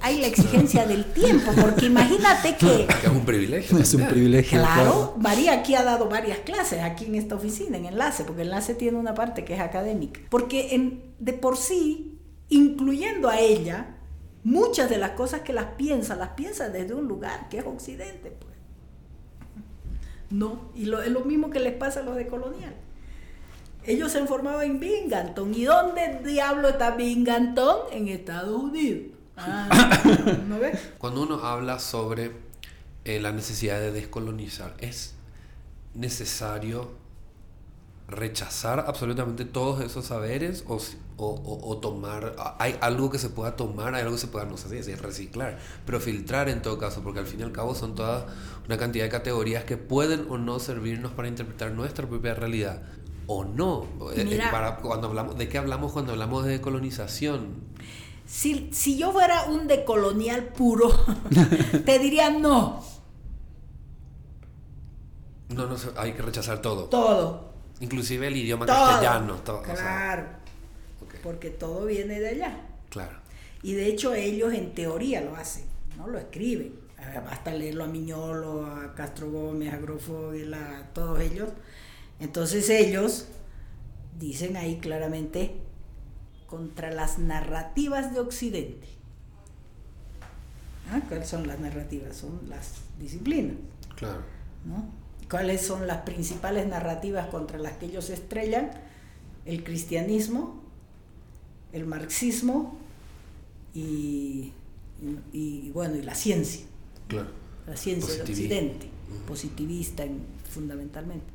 Hay, la exigencia del tiempo, porque imagínate que... Es un privilegio. Es un privilegio. Claro, María aquí ha dado varias clases, aquí en esta oficina, en Enlace, porque Enlace tiene una parte que es académica. Porque en, de por sí, incluyendo a ella, muchas de las cosas que las piensa, las piensa desde un lugar que es Occidente, pues. No, y lo, es lo mismo que les pasa a los de colonial. Ellos se han formado en Binghamton. ¿Y dónde diablo está Binghamton? En Estados Unidos. Ah, ¿No ves? Cuando uno habla sobre eh, la necesidad de descolonizar, es necesario rechazar absolutamente todos esos saberes o, o, tomar, hay algo que se pueda tomar, hay algo que se pueda, no sé si decir reciclar, pero filtrar en todo caso, porque al fin y al cabo son toda una cantidad de categorías que pueden o no servirnos para interpretar nuestra propia realidad o no. Eh, eh, para, cuando hablamos, ¿De qué hablamos cuando hablamos de colonización? Si, si yo fuera un decolonial puro, te diría no. No, no, hay que rechazar todo. Todo. Inclusive el idioma castellano. claro. Porque todo viene de allá. Claro. Y de hecho ellos en teoría lo hacen, ¿no? Lo escriben. Basta leerlo a Miñolo, a Castro Gómez, a Grofogel, a todos ellos. Entonces ellos dicen ahí claramente contra las narrativas de Occidente. ¿Ah? ¿Cuáles son las narrativas? Son las disciplinas. Claro. ¿no? ¿Cuáles son las principales narrativas contra las que ellos estrellan? El cristianismo, el marxismo y, bueno, y la ciencia. Claro. La ciencia del occidente, positivista fundamentalmente.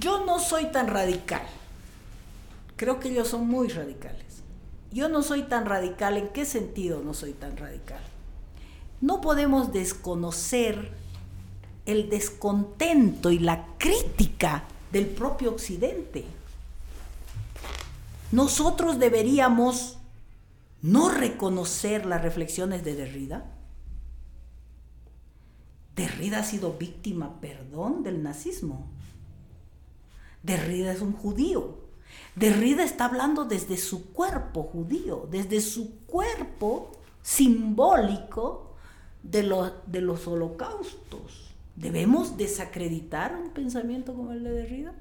Yo no soy tan radical. Creo que ellos son muy radicales. Yo no soy tan radical. ¿En qué sentido no soy tan radical? No podemos desconocer el descontento y la crítica del propio Occidente. Nosotros deberíamos no reconocer las reflexiones de Derrida. Derrida ha sido víctima, perdón, del nazismo. Derrida es un judío. Derrida está hablando desde su cuerpo judío, desde su cuerpo simbólico de, de los holocaustos. ¿Debemos desacreditar un pensamiento como el de Derrida?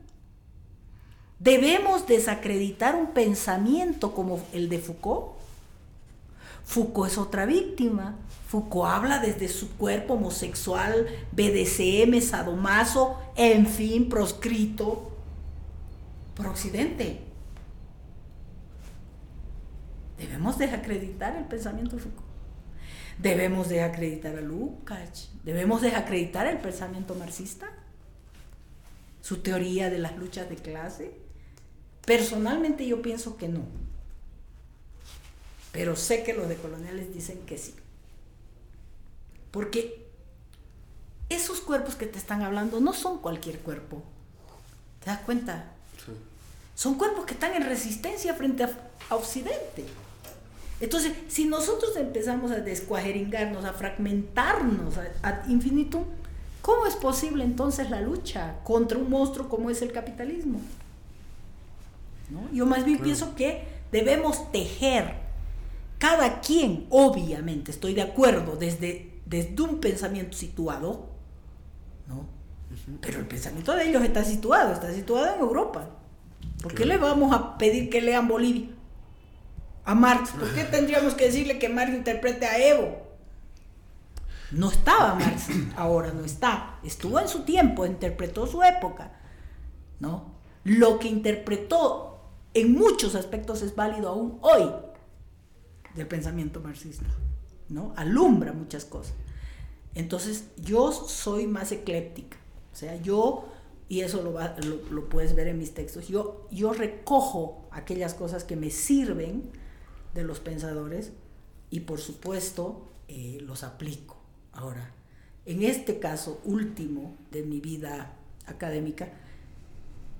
¿Debemos desacreditar un pensamiento como el de Foucault? Foucault es otra víctima. Foucault habla desde su cuerpo homosexual, BDSM, sadomaso, en fin, proscrito por Occidente. Debemos desacreditar el pensamiento Foucault. Debemos desacreditar a Lukács. Debemos desacreditar el pensamiento marxista. Su teoría de las luchas de clase. Personalmente yo pienso que no. Pero sé que los decoloniales dicen que sí. Porque esos cuerpos que te están hablando no son cualquier cuerpo. ¿Te das cuenta? Son cuerpos que están en resistencia frente a, Occidente. Entonces, si nosotros empezamos a descuajeringarnos, a fragmentarnos ad infinitum, ¿cómo es posible entonces la lucha contra un monstruo como es el capitalismo? Yo más bien pienso que debemos tejer, cada quien, obviamente, estoy de acuerdo, desde, desde un pensamiento situado, ¿no? Pero el pensamiento de ellos está situado, está situado en Europa. ¿Por qué le vamos a pedir que lean Bolivia? A Marx. ¿Por qué tendríamos que decirle que Marx interprete a Evo? No estaba Marx, ahora no está. Estuvo en su tiempo, interpretó su época. ¿No? Lo que interpretó en muchos aspectos es válido aún hoy del pensamiento marxista. ¿No? Alumbra muchas cosas. Entonces, yo soy más ecléptica. O sea, yo y eso lo, lo, puedes ver en mis textos. Yo, yo recojo aquellas cosas que me sirven de los pensadores y por supuesto eh, los aplico. Ahora, en este caso último de mi vida académica,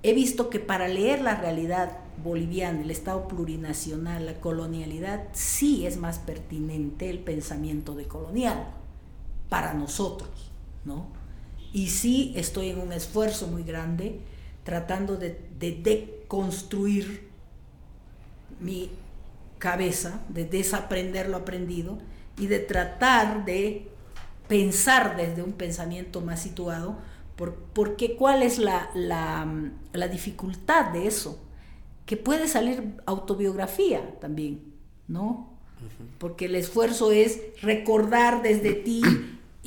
he visto que para leer la realidad boliviana, el Estado plurinacional, la colonialidad, sí es más pertinente el pensamiento de colonial para nosotros, ¿no? Y sí estoy en un esfuerzo muy grande tratando de, deconstruir mi cabeza, de desaprender lo aprendido y de tratar de pensar desde un pensamiento más situado, porque cuál es la, la, dificultad de eso, que puede salir autobiografía también, ¿no? Porque el esfuerzo es recordar desde ti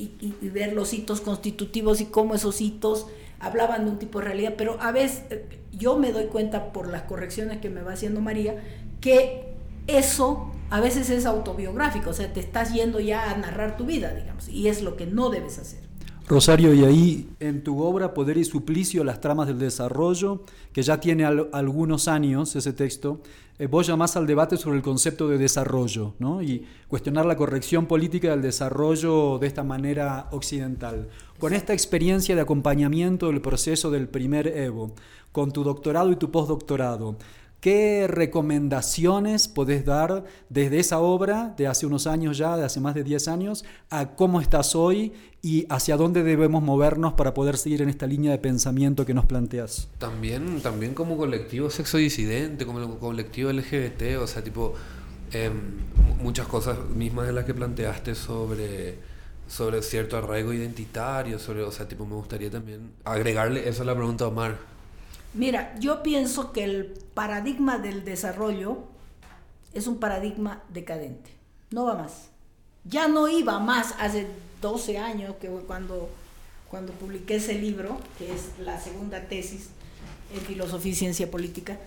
y, ver los hitos constitutivos y cómo esos hitos hablaban de un tipo de realidad, pero a veces eh, yo me doy cuenta por las correcciones que me va haciendo María, que eso a veces es autobiográfico, o sea, te estás yendo ya a narrar tu vida, digamos, y es lo que no debes hacer. Rosario, y ahí en tu obra Poder y Suplicio, las tramas del desarrollo, que ya tiene algunos años ese texto, eh, vos llamás al debate sobre el concepto de desarrollo ¿no? y cuestionar la corrección política del desarrollo de esta manera occidental. Con esta experiencia de acompañamiento del proceso del primer Evo, con tu doctorado y tu postdoctorado, ¿Qué recomendaciones podés dar desde esa obra de hace unos años ya, de hace más de 10 años, a cómo estás hoy y hacia dónde debemos movernos para poder seguir en esta línea de pensamiento que nos planteas? También, también como colectivo sexo disidente, como colectivo LGBT, o sea, tipo, em, muchas cosas mismas de las que planteaste sobre sobre cierto arraigo identitario, sobre, o sea, tipo, me gustaría también agregarle eso a la pregunta Omar Mira, yo pienso que el paradigma del desarrollo es un paradigma decadente. No va más. Ya no iba más hace 12 años, que cuando, cuando publiqué ese libro, que es la segunda tesis en filosofía y ciencia política.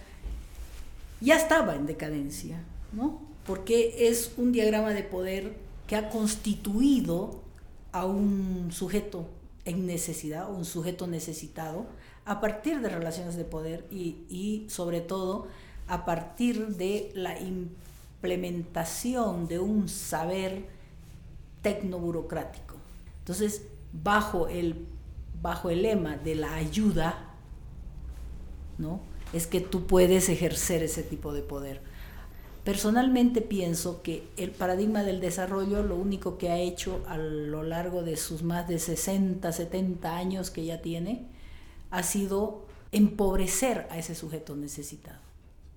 Ya estaba en decadencia, ¿no? Porque es un diagrama de poder que ha constituido a un sujeto en necesidad, un sujeto necesitado, a partir de relaciones de poder y, sobre todo a partir de la implementación de un saber tecnoburocrático. Entonces, bajo el, bajo el lema de la ayuda, ¿no? es que tú puedes ejercer ese tipo de poder. Personalmente pienso que el paradigma del desarrollo lo único que ha hecho a lo largo de sus más de 60, 70 años que ya tiene, ha sido empobrecer a ese sujeto necesitado.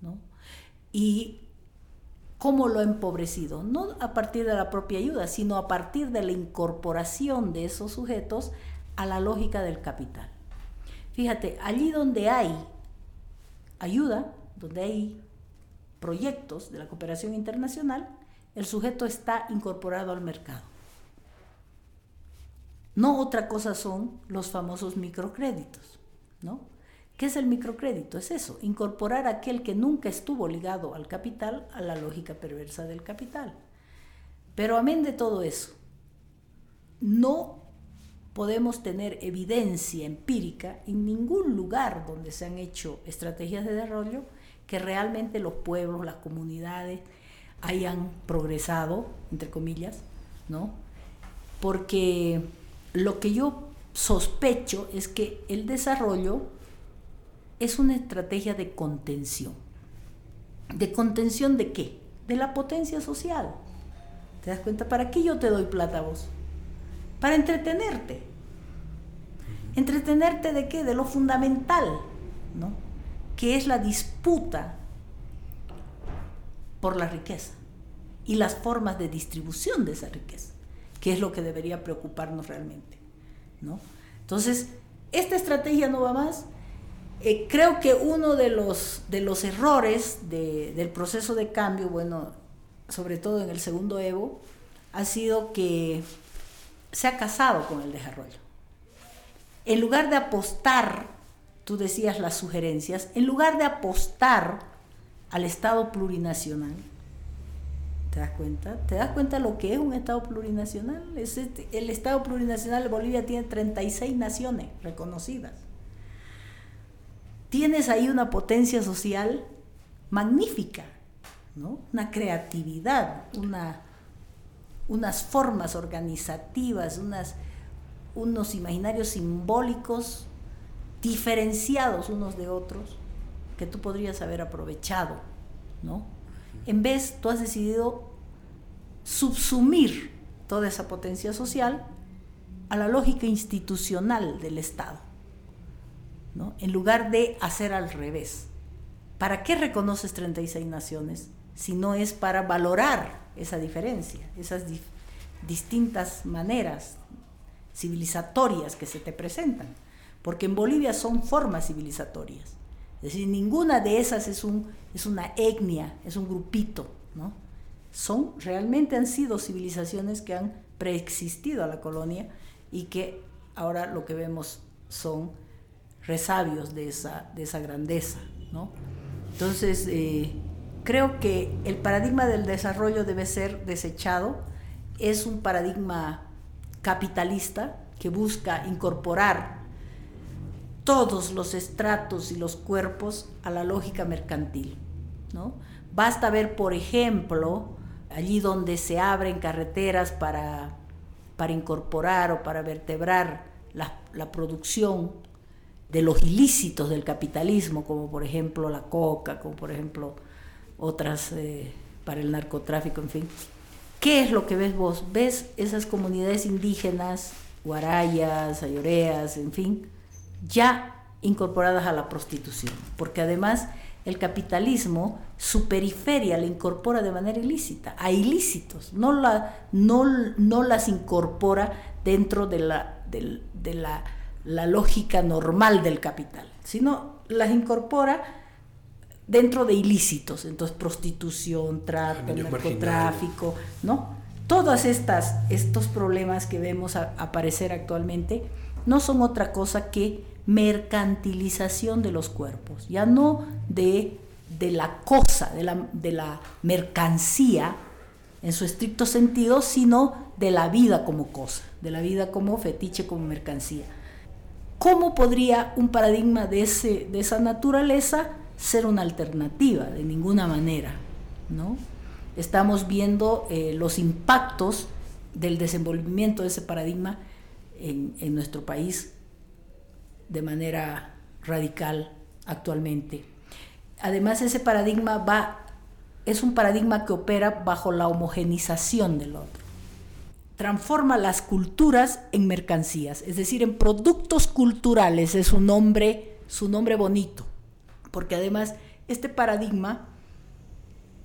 ¿no? Y ¿Cómo lo ha empobrecido? No a partir de la propia ayuda, sino a partir de la incorporación de esos sujetos a la lógica del capital. Fíjate, allí donde hay ayuda, donde hay proyectos de la cooperación internacional, el sujeto está incorporado al mercado. No otra cosa son los famosos microcréditos, ¿no? ¿Qué es el microcrédito? Es eso, incorporar aquel que nunca estuvo ligado al capital a la lógica perversa del capital. Pero amén de todo eso, no podemos tener evidencia empírica en ningún lugar donde se han hecho estrategias de desarrollo que realmente los pueblos, las comunidades hayan progresado, entre comillas, ¿no? Porque lo que yo sospecho es que el desarrollo es una estrategia de contención. ¿De contención de qué? De la potencia social. ¿Te das cuenta? ¿Para qué yo te doy plata a vos? Para entretenerte. ¿Entretenerte de qué? De lo fundamental, ¿no? Que es la disputa por la riqueza y las formas de distribución de esa riqueza, que es lo que debería preocuparnos realmente, ¿no? Entonces, esta estrategia no va más eh, creo que uno de los, de los errores del proceso de cambio, bueno, sobre todo en el segundo Evo, ha sido que se ha casado con el desarrollo. En lugar de apostar, tú decías las sugerencias, en lugar de apostar al Estado plurinacional, ¿te das cuenta? ¿Te das cuenta lo que es un Estado plurinacional? Este, el Estado plurinacional de Bolivia tiene 36 naciones reconocidas tienes ahí una potencia social magnífica, ¿no? una creatividad, una, unas formas organizativas, unos imaginarios simbólicos diferenciados unos de otros que tú podrías haber aprovechado, ¿no? En vez, tú has decidido subsumir toda esa potencia social a la lógica institucional del Estado en lugar de hacer al revés. ¿Para qué reconoces 36 naciones si no es para valorar esa diferencia, esas distintas maneras civilizatorias que se te presentan? Porque en Bolivia son formas civilizatorias. Es decir, ninguna de esas es, un, es una etnia, es un grupito, ¿no? Son, realmente han sido civilizaciones que han preexistido a la colonia y que ahora lo que vemos son resabios de esa, de esa grandeza. ¿no? Entonces, eh, creo que el paradigma del desarrollo debe ser desechado. Es un paradigma capitalista que busca incorporar todos los estratos y los cuerpos a la lógica mercantil. ¿no? Basta ver, por ejemplo, allí donde se abren carreteras para, para incorporar o para vertebrar la, producción de los ilícitos del capitalismo, como por ejemplo la coca, como por ejemplo otras eh, para el narcotráfico, en fin. ¿Qué es lo que ves vos? ¿Ves esas comunidades indígenas, guarayas, ayoreas, en fin, ya incorporadas a la prostitución? Porque además el capitalismo, su periferia la incorpora de manera ilícita, a ilícitos, no, la, no, no las incorpora dentro de la, de la la lógica normal del capital, sino las incorpora dentro de ilícitos, entonces prostitución, trata, narcotráfico, ¿no? Todos estas, estos problemas que vemos aparecer actualmente no son otra cosa que mercantilización de los cuerpos, ya no de, de la cosa, de la, de la mercancía en su estricto sentido, sino de la vida como cosa, de la vida como fetiche, como mercancía. ¿Cómo podría un paradigma de, ese, de esa naturaleza ser una alternativa? De ninguna manera. ¿no? Estamos viendo eh, los impactos del desenvolvimiento de ese paradigma en, nuestro país de manera radical actualmente. Además, ese paradigma va es un paradigma que opera bajo la homogenización del otro. Transforma las culturas en mercancías, es decir, en productos culturales, es un nombre, su nombre bonito, porque además este paradigma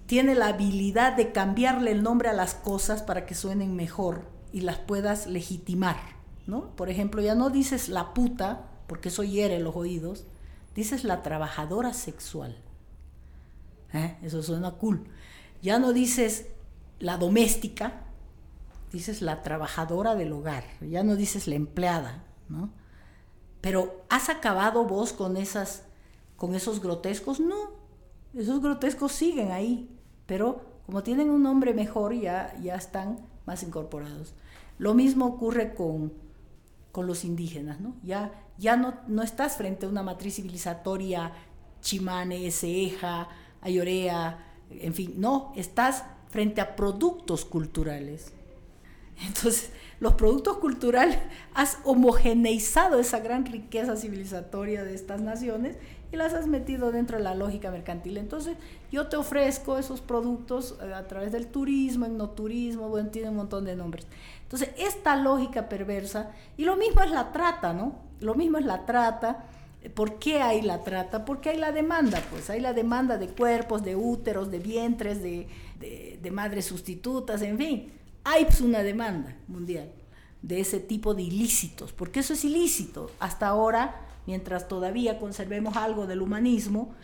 tiene la habilidad de cambiarle el nombre a las cosas para que suenen mejor y las puedas legitimar, ¿no? Por ejemplo, ya no dices la puta, porque eso hiere los oídos, dices la trabajadora sexual. ¿Eh? Eso suena cool. Ya no dices la doméstica, dices la trabajadora del hogar, ya no dices la empleada, ¿no? Pero ¿has acabado vos con esas con esos grotescos? No. Esos grotescos siguen ahí, pero como tienen un nombre mejor ya ya están más incorporados. Lo mismo ocurre con, con los indígenas, ¿no? Ya, ya no, no estás frente a una matriz civilizatoria chimane, ceja, ayorea, en fin, no, estás frente a productos culturales. Entonces, los productos culturales, has homogeneizado esa gran riqueza civilizatoria de estas naciones y las has metido dentro de la lógica mercantil. Entonces, yo te ofrezco esos productos eh, a través del turismo, turismo, bueno, tiene un montón de nombres. Entonces, esta lógica perversa, y lo mismo es la trata, ¿no? Lo mismo es la trata ¿Por qué hay la trata? Porque hay la demanda, pues hay la demanda de cuerpos, de úteros, de vientres, de, madres sustitutas, en fin. Hay pues, una demanda mundial de ese tipo de ilícitos, porque eso es ilícito. Hasta ahora, mientras todavía conservemos algo del humanismo,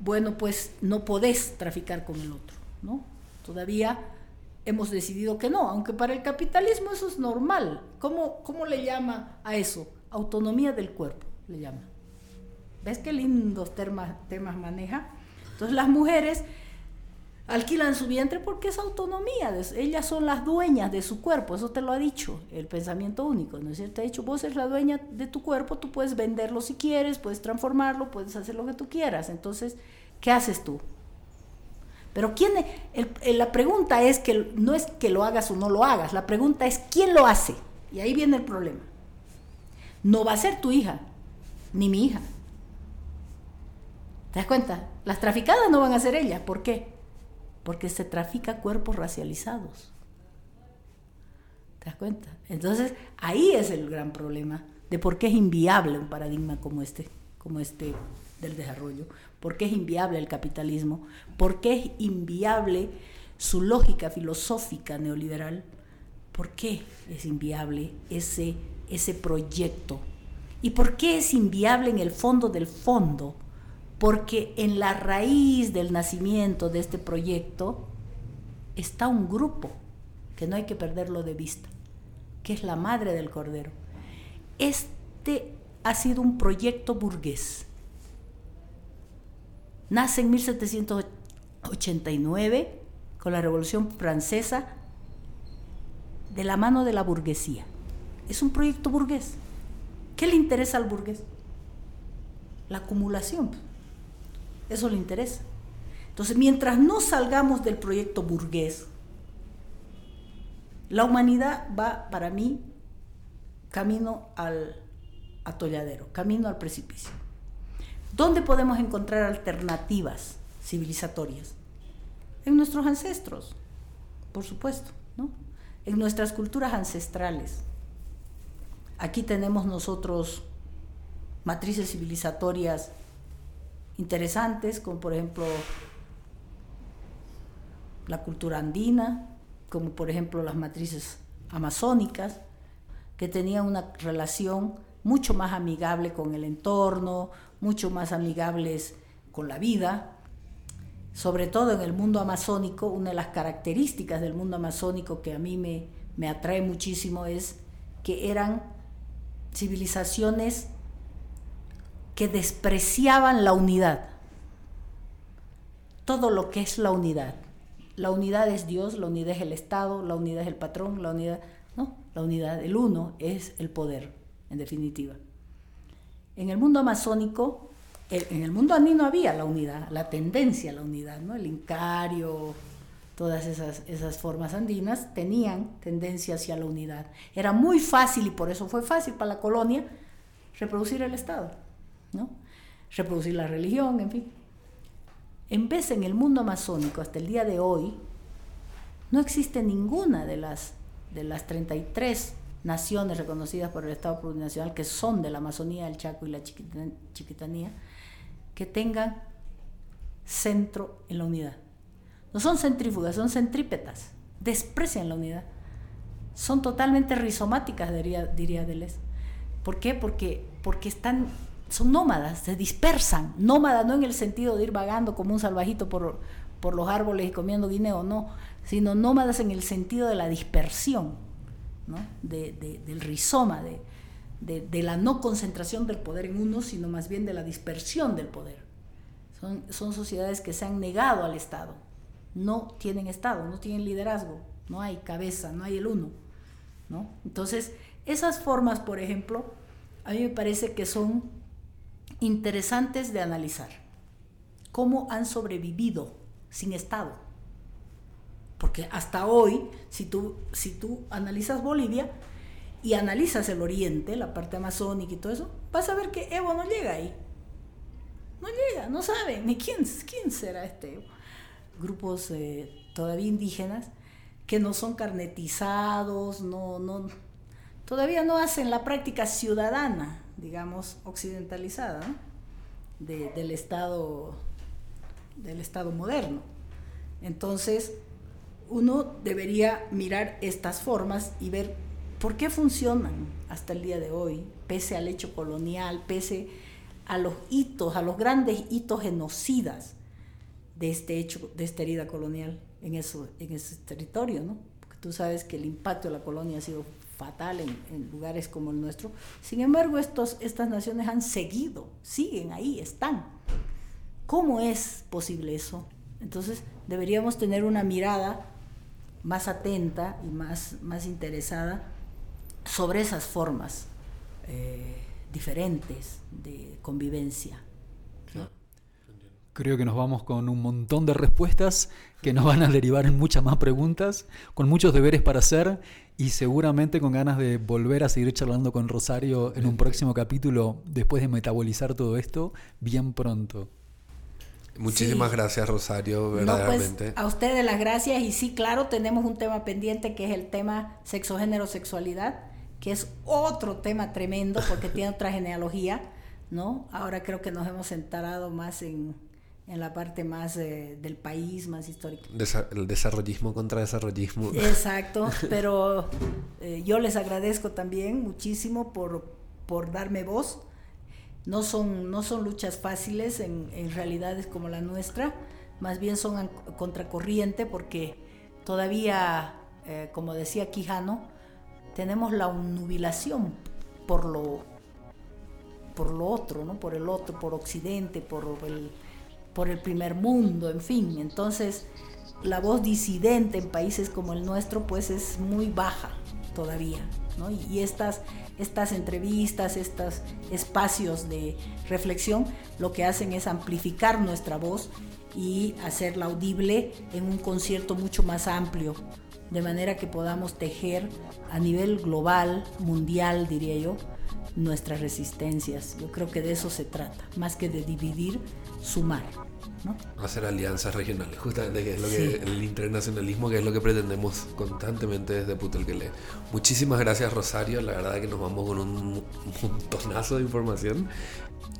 bueno, pues no podés traficar con el otro, ¿no? Todavía hemos decidido que no, aunque para el capitalismo eso es normal. ¿Cómo, cómo le llama a eso? Autonomía del cuerpo, le llama. ¿Ves qué lindos temas, temas maneja? Entonces las mujeres alquilan su vientre porque es autonomía, ellas son las dueñas de su cuerpo, eso te lo ha dicho el pensamiento único, ¿no es cierto? Te ha dicho, vos eres la dueña de tu cuerpo, tú puedes venderlo si quieres, puedes transformarlo, puedes hacer lo que tú quieras, entonces, ¿qué haces tú? Pero quién, la pregunta es que no es que lo hagas o no lo hagas, la pregunta es quién lo hace, y ahí viene el problema. No va a ser tu hija, ni mi hija, ¿Te das cuenta? Las traficadas no van a ser ellas. ¿Por qué? Porque se trafica cuerpos racializados. ¿Te das cuenta? Entonces, ahí es el gran problema de por qué es inviable un paradigma como este, como este del desarrollo, por qué es inviable el capitalismo, por qué es inviable su lógica filosófica neoliberal, por qué es inviable ese, ese proyecto y por qué es inviable en el fondo del fondo porque en la raíz del nacimiento de este proyecto está un grupo que no hay que perderlo de vista, que es la madre del Cordero. Este ha sido un proyecto burgués. Nace en 1789 con la Revolución Francesa de la mano de la burguesía. Es un proyecto burgués. ¿Qué le interesa al burgués? La acumulación eso le interesa. Entonces, mientras no salgamos del proyecto burgués, la humanidad va, para mí, camino al atolladero, camino al precipicio. ¿Dónde podemos encontrar alternativas civilizatorias? En nuestros ancestros, por supuesto, ¿no? En nuestras culturas ancestrales. Aquí tenemos nosotros matrices civilizatorias interesantes, como por ejemplo la cultura andina, como por ejemplo las matrices amazónicas, que tenían una relación mucho más amigable con el entorno, mucho más amigables con la vida. Sobre todo en el mundo amazónico, una de las características del mundo amazónico que a mí me, me atrae muchísimo es que eran civilizaciones que despreciaban la unidad. Todo lo que es la unidad. La unidad es Dios, la unidad es el Estado, la unidad es el patrón, la unidad, no, la unidad, el uno es el poder, en definitiva. En el mundo amazónico, en el mundo andino había la unidad, la tendencia a la unidad, ¿no? El incario, todas esas, formas andinas tenían tendencia hacia la unidad. Era muy fácil, y por eso fue fácil para la colonia, reproducir el Estado. Reproducir la religión, en fin. En vez en el mundo amazónico hasta el día de hoy, no existe ninguna de las, de las 33 naciones reconocidas por el Estado Plurinacional, que son de la Amazonía, el Chaco y la Chiquitanía, que tengan centro en la unidad. No son centrífugas, son centrípetas. Desprecian la unidad. Son totalmente rizomáticas, diría, diría Deleuze. ¿Por qué? Porque, porque están, son nómadas, se dispersan. Nómadas no en el sentido de ir vagando como un salvajito por, por los árboles y comiendo guineo, no, sino nómadas en el sentido de la dispersión, ¿no? del rizoma, de, de, la no concentración del poder en uno, sino más bien de la dispersión del poder. Son, son sociedades que se han negado al Estado, no tienen Estado, no tienen liderazgo, no hay cabeza, no hay el uno. ¿no? Entonces, esas formas, por ejemplo, a mí me parece que son interesantes de analizar. ¿Cómo han sobrevivido sin Estado? Porque hasta hoy, si tú, si tú analizas Bolivia y analizas el oriente, la parte amazónica y todo eso, vas a ver que Evo no llega ahí. No llega, no sabe ni quién, quién será este Evo. Grupos eh, todavía indígenas que no son carnetizados, no, no, todavía no hacen la práctica ciudadana, digamos, occidentalizada, del, Estado, del Estado moderno. Entonces, uno debería mirar estas formas y ver por qué funcionan hasta el día de hoy, pese al hecho colonial, pese a los hitos, a los grandes hitos genocidas de este hecho, de esta herida colonial en, eso, en ese territorio, ¿no? Porque tú sabes que el impacto de la colonia ha sido fatal en, lugares como el nuestro. Sin embargo, estos, estas naciones han seguido, siguen ahí, están. ¿Cómo es posible eso? Entonces, deberíamos tener una mirada más atenta y más, más interesada sobre esas formas eh, diferentes de convivencia. Creo que nos vamos con un montón de respuestas que nos van a derivar en muchas más preguntas, con muchos deberes para hacer y seguramente con ganas de volver a seguir charlando con Rosario en un próximo capítulo después de metabolizar todo esto bien pronto. Muchísimas gracias Rosario, pues, verdaderamente. a ustedes las gracias y sí, claro, tenemos un tema pendiente que es el tema sexo, género, sexualidad, que es otro tema tremendo porque tiene otra genealogía, ¿no? Ahora creo que nos hemos enterado más en en la parte más del país, más histórica. el desarrollismo contra desarrollismo. Exacto, pero eh, yo les agradezco también muchísimo por, por darme voz. No son, no son luchas fáciles en, realidades como la nuestra, más bien son contracorriente porque todavía, eh, como decía Quijano, tenemos la nubilación por lo, por lo otro, ¿no? por el otro, por Occidente, por el por el primer mundo, en fin. Entonces, la voz disidente en países como el nuestro, pues es muy baja todavía. ¿no? Y estas, estas entrevistas, estos espacios de reflexión, lo que hacen es amplificar nuestra voz y hacerla audible en un concierto mucho más amplio, de manera que podamos tejer a nivel global, mundial, diría yo, nuestras resistencias. Yo creo que de eso se trata, más que de dividir, sumar. ¿No? Hacer alianzas regionales, justamente, que es lo que el internacionalismo, que es lo que pretendemos constantemente desde Putelquele. Muchísimas gracias, Rosario. La verdad que nos vamos con un montonazo de información.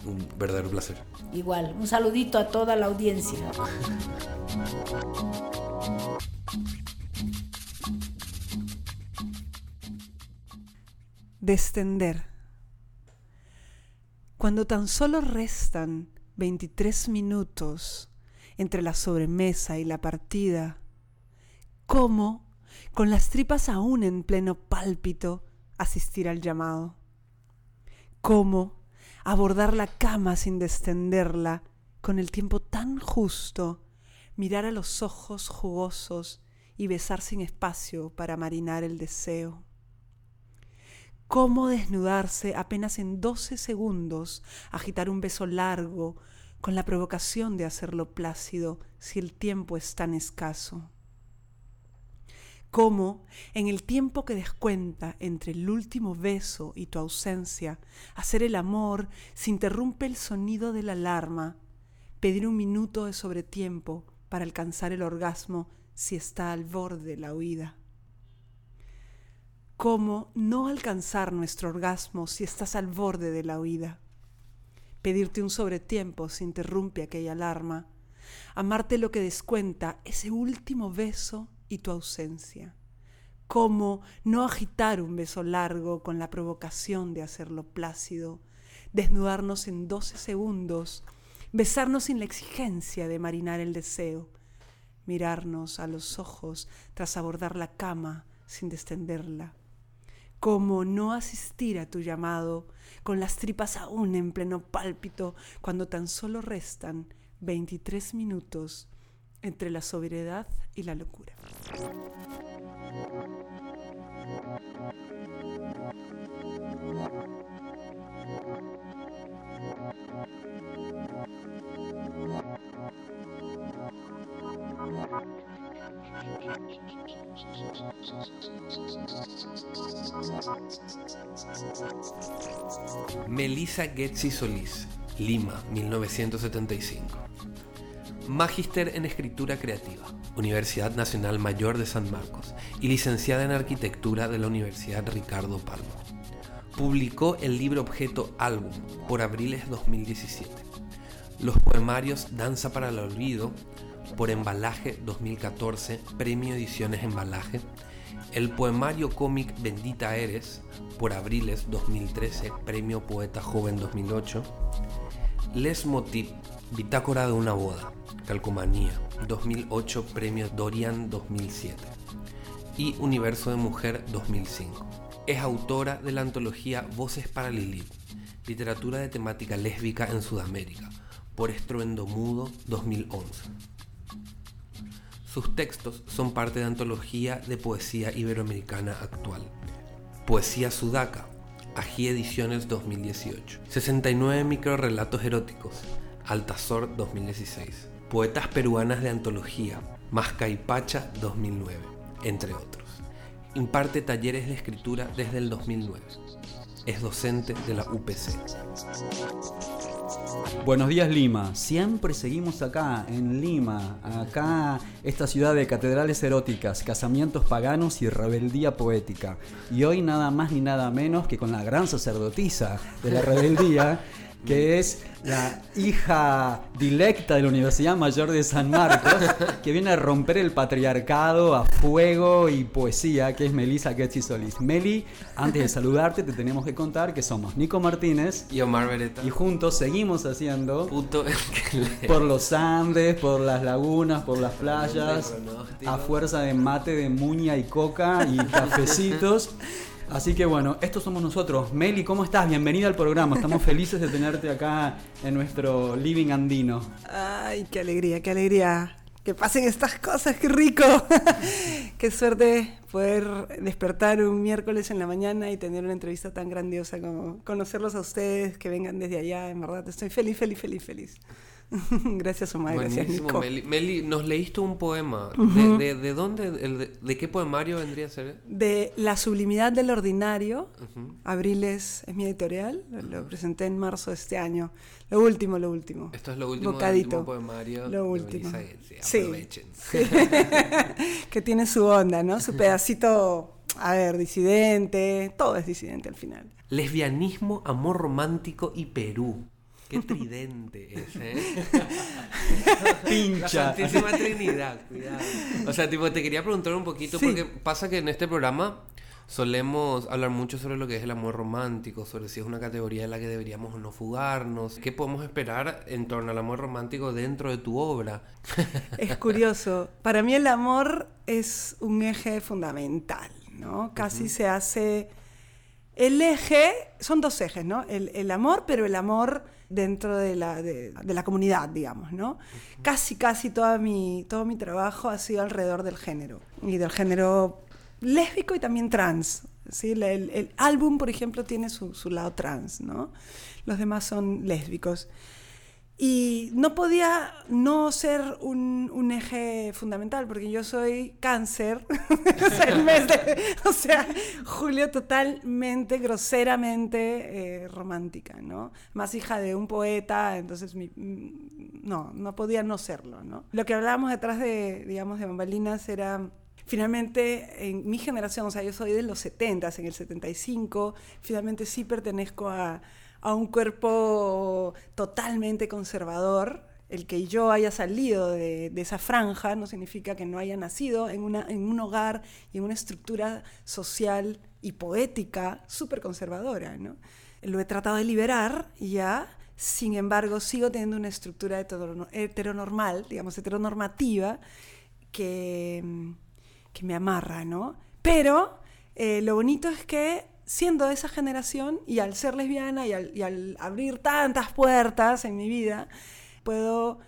Un verdadero placer. Igual, un saludito a toda la audiencia. Descender. Cuando tan solo restan 23 minutos entre la sobremesa y la partida. ¿Cómo, con las tripas aún en pleno pálpito, asistir al llamado? ¿Cómo abordar la cama sin descenderla, con el tiempo tan justo, mirar a los ojos jugosos y besar sin espacio para marinar el deseo? Cómo desnudarse apenas en 12 segundos, agitar un beso largo, con la provocación de hacerlo plácido si el tiempo es tan escaso. Cómo, en el tiempo que descuenta entre el último beso y tu ausencia, hacer el amor se interrumpe el sonido de la alarma, pedir un minuto de sobretiempo para alcanzar el orgasmo si está al borde de la huida. ¿Cómo no alcanzar nuestro orgasmo si estás al borde de la huida? Pedirte un sobretiempo si interrumpe aquella alarma. Amarte lo que descuenta ese último beso y tu ausencia. ¿Cómo no agitar un beso largo con la provocación de hacerlo plácido? Desnudarnos en 12 segundos, besarnos sin la exigencia de marinar el deseo, mirarnos a los ojos tras abordar la cama sin descenderla cómo no asistir a tu llamado con las tripas aún en pleno pálpito cuando tan solo restan 23 minutos entre la sobriedad y la locura. Melissa Getzi Solís, Lima, 1975. Magíster en Escritura Creativa, Universidad Nacional Mayor de San Marcos y licenciada en Arquitectura de la Universidad Ricardo Palma. Publicó el libro objeto Álbum por Abriles 2017. Los poemarios Danza para el Olvido por Embalaje 2014, Premio Ediciones Embalaje, el poemario cómic Bendita Eres, por Abriles 2013, Premio Poeta Joven 2008, Les Motif, Bitácora de una boda, Calcomanía, 2008, Premio Dorian 2007, y Universo de Mujer 2005. Es autora de la antología Voces para Lilith, literatura de temática lésbica en Sudamérica, por Estruendo Mudo 2011. Sus textos son parte de antología de poesía iberoamericana actual. Poesía Sudaca, Ají Ediciones 2018. 69 microrelatos eróticos, Altazor 2016. Poetas peruanas de antología, Mascaipacha 2009, entre otros. Imparte talleres de escritura desde el 2009. Es docente de la UPC. Buenos días Lima, siempre seguimos acá en Lima, acá esta ciudad de catedrales eróticas, casamientos paganos y rebeldía poética. Y hoy nada más ni nada menos que con la gran sacerdotisa de la rebeldía, que es la hija directa de la Universidad Mayor de San Marcos, que viene a romper el patriarcado a fuego y poesía, que es Melissa Getzi Solís. Meli, antes de saludarte, te tenemos que contar que somos Nico Martínez y Omar Beretta. Y juntos seguimos haciendo Puto por los Andes, por las lagunas, por las playas, a fuerza de mate de muña y coca y cafecitos. Así que bueno, estos somos nosotros. Meli, ¿cómo estás? Bienvenida al programa. Estamos felices de tenerte acá en nuestro living andino. Ay, qué alegría, qué alegría. Que pasen estas cosas, qué rico. qué suerte poder despertar un miércoles en la mañana y tener una entrevista tan grandiosa como conocerlos a ustedes, que vengan desde allá. En verdad, estoy feliz, feliz, feliz, feliz. gracias, Omar. Gracias, Nico. Meli. Meli, nos leíste un poema. de, de, dónde, el, de, qué poemario vendría a ser? De La sublimidad del ordinario. Abriles es mi editorial. Lo, presenté en marzo de este año. Lo último, lo último. Esto es lo último, Bocadito. último poemario. Lo último. sí. que tiene su onda, ¿no? Su pedacito, a ver, disidente. Todo es disidente al final. Lesbianismo, amor romántico y Perú. Qué tridente ese, ¿eh? Pincha. La Santísima Trinidad, cuidado. O sea, tipo, te quería preguntar un poquito, porque pasa que en este programa solemos hablar mucho sobre lo que es el amor romántico, sobre si es una categoría en la que deberíamos o no fugarnos. ¿Qué podemos esperar en torno al amor romántico dentro de tu obra? Es curioso. Para mí el amor es un eje fundamental, ¿no? Casi se hace... El eje, son dos ejes, ¿no? El, el amor, pero el amor dentro de la, de, la comunidad, digamos, ¿no? Casi, casi toda mi, todo mi trabajo ha sido alrededor del género, y del género lésbico y también trans. ¿sí? El, el, álbum, por ejemplo, tiene su, su, lado trans, ¿no? Los demás son lésbicos. Y no podía no ser un, eje fundamental, porque yo soy cáncer, o, sea, Julio totalmente, groseramente eh, romántica, ¿no? Más hija de un poeta, entonces mi, no, no podía no serlo, ¿no? Lo que hablábamos detrás de, digamos, de bambalinas era finalmente en mi generación, o sea, yo soy de los 70, en el 75, finalmente sí pertenezco a, a un cuerpo totalmente conservador. El que yo haya salido de, de, esa franja no significa que no haya nacido en, una, en un hogar y en una estructura social y poética súper conservadora. ¿no? Lo he tratado de liberar ya, sin embargo, sigo teniendo una estructura heteronormal, digamos, heteronormativa, que, que me amarra, ¿no? Pero eh, lo bonito es que siendo de esa generación y al ser lesbiana y al, al, abrir tantas puertas en mi vida, puedo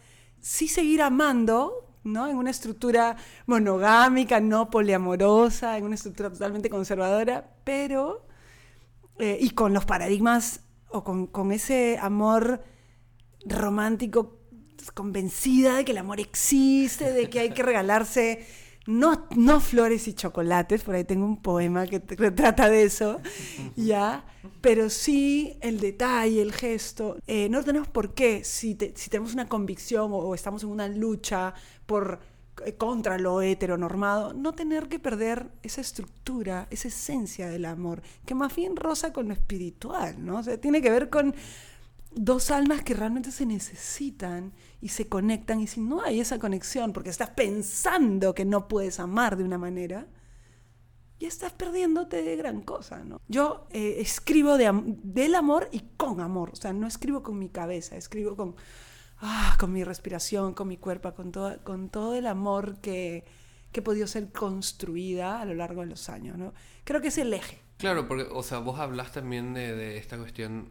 sí seguir amando, ¿no? En una estructura monogámica, no poliamorosa, en una estructura totalmente conservadora, pero, eh, y con los paradigmas o con, con ese amor romántico convencida de que el amor existe, de que hay que regalarse no, no flores y chocolates, por ahí tengo un poema que trata de eso, ya, pero sí el detalle, el gesto. Eh, no tenemos por qué, si, te, si tenemos una convicción o, o, estamos en una lucha por eh, contra lo heteronormado, no tener que perder esa estructura, esa esencia del amor, que más bien roza con lo espiritual, ¿no? O sea, tiene que ver con dos almas que realmente se necesitan y se conectan y si no hay esa conexión porque estás pensando que no puedes amar de una manera, ya estás perdiéndote de gran cosa, ¿no? Yo eh, escribo del amor y con amor, o sea, no escribo con mi cabeza, escribo con, ah, con mi respiración, con mi cuerpo, con, todo, con todo el amor que, que he podido ser construida a lo largo de los años, ¿no? Creo que es el eje. Claro, porque, o sea, vos hablas también de, de esta cuestión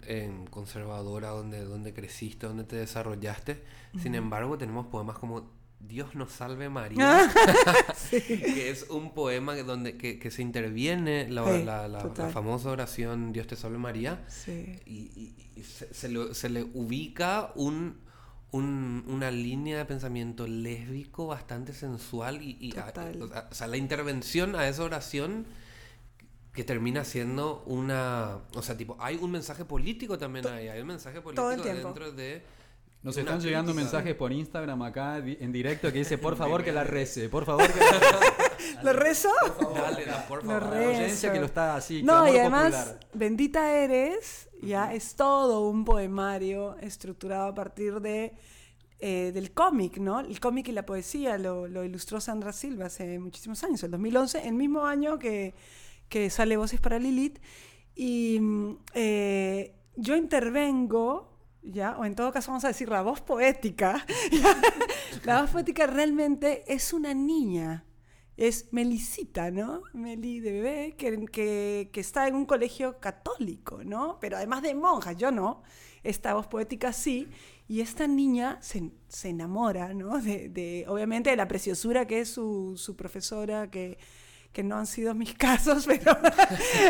conservadora, donde, donde creciste, donde te desarrollaste. Sin embargo, tenemos poemas como Dios nos salve María, sí. que es un poema donde que, que se interviene la, sí, la, la, la, famosa oración Dios te salve María, sí. y, y, y se, se, le, se, le, ubica un, un, una línea de pensamiento lésbico bastante sensual y, y a, o sea, la intervención a esa oración que termina siendo una. O sea, tipo, hay un mensaje político también ahí. Hay un mensaje político dentro de. Nos están crítica. llegando mensajes por Instagram acá en directo que dice, por favor que la rece, por favor que la rece. ¿Lo rezo? Por favor, Dale, da, por favor. Lo rezo. que lo está así. No, y además, popular. Bendita eres, ya es todo un poemario estructurado a partir de eh, del cómic, ¿no? El cómic y la poesía lo, lo ilustró Sandra Silva hace muchísimos años, el 2011, el mismo año que que sale Voces para Lilith, y eh, yo intervengo, ¿ya? o en todo caso vamos a decir la voz poética, la voz poética realmente es una niña, es Melisita, ¿no? Meli de bebé, que, que, que, está en un colegio católico, ¿no? Pero además de monjas, yo no, esta voz poética sí, y esta niña se, se enamora, ¿no? De, de, obviamente de la preciosura que es su, su profesora, que que no han sido mis casos, pero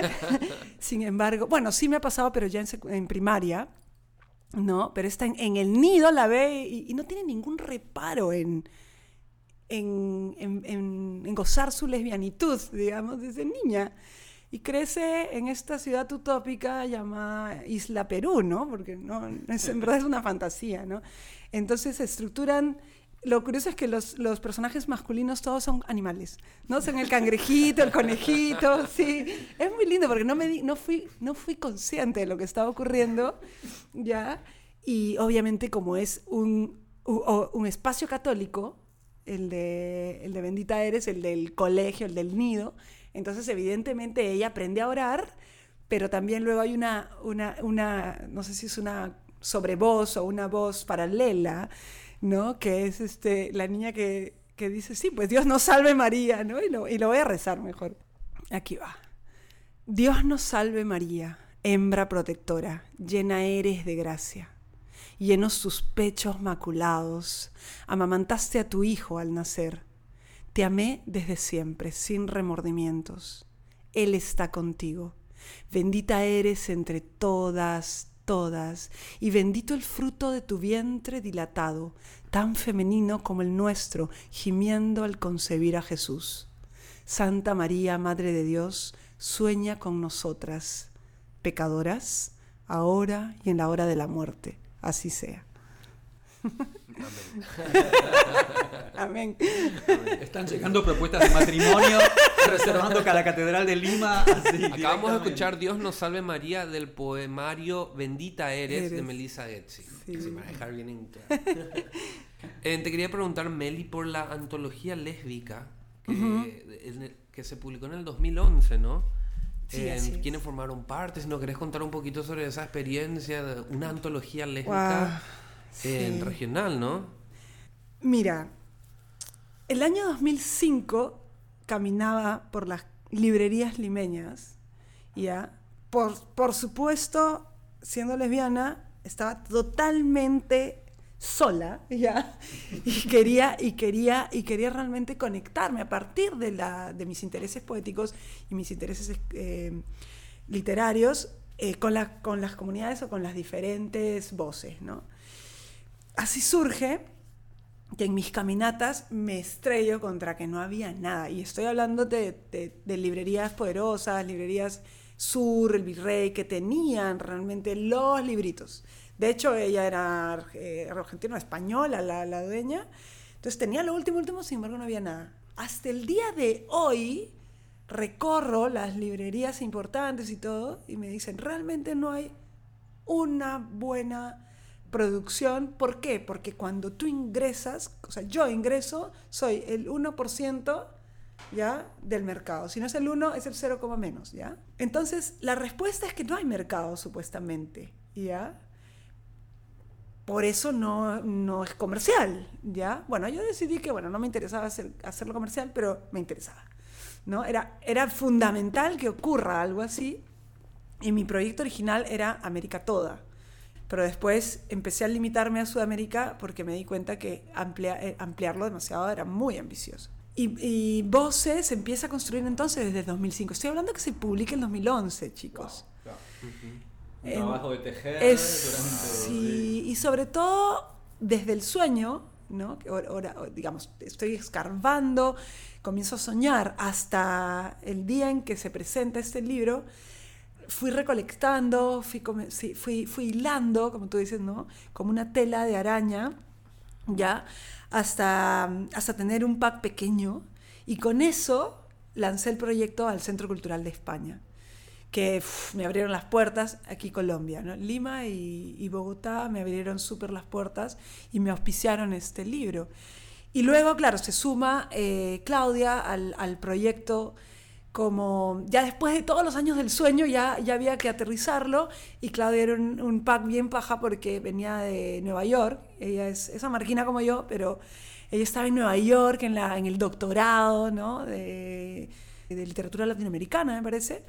sin embargo, bueno, sí me ha pasado, pero ya en, en primaria, ¿no? Pero está en, en, el nido, la ve y, y no tiene ningún reparo en, en, en, gozar su lesbianitud, digamos, desde niña. Y crece en esta ciudad utópica llamada Isla Perú, ¿no? Porque no, es, en verdad es una fantasía, ¿no? Entonces se estructuran lo curioso es que los, los, personajes masculinos todos son animales, ¿no? Son el cangrejito, el conejito, sí. Es muy lindo porque no, me di, no, fui, no fui consciente de lo que estaba ocurriendo, ¿ya? Y obviamente como es un, un espacio católico, el de, el de Bendita Eres, el del colegio, el del nido, entonces evidentemente ella aprende a orar, pero también luego hay una, una, una no sé si es una sobrevoz o una voz paralela, ¿no? Que es este, la niña que, que dice, sí, pues Dios nos salve María, ¿no? Y lo, y lo voy a rezar mejor. Aquí va. Dios nos salve María, hembra protectora, llena eres de gracia. Llenos tus pechos maculados, amamantaste a tu hijo al nacer. Te amé desde siempre, sin remordimientos. Él está contigo. Bendita eres entre todas, todas, y bendito el fruto de tu vientre dilatado, tan femenino como el nuestro, gimiendo al concebir a Jesús. Santa María, Madre de Dios, sueña con nosotras, pecadoras, ahora y en la hora de la muerte. Así sea. Amén. Están llegando propuestas de matrimonio, reservando cada catedral de Lima. así, Acabamos de escuchar Dios nos salve María del poemario Bendita eres, de. Melissa Getzi. Sí. Sí, para dejar bien en claro. Eh, te quería preguntar, Meli, por la antología lésbica que, en el- que se publicó en el 2011, ¿no? Sí, Eh. ¿Quiénes formaron parte? Si nos querés contar un poquito sobre esa experiencia de una antología lésbica En regional, ¿no? Mira, el año 2005 caminaba por las librerías limeñas, ¿ya? Por, por supuesto, siendo lesbiana, estaba totalmente sola, ¿ya? Y quería, y quería, y quería realmente conectarme a partir de, la, de mis intereses poéticos y mis intereses eh, literarios eh, con, la- con las comunidades o con las diferentes voces, ¿no? Así surge que en mis caminatas me estrello contra que no había nada. Y estoy hablando de, de- librerías poderosas, librerías Sur, el Virrey, que tenían realmente los libritos. De hecho, ella era eh, argentina, española, la, la dueña. Entonces tenía lo último, último, sin embargo no había nada. Hasta el día de hoy recorro las librerías importantes y todo y me dicen, realmente no hay una buena producción. ¿Por qué? Porque cuando tú ingresas, o sea, yo ingreso, soy el 1% ¿ya? del mercado. Si no es el 1, es el 0, menos, ¿ya? Entonces, la respuesta es que no hay mercado, supuestamente, ¿ya? Por eso no, no es comercial, ¿ya? Bueno, yo decidí que, bueno, no me interesaba hacer, hacerlo comercial, pero me interesaba, ¿no? Era, era fundamental que ocurra algo así, y mi proyecto original era América toda. Pero después empecé a limitarme a Sudamérica porque me di cuenta que amplia- eh, ampliarlo demasiado era muy ambicioso. Y, y Voces se empieza a construir entonces desde 2005. Estoy hablando que se publica en 2011, chicos. Un En- trabajo de tejer Es, durante... sí, y sobre todo desde el sueño, ¿no? Que ahora- ahora, digamos, estoy escarbando, comienzo a soñar hasta el día en que se presenta este libro. Fui recolectando, fui, sí, fui, fui hilando, como tú dices, ¿no? Como una tela de araña, ¿ya? Hasta, hasta tener un pack pequeño. Y con eso lancé el proyecto al Centro Cultural de España que me abrieron las puertas aquí Colombia, ¿no? Lima y, y Bogotá me abrieron súper las puertas y me auspiciaron este libro. Y luego, claro, se suma eh, Claudia al, al proyecto como ya después de todos los años del sueño ya, ya había que aterrizarlo y Claudia era un, un pack bien paja porque venía de Nueva York, ella es esa marquina como yo, pero ella estaba en Nueva York en, la, en el doctorado ¿no? de, de literatura latinoamericana, me parece,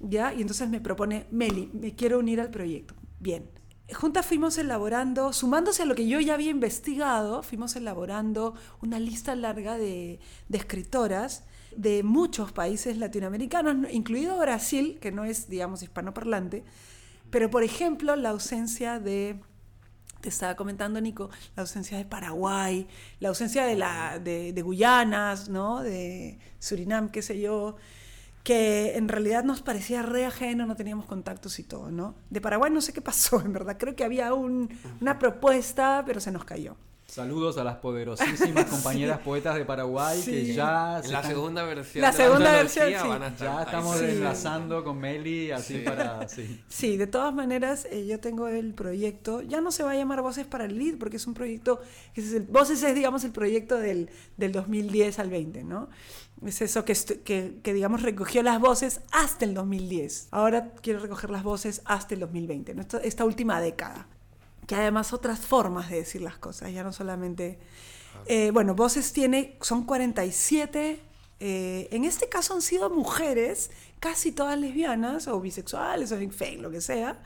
¿ya? y entonces me propone, Meli, me quiero unir al proyecto. Bien, juntas fuimos elaborando, sumándose a lo que yo ya había investigado, fuimos elaborando una lista larga de, de escritoras de muchos países latinoamericanos, ¿no? incluido Brasil, que no es, digamos, hispanoparlante, pero por ejemplo la ausencia de, te estaba comentando Nico, la ausencia de Paraguay, la ausencia de, la, de, Guyanas, ¿no? de Surinam, qué sé yo, que en realidad nos parecía re ajeno, no teníamos contactos y todo, ¿no? De Paraguay no sé qué pasó, en verdad, creo que había un, una propuesta, pero se nos cayó. Saludos a las poderosísimas compañeras poetas de Paraguay que Sí. ya se En la están- segunda versión. La de segunda antología versión, sí. van a estar ya ahí. estamos Sí. enlazando con Meli así Sí. para sí. Sí, de todas maneras, eh, yo tengo el proyecto, ya no se va a llamar Voces para el Lead, porque es un proyecto, que es el- Voces es, digamos, el proyecto del, del 2010 al 20, ¿no? Es eso que, que, que, digamos, recogió las voces hasta el 2010. Ahora quiero recoger las voces hasta el 2020, ¿no? Esta, esta última década. Que además otras formas de decir las cosas, ya no solamente... Eh, bueno, Voces tiene, son 47 eh, en este caso han sido mujeres, casi todas lesbianas o bisexuales o en fin, lo que sea.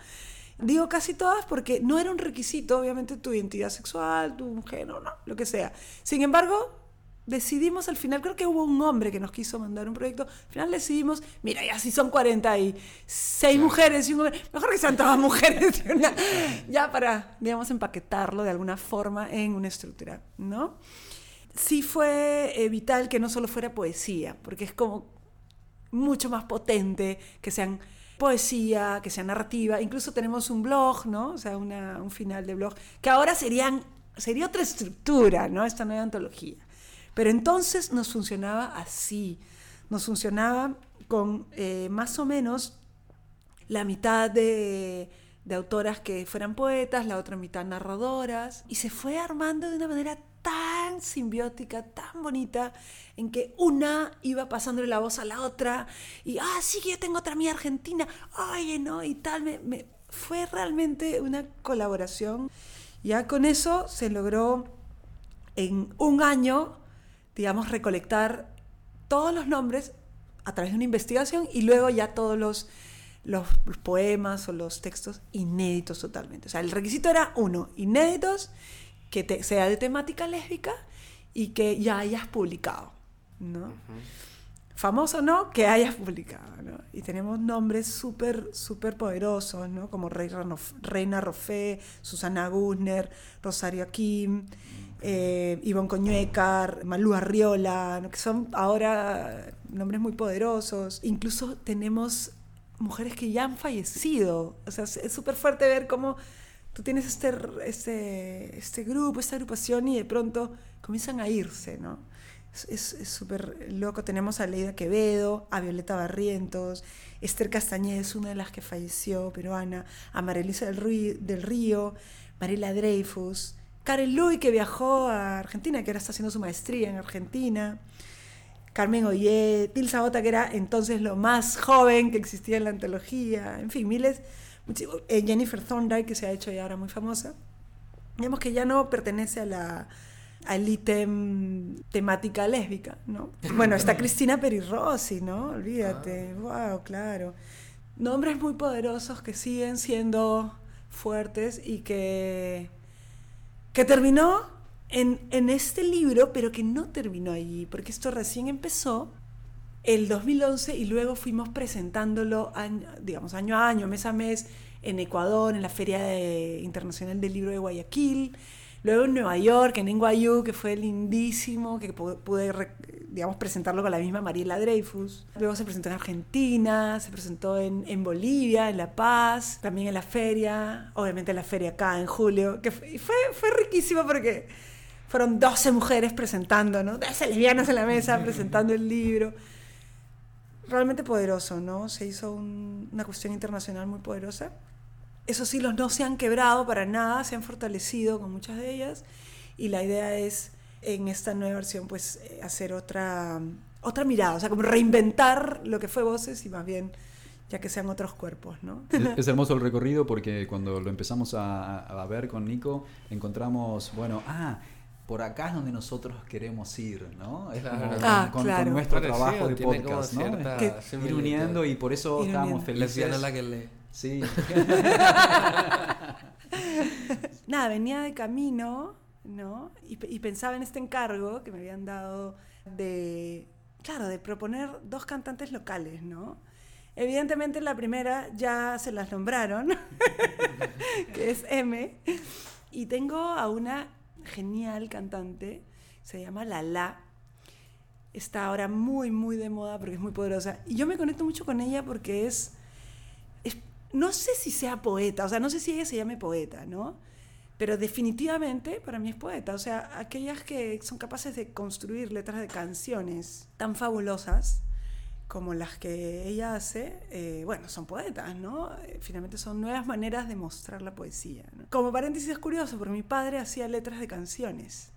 Digo casi todas porque no era un requisito, obviamente, tu identidad sexual, tu género, no, lo que sea. Sin embargo, decidimos al final, creo que hubo un hombre que nos quiso mandar un proyecto, al final decidimos, mira, ya si son 46 mujeres y un hombre, mejor que sean todas mujeres, una- ya para, digamos, empaquetarlo de alguna forma en una estructura, ¿no? sí fue eh, vital que no solo fuera poesía, porque es como mucho más potente que sean poesía, que sea narrativa. Incluso tenemos un blog, ¿no? O sea, una- un final de blog, que ahora serían sería otra estructura, ¿no? Esta nueva antología. Pero entonces nos funcionaba así, nos funcionaba con eh, más o menos la mitad de, de autoras que fueran poetas, la otra mitad narradoras, y se fue armando de una manera tan simbiótica, tan bonita, en que una iba pasándole la voz a la otra, y, ah, sí, que yo tengo otra mía argentina, oye, no, y tal, me, me- fue realmente una colaboración. Ya con eso se logró en un año, digamos, recolectar todos los nombres a través de una investigación y luego ya todos los, los poemas o los textos inéditos totalmente. O sea, el requisito era uno, inéditos, que te- sea de temática lésbica y que ya hayas publicado, ¿no? Famoso no, que hayas publicado, ¿no? Y tenemos nombres súper, súper poderosos, ¿no? Como Reina, Reina Rofé, Susana Gusner, Rosario Kim, eh, Ivonne Coñuecar, Malú Arriola, que son ahora nombres muy poderosos. Incluso tenemos mujeres que ya han fallecido. O sea, es súper fuerte ver cómo tú tienes este, este, este grupo, esta agrupación y de pronto comienzan a irse, ¿no? Es- súper loco. Tenemos a Leida Quevedo, a Violeta Barrientos, Esther Castañeda una de las que falleció, peruana, a María Elisa del Río, Mariela Dreyfus, Karen Luy, que viajó a Argentina, que ahora está haciendo su maestría en Argentina. Carmen Ollé, Tilsa Bota, que era entonces lo más joven que existía en la antología, en fin, miles. eh, Jennifer Thorndike, que se ha hecho ya ahora muy famosa. Digamos que ya no pertenece a la al ítem temática lésbica, ¿no? Bueno, está Cristina Perirossi, ¿no? Olvídate, wow, claro. Nombres muy poderosos que siguen siendo fuertes y que, que terminó en, en este libro, pero que no terminó allí, porque esto recién empezó el 2011 y luego fuimos presentándolo, año- digamos, año a año, mes a mes, en Ecuador, en la Feria de- Internacional del Libro de Guayaquil, luego en Nueva York, en NYU, que fue lindísimo, que pu- pude, digamos, presentarlo con la misma Mariela Dreyfus. Luego se presentó en Argentina, se presentó en, en Bolivia, en La Paz, también en la feria, obviamente en la feria acá en julio, que fue, fue, fue riquísimo porque fueron 12 mujeres presentando, ¿no? 12 lesbianas en la mesa presentando el libro. Realmente poderoso, ¿no? Se hizo un- una cuestión internacional muy poderosa. Esos hilos no se han quebrado para nada, se han fortalecido con muchas de ellas y la idea es en esta nueva versión pues eh, hacer otra, otra mirada, o sea, como reinventar lo que fue Voces y más bien ya que sean otros cuerpos, ¿no? Es, es hermoso el recorrido porque cuando lo empezamos a, a ver con Nico, encontramos, bueno, ah, por acá es donde nosotros queremos ir, ¿no? Es Claro. con, Ah, con- nuestro Parecido, trabajo de podcast, ¿no? Que- Ir uniendo y por eso Ir estábamos uniendo. felices. Lesbiana la que lee. Sí. Nada, venía de camino, ¿no? Y, pe- y pensaba en este encargo que me habían dado de, claro, de proponer dos cantantes locales, ¿no? Evidentemente la primera ya se las nombraron, que es M, y tengo a una genial cantante, se llama Lala, está ahora muy, muy de moda porque es muy poderosa, y yo me conecto mucho con ella porque es- no sé si sea poeta, o sea, no sé si ella se llame poeta, ¿no? Pero definitivamente para mí es poeta, o sea, aquellas que son capaces de construir letras de canciones tan fabulosas como las que ella hace, eh, bueno, son poetas, ¿no? Eh, Finalmente son nuevas maneras de mostrar la poesía. Como paréntesis es curioso, porque mi padre hacía letras de canciones.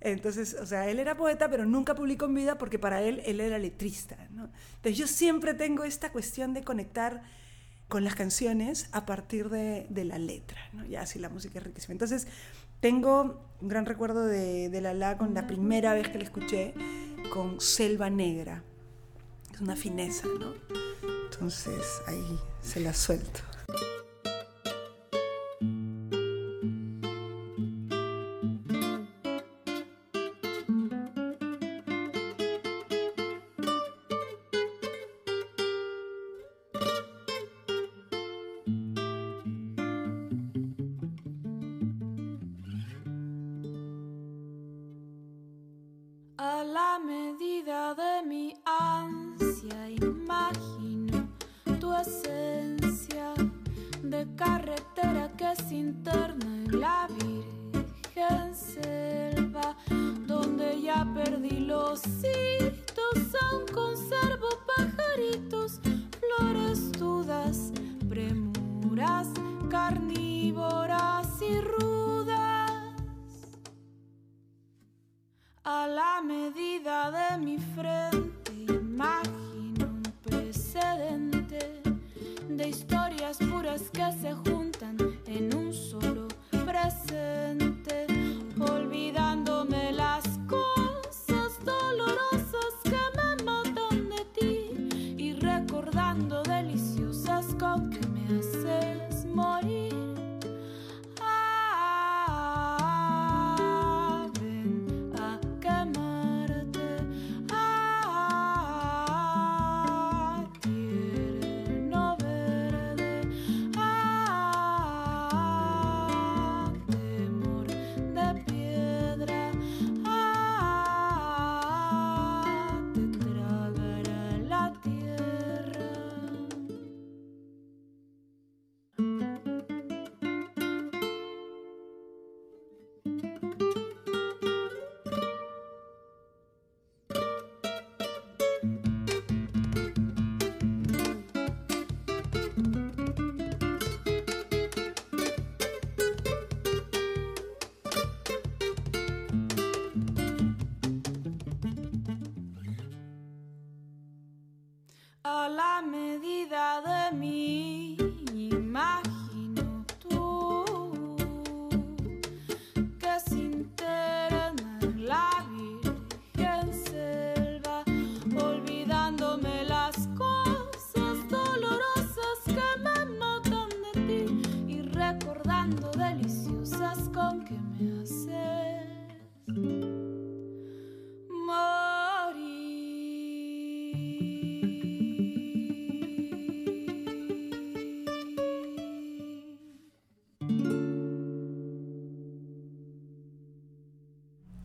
Entonces, o sea, él era poeta, pero nunca publicó en vida porque para él él era letrista. ¿no? Entonces yo siempre tengo esta cuestión de conectar con las canciones a partir de, de la letra, ¿no? Ya así la música es riquísima. Entonces, tengo un gran recuerdo de, de Lala con la primera vez que la escuché con Selva Negra. Es una fineza, ¿no? Entonces, ahí se la suelto.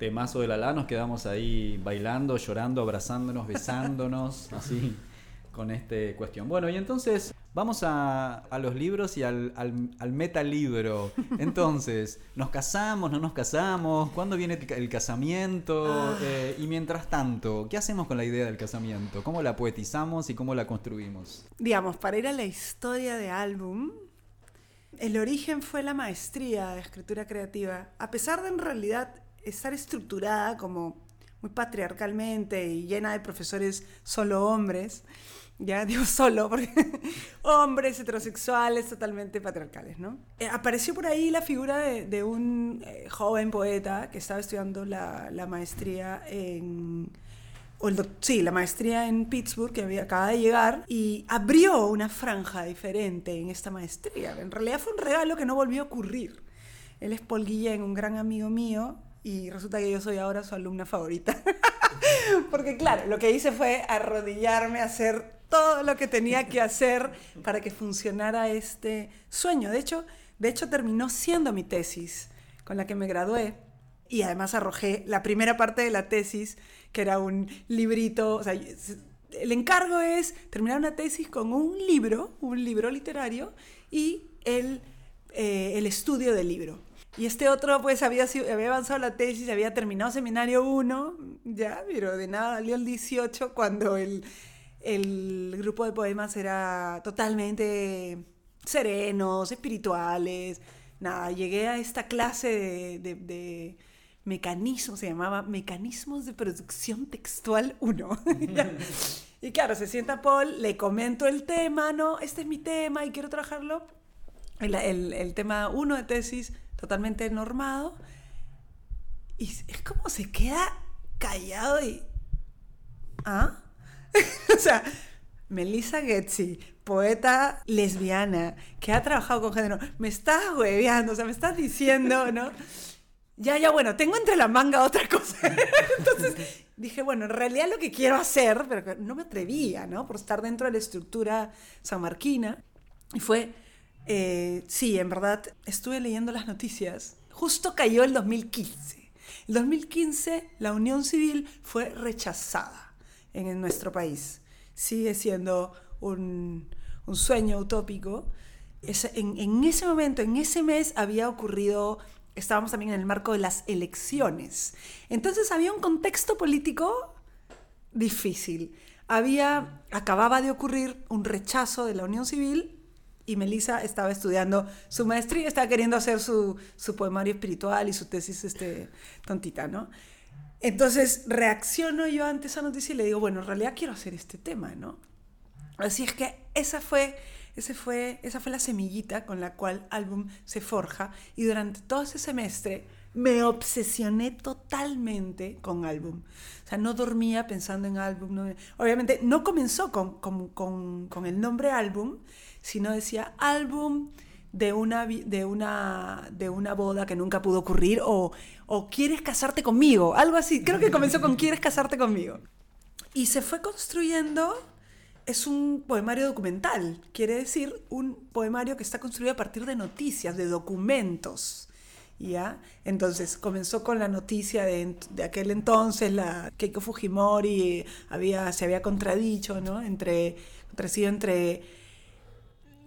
Temazo de la la, nos quedamos ahí bailando, llorando, abrazándonos, besándonos, así, con este cuestión. Bueno, y entonces vamos a, a los libros y al, al, al metalibro. Entonces, ¿nos casamos, no nos casamos? ¿Cuándo viene el, el casamiento? Eh, y mientras tanto, ¿qué hacemos con la idea del casamiento? ¿Cómo la poetizamos y cómo la construimos? Digamos, para ir a la historia de álbum, el origen fue la maestría de escritura creativa. A pesar de en realidad estar estructurada como muy patriarcalmente y llena de profesores solo hombres, ya digo solo porque hombres heterosexuales totalmente patriarcales, ¿no? Eh, apareció por ahí la figura de, de un eh, joven poeta que estaba estudiando la, la maestría en o el sí, la maestría en Pittsburgh, que había, acaba de llegar, y abrió una franja diferente en esta maestría. En realidad fue un regalo que no volvió a ocurrir. Él es Paul Guillén, un gran amigo mío, y resulta que yo soy ahora su alumna favorita. Porque claro, lo que hice fue arrodillarme hacer todo lo que tenía que hacer para que funcionara este sueño. De hecho, de hecho terminó siendo mi tesis con la que me gradué y además arrojé la primera parte de la tesis, que era un librito, o sea, el encargo es terminar una tesis con un libro, un libro literario y el, eh, el estudio del libro. Y este otro, pues, había, había avanzado la tesis, había terminado seminario 1, ya, pero de nada salió el 18 cuando el, el grupo de poemas era totalmente serenos, espirituales. Nada, llegué a esta clase de, de, de mecanismos, se llamaba Mecanismos de Producción Textual 1. y claro, se sienta Paul, le comento el tema, no, este es mi tema y quiero trabajarlo. El, el, el tema 1 de tesis, totalmente normado. Y es como se queda callado y... ¿Ah? o sea, Melissa Getzi, poeta lesbiana, que ha trabajado con género, me estás hueveando, o sea, me estás diciendo, ¿no? Ya, ya, bueno, tengo entre la manga otra cosa. Entonces dije, bueno, en realidad lo que quiero hacer, pero no me atrevía, ¿no? Por estar dentro de la estructura sanmarquina. Y fue, eh, sí, en verdad, estuve leyendo las noticias. Justo cayó el 2015. El 2015 la unión civil fue rechazada en, en nuestro país. Sigue siendo un, sueño utópico. En, en ese momento, en ese mes, había ocurrido, estábamos también en el marco de las elecciones. Entonces había un contexto político difícil. Había, acababa de ocurrir un rechazo de la unión civil y Melissa estaba estudiando su maestría, estaba queriendo hacer su, su poemario espiritual y su tesis este, tontita, ¿no? Entonces reacciono yo ante esa noticia y le digo, bueno, en realidad quiero hacer este tema, ¿no? Así es que esa fue, ese fue, esa fue la semillita con la cual álbum se forja y durante todo ese semestre me obsesioné totalmente con álbum. O sea, no dormía pensando en álbum. no- obviamente no comenzó con, con, con- con el nombre álbum, sino decía álbum de una, de una, de una boda que nunca pudo ocurrir o, o quieres casarte conmigo, algo así. Creo que comenzó con quieres casarte conmigo. Y se fue construyendo, es un poemario documental, quiere decir un poemario que está construido a partir de noticias, de documentos. ¿Ya? Entonces comenzó con la noticia de, de aquel entonces, la Keiko Fujimori había, se había contradicho, ¿no? Entre, contradecido entre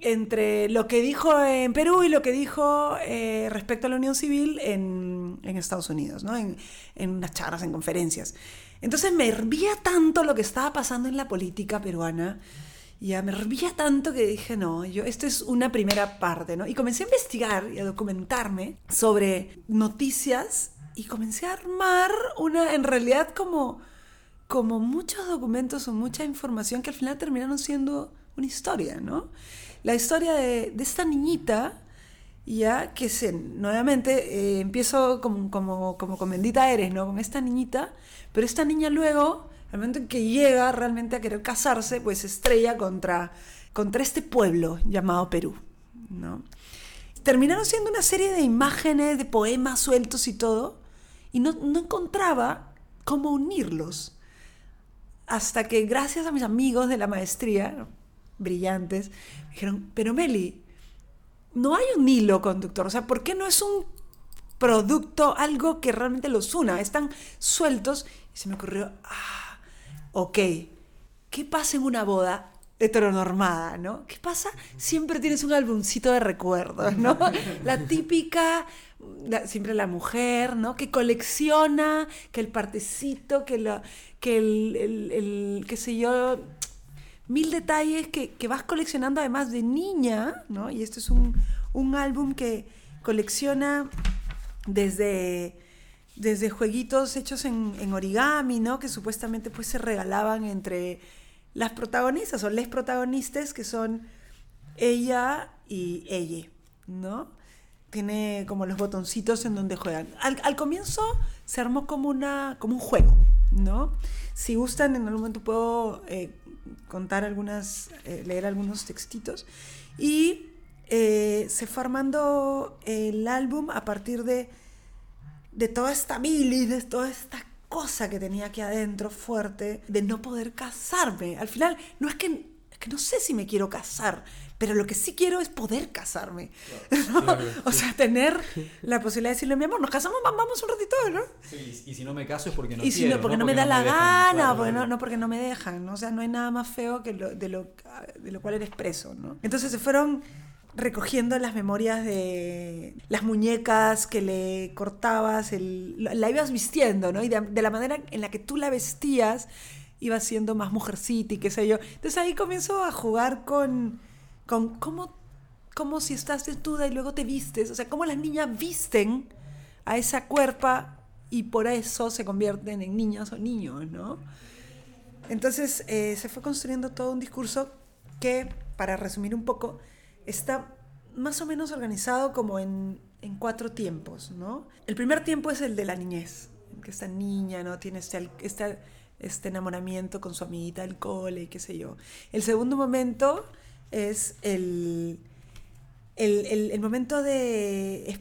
entre lo que dijo en Perú y lo que dijo eh, respecto a la unión civil en, en Estados Unidos, ¿no? en, en unas charlas, en conferencias. Entonces me hervía tanto lo que estaba pasando en la política peruana, ya me hervía tanto que dije, no, yo, esto es una primera parte, ¿no? Y comencé a investigar y a documentarme sobre noticias y comencé a armar una, en realidad como como muchos documentos o mucha información que al final terminaron siendo una historia, ¿no? La historia de, esta niñita, ya que se, nuevamente eh, empiezo como, como, como con Bendita Eres, ¿no? Con esta niñita, pero esta niña luego, al momento en que llega realmente a querer casarse, pues estrella contra, contra este pueblo llamado Perú, ¿no? Terminaron siendo una serie de imágenes, de poemas sueltos y todo, y no, no encontraba cómo unirlos hasta que gracias a mis amigos de la maestría. Brillantes, me dijeron, pero Meli, no hay un hilo conductor, o sea, ¿por qué no es un producto, algo que realmente los una? Están sueltos y se me ocurrió, ah, ok, ¿qué pasa en una boda? heteronormada, ¿no? ¿Qué pasa? Siempre tienes un álbumcito de recuerdos, ¿no? La típica, la- siempre la mujer, ¿no? Que colecciona, que el partecito, que, lo, que el- el- qué sé yo, mil detalles que, que vas coleccionando además de niña, ¿no? Y este es un, un álbum que colecciona desde, desde jueguitos hechos en, origami, ¿no? Que supuestamente pues se regalaban entre las protagonistas o les protagonistas que son ella y ella, ¿no? Tiene como los botoncitos en donde juegan. Al, al comienzo se armó como, una, como un juego, ¿no? Si gustan, en algún momento puedo eh, contar algunas, eh, leer algunos textitos. Y eh, se fue armando el álbum a partir de, de toda esta bilis, de toda esta cosa que tenía aquí adentro fuerte, de no poder casarme. Al final, no es que, es que no sé si me quiero casar, pero lo que sí quiero es poder casarme. ¿no? O sea, tener la posibilidad de decirle, mi amor, nos casamos, va- vamos un ratito, ¿no? y si no me caso es porque no y si quiero, no, porque no, me da la gana, porque no, no porque no me dejan, ¿no? O sea, no hay nada más feo que lo, de, lo, de lo cual eres preso, ¿no? Entonces se fueron recogiendo las memorias de las muñecas que le cortabas, el- la la ibas vistiendo, ¿no? Y de, de la manera en la que tú la vestías, iba siendo más mujercita y qué sé yo. Entonces ahí comienzo a jugar con, con cómo, cómo si estás desnuda y luego te vistes, o sea, cómo las niñas visten a esa cuerpa y por eso se convierten en niñas o niños, ¿no? Entonces eh, se fue construyendo todo un discurso que, para resumir un poco, está más o menos organizado como en, en cuatro tiempos, ¿no? El primer tiempo es el de la niñez, que esta niña, ¿no? Tiene este, este, este enamoramiento con su amiguita del cole y qué sé yo. El segundo momento es el, el, el- momento de,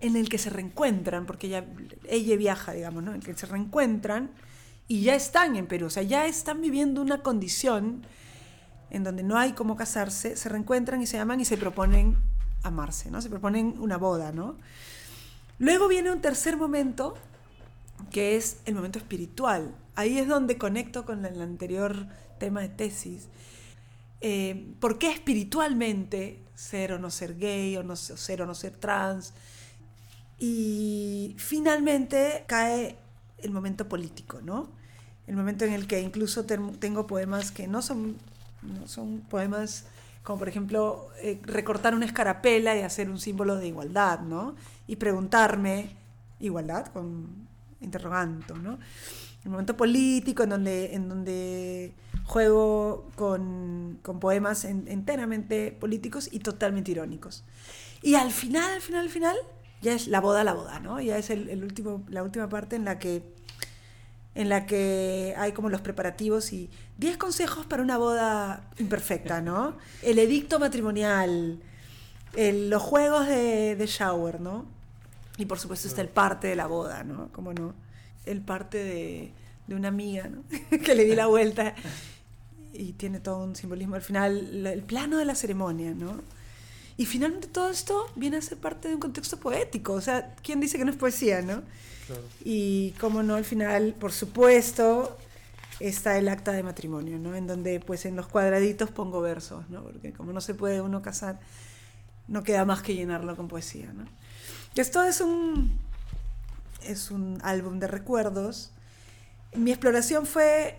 en el que se reencuentran, porque ella, ella viaja, digamos, ¿no? En el que se reencuentran y ya están en Perú, o sea, ya están viviendo una condición en donde no hay cómo casarse, se reencuentran y se aman y se proponen amarse, ¿no? Se proponen una boda, ¿no? Luego viene un tercer momento, que es el momento espiritual. Ahí es donde conecto con el anterior tema de tesis. Eh, ¿Por qué espiritualmente ser o no ser gay, o no ser, o no ser trans? Y finalmente cae el momento político, ¿no? El momento en el que incluso ten- tengo poemas que no son, no son poemas como por ejemplo eh, recortar una escarapela y hacer un símbolo de igualdad, ¿no? Y preguntarme, ¿igualdad? Con interroganto, ¿no? El momento político en donde, en donde juego con, con poemas en- enteramente políticos y totalmente irónicos. Y al final, al final, al final, ya es la boda, la boda, ¿no? Ya es el, el último, la última parte en la que en la que hay como los preparativos y 10 consejos para una boda imperfecta, ¿no? El edicto matrimonial, el- los juegos de, de shower, ¿no? Y por supuesto está el parte de la boda, ¿no? ¿Cómo no? El parte de, de una amiga, ¿no? que le di la vuelta y tiene todo un simbolismo. Al final, el plano de la ceremonia, ¿no? Y finalmente todo esto viene a ser parte de un contexto poético. O sea, ¿quién dice que no es poesía, no? Y cómo no, al final, por supuesto, está el acta de matrimonio, ¿no? En donde, pues, en los cuadraditos pongo versos, ¿no? Porque como no se puede uno casar, no queda más que llenarlo con poesía, ¿no? Esto es un, es un álbum de recuerdos. Mi exploración fue,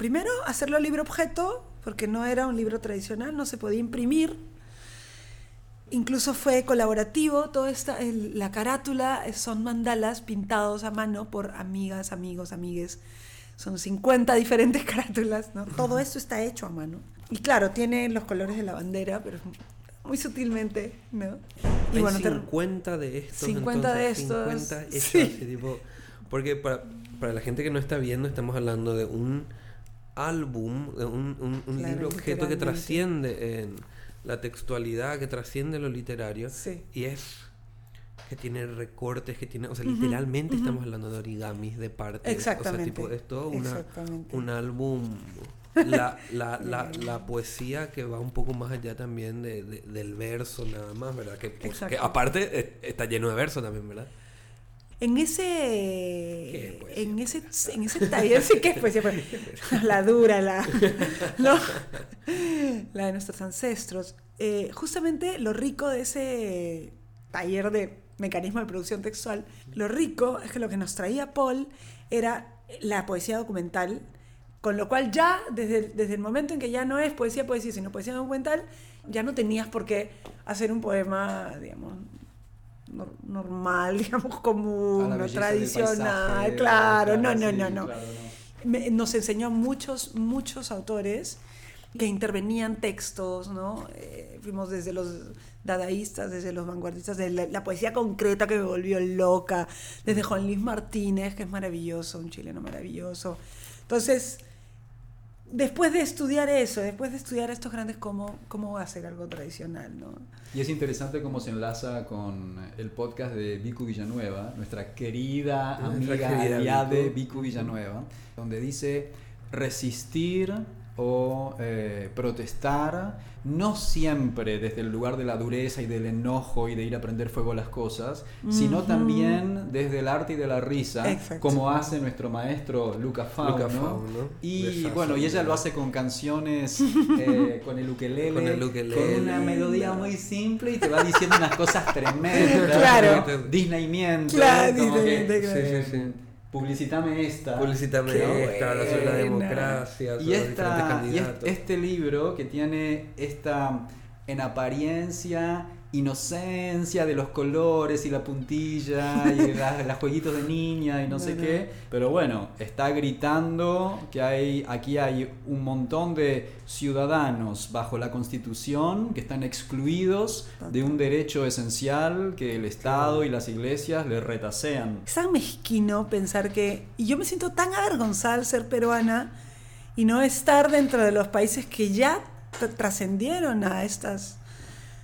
primero, hacerlo libro objeto, porque no era un libro tradicional, no se podía imprimir. Incluso fue colaborativo, toda esta, el- la carátula son mandalas pintados a mano por amigas, amigos, amigues. son 50 diferentes carátulas, ¿no? Todo esto está hecho a mano. Y claro, tiene los colores de la bandera, pero muy sutilmente, ¿no? Y Hay bueno, te- 50 de estos. 50 de entonces, estos, 50 hechos sí. tipo, porque para, para la gente que no está viendo, estamos hablando de un álbum, de un, un- un Claro, libro objeto que trasciende en la textualidad, que trasciende lo literario. Sí. Y es que tiene recortes, que tiene, o sea, literalmente estamos hablando de origamis, de partes. Exactamente, O sea, tipo, es todo una- un álbum. La, la, la, la poesía que va un poco más allá también de, de- del verso nada más, ¿verdad? Que, pues, que aparte eh, está lleno de verso también, ¿verdad? En ¿Qué ese, es poesía? en ese, en ese taller sí que es poesía, pues, la dura, la, ¿no? la de nuestros ancestros. Eh, justamente lo rico de ese taller de mecanismo de producción textual, lo rico es que lo que nos traía Paul era la poesía documental, con lo cual ya desde, desde el momento en que ya no es poesía, poesía, sino poesía documental, ya no tenías por qué hacer un poema, digamos, normal, digamos, común, no tradicional, paisaje, claro, no, no, sí, no, no. claro, Me- nos enseñó muchos, muchos autores que intervenían textos, ¿no? Eh, fuimos desde los dadaístas, desde los vanguardistas, de la, la poesía concreta que me volvió loca, desde Juan Luis Martínez, que es maravilloso, un chileno maravilloso. Entonces, después de estudiar eso, después de estudiar estos grandes, ¿cómo, cómo hacer algo tradicional, no? Y es interesante cómo se enlaza con el podcast de Vicu Villanueva, nuestra querida Nuestra amiga querida aliade Vicu. Vicu Villanueva, donde dice resistir o eh, protestar, no siempre desde el lugar de la dureza y del enojo y de ir a prender fuego a las cosas, sino también desde el arte y de la risa, Exacto. como hace nuestro maestro Luca Fauno. Luca Fauno, Y bueno, y ella lo hace con canciones, eh, con el ukelele, Con el ukelele. con una melodía muy simple y te va diciendo unas cosas tremendas. Claro. Disneymiento. Claro, como que, Disneymiento, claro. Sí, sí, sí. Publicitame esta. Publicítame esta, sobre la democracia, sobre Y, esta, y este libro que tiene esta, en apariencia, inocencia de los colores y la puntilla y las, las jueguitos de niña y no sé qué, pero bueno, está gritando que hay, aquí hay un montón de ciudadanos bajo la constitución que están excluidos de un derecho esencial que el Estado y las iglesias le retasean. Es tan mezquino pensar que. Y yo me siento tan avergonzada al ser peruana y no estar dentro de los países que ya tr- trascendieron a estas.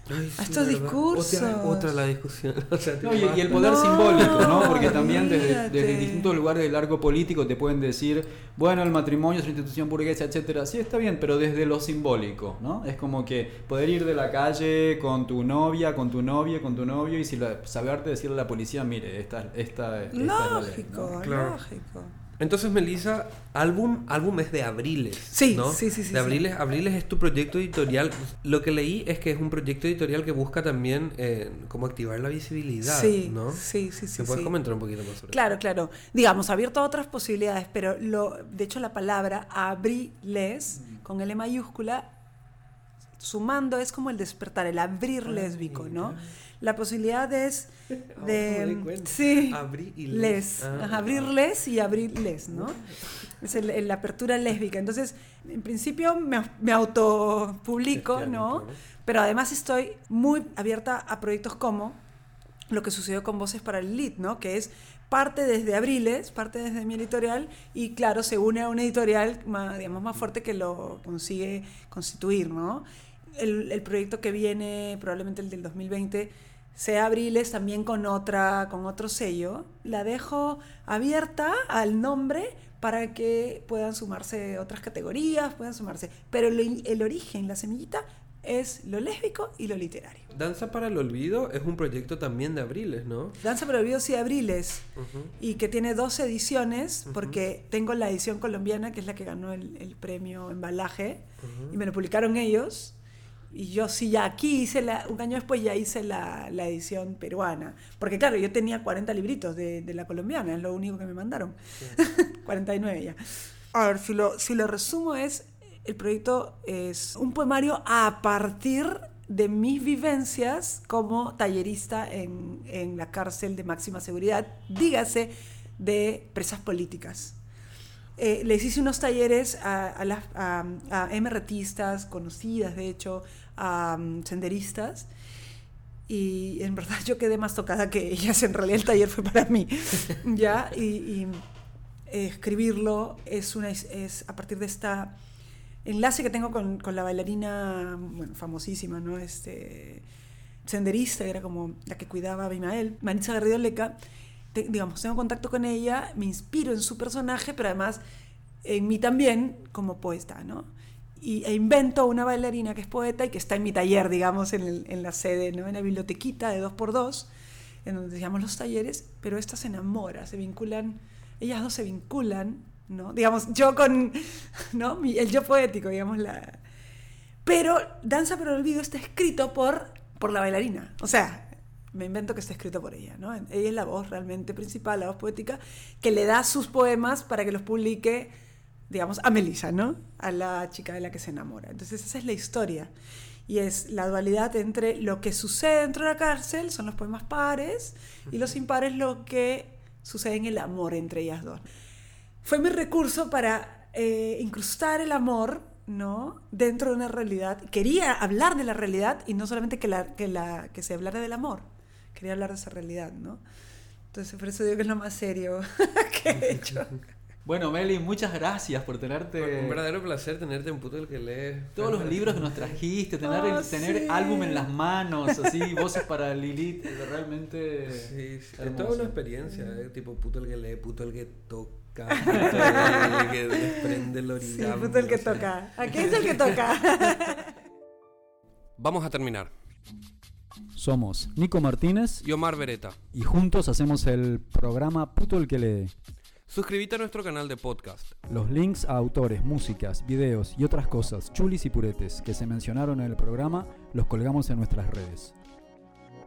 Ay, a estos ¿verdad? discursos. Otra, otra la discusión. O sea, No, tipo, y, y el poder No, simbólico, ¿no? Porque también desde, distintos lugares del arco político te pueden decir, bueno, el matrimonio es una institución burguesa, etcétera. Sí, está bien, pero desde lo simbólico, ¿no? Es como que poder ir de la calle con tu novia, con tu novia, con tu novio y si la, saberte decirle a la policía, mire, esta, esta, esta es la ley, Lógico, ¿no? Claro. lógico. Entonces, Melissa, álbum, álbum es de Abriles. Sí, ¿no? sí, sí, sí, De sí. Abriles, Abriles es tu proyecto editorial. Lo que leí es que es un proyecto editorial que busca también eh, cómo activar la visibilidad, Sí, ¿no? sí, sí, sí. ¿Me puedes sí. comentar un poquito más sobre Claro, claro. Digamos, abierto a otras posibilidades, pero lo, de hecho la palabra abriles, con L mayúscula, sumando es como el despertar, el abrir lésbico, ¿no? La posibilidad es Ahora de... cuenta. Sí. Abrir y les. les. Ah, abrirles y abrirles, ¿no? Es el- el- la apertura lésbica. Entonces, en principio me, me autopublico, ¿no? Pero además estoy muy abierta a proyectos como lo que sucedió con Voces para el Lead, ¿no? Que es parte desde Abriles, parte desde mi editorial y claro, se une a una editorial más, digamos, más fuerte que lo consigue constituir, ¿no? El, el proyecto que viene, probablemente el del 2020, sea Abriles también con otra, con otro sello. La dejo abierta al nombre para que puedan sumarse otras categorías, puedan sumarse. Pero lo- el origen, la semillita, es lo lésbico y lo literario. Danza para el Olvido es un proyecto también de Abriles, ¿no? Danza para el Olvido sí Abriles Ujú. y que tiene dos ediciones porque tengo la edición colombiana que es la que ganó el, el premio embalaje y me lo publicaron ellos y yo sí ya aquí hice la, un año después ya hice la, la edición peruana. Porque claro yo tenía 40 libritos de, de la colombiana es lo único que me mandaron. 49 ya. A ver si lo, si lo resumo es el proyecto es un poemario a partir de mis vivencias como tallerista en, en la cárcel de máxima seguridad, dígase de presas políticas. eh, les hice unos talleres a, a, las- a, a MRTistas, conocidas de hecho, a mm, senderistas. Y en verdad yo quedé más tocada que ellas, en realidad el taller fue para mí. ¿Ya? Y, y, eh, escribirlo es, una, es, a partir de esta enlace que tengo con, con la bailarina, bueno, famosísima, ¿no? Este, senderista, era como la que cuidaba a Abimael, Maritza Garrido Leca, te- digamos, tengo contacto con ella, me inspiro en su personaje, pero además en mí también como poeta, ¿no? Y, e invento una bailarina que es poeta y que está en mi taller, digamos, en, el- en la sede, ¿no? En la bibliotequita de 2x2, en donde digamos los talleres, pero esta se enamora, se vinculan, ellas dos se vinculan, ¿no? Digamos, yo con, ¿no? Mi- el yo poético, digamos, la... Pero Danza por el Olvido está escrito por, por la bailarina. O sea, me invento que está escrito por ella, ¿no? Ella es la voz realmente principal, la voz poética, que le da sus poemas para que los publique, digamos, a Melissa, ¿no? A la chica de la que se enamora. Entonces esa es la historia. Y es la dualidad entre lo que sucede dentro de la cárcel, son los poemas pares, y los impares lo que sucede en el amor entre ellas dos. Fue mi recurso para eh, incrustar el amor, ¿no? Dentro de una realidad. Quería hablar de la realidad y no solamente que, la, que, la, que se hablara del amor. Quería hablar de esa realidad, ¿no? Entonces, por eso digo que es lo más serio que he hecho. Bueno, Meli, muchas gracias por tenerte. Un verdadero placer tenerte en puto el que lee. Todos los libros que nos trajiste, tener, Ah, tener sí. álbum en las manos, así, voces para Lilith, realmente. Sí, sí, Es toda una experiencia, eh, tipo puto el que lee, puto el que toca, puto el que desprende el Sí, origami. puto el que toca. Aquí es el que toca. Vamos a terminar. Somos Nico Martínez Y Omar Beretta. y juntos hacemos el programa Puto el que lee. Suscríbete a nuestro canal de podcast. Los links a autores, músicas, videos y otras cosas, chulis y puretes, que se mencionaron en el programa, los colgamos en nuestras redes.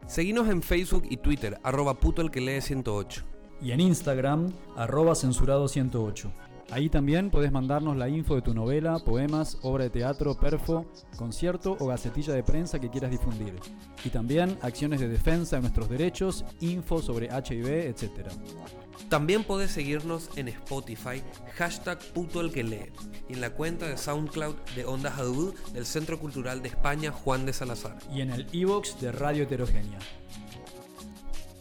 Seguinos en Facebook y Twitter, arroba puto el que lee 108. Y en Instagram, arroba censurado108. Ahí también podés mandarnos la info de tu novela, poemas, obra de teatro, perfo, concierto o gacetilla de prensa que quieras difundir. Y también acciones de defensa de nuestros derechos, info sobre HIV, etc. También podés seguirnos en Spotify, hashtag puto el que lee, y en la cuenta de SoundCloud de Onda Hadú del Centro Cultural de España Juan de Salazar. Y en el iVoox de Radio Heterogénea.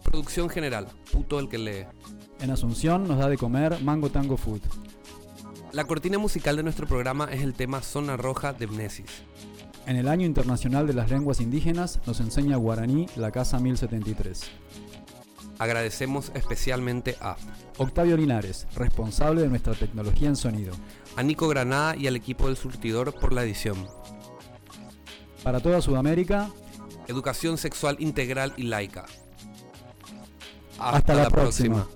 Producción general, puto el que lee. En Asunción nos da de comer Mango Tango Food. La cortina musical de nuestro programa es el tema Zona Roja de Mnesis. En el Año Internacional de las Lenguas Indígenas nos enseña guaraní la Casa 1073. Agradecemos especialmente a, Octavio Linares, responsable de nuestra tecnología en sonido. a Nico Granada y al equipo del surtidor por la edición. Para toda Sudamérica, Educación sexual integral y laica. Hasta la próxima.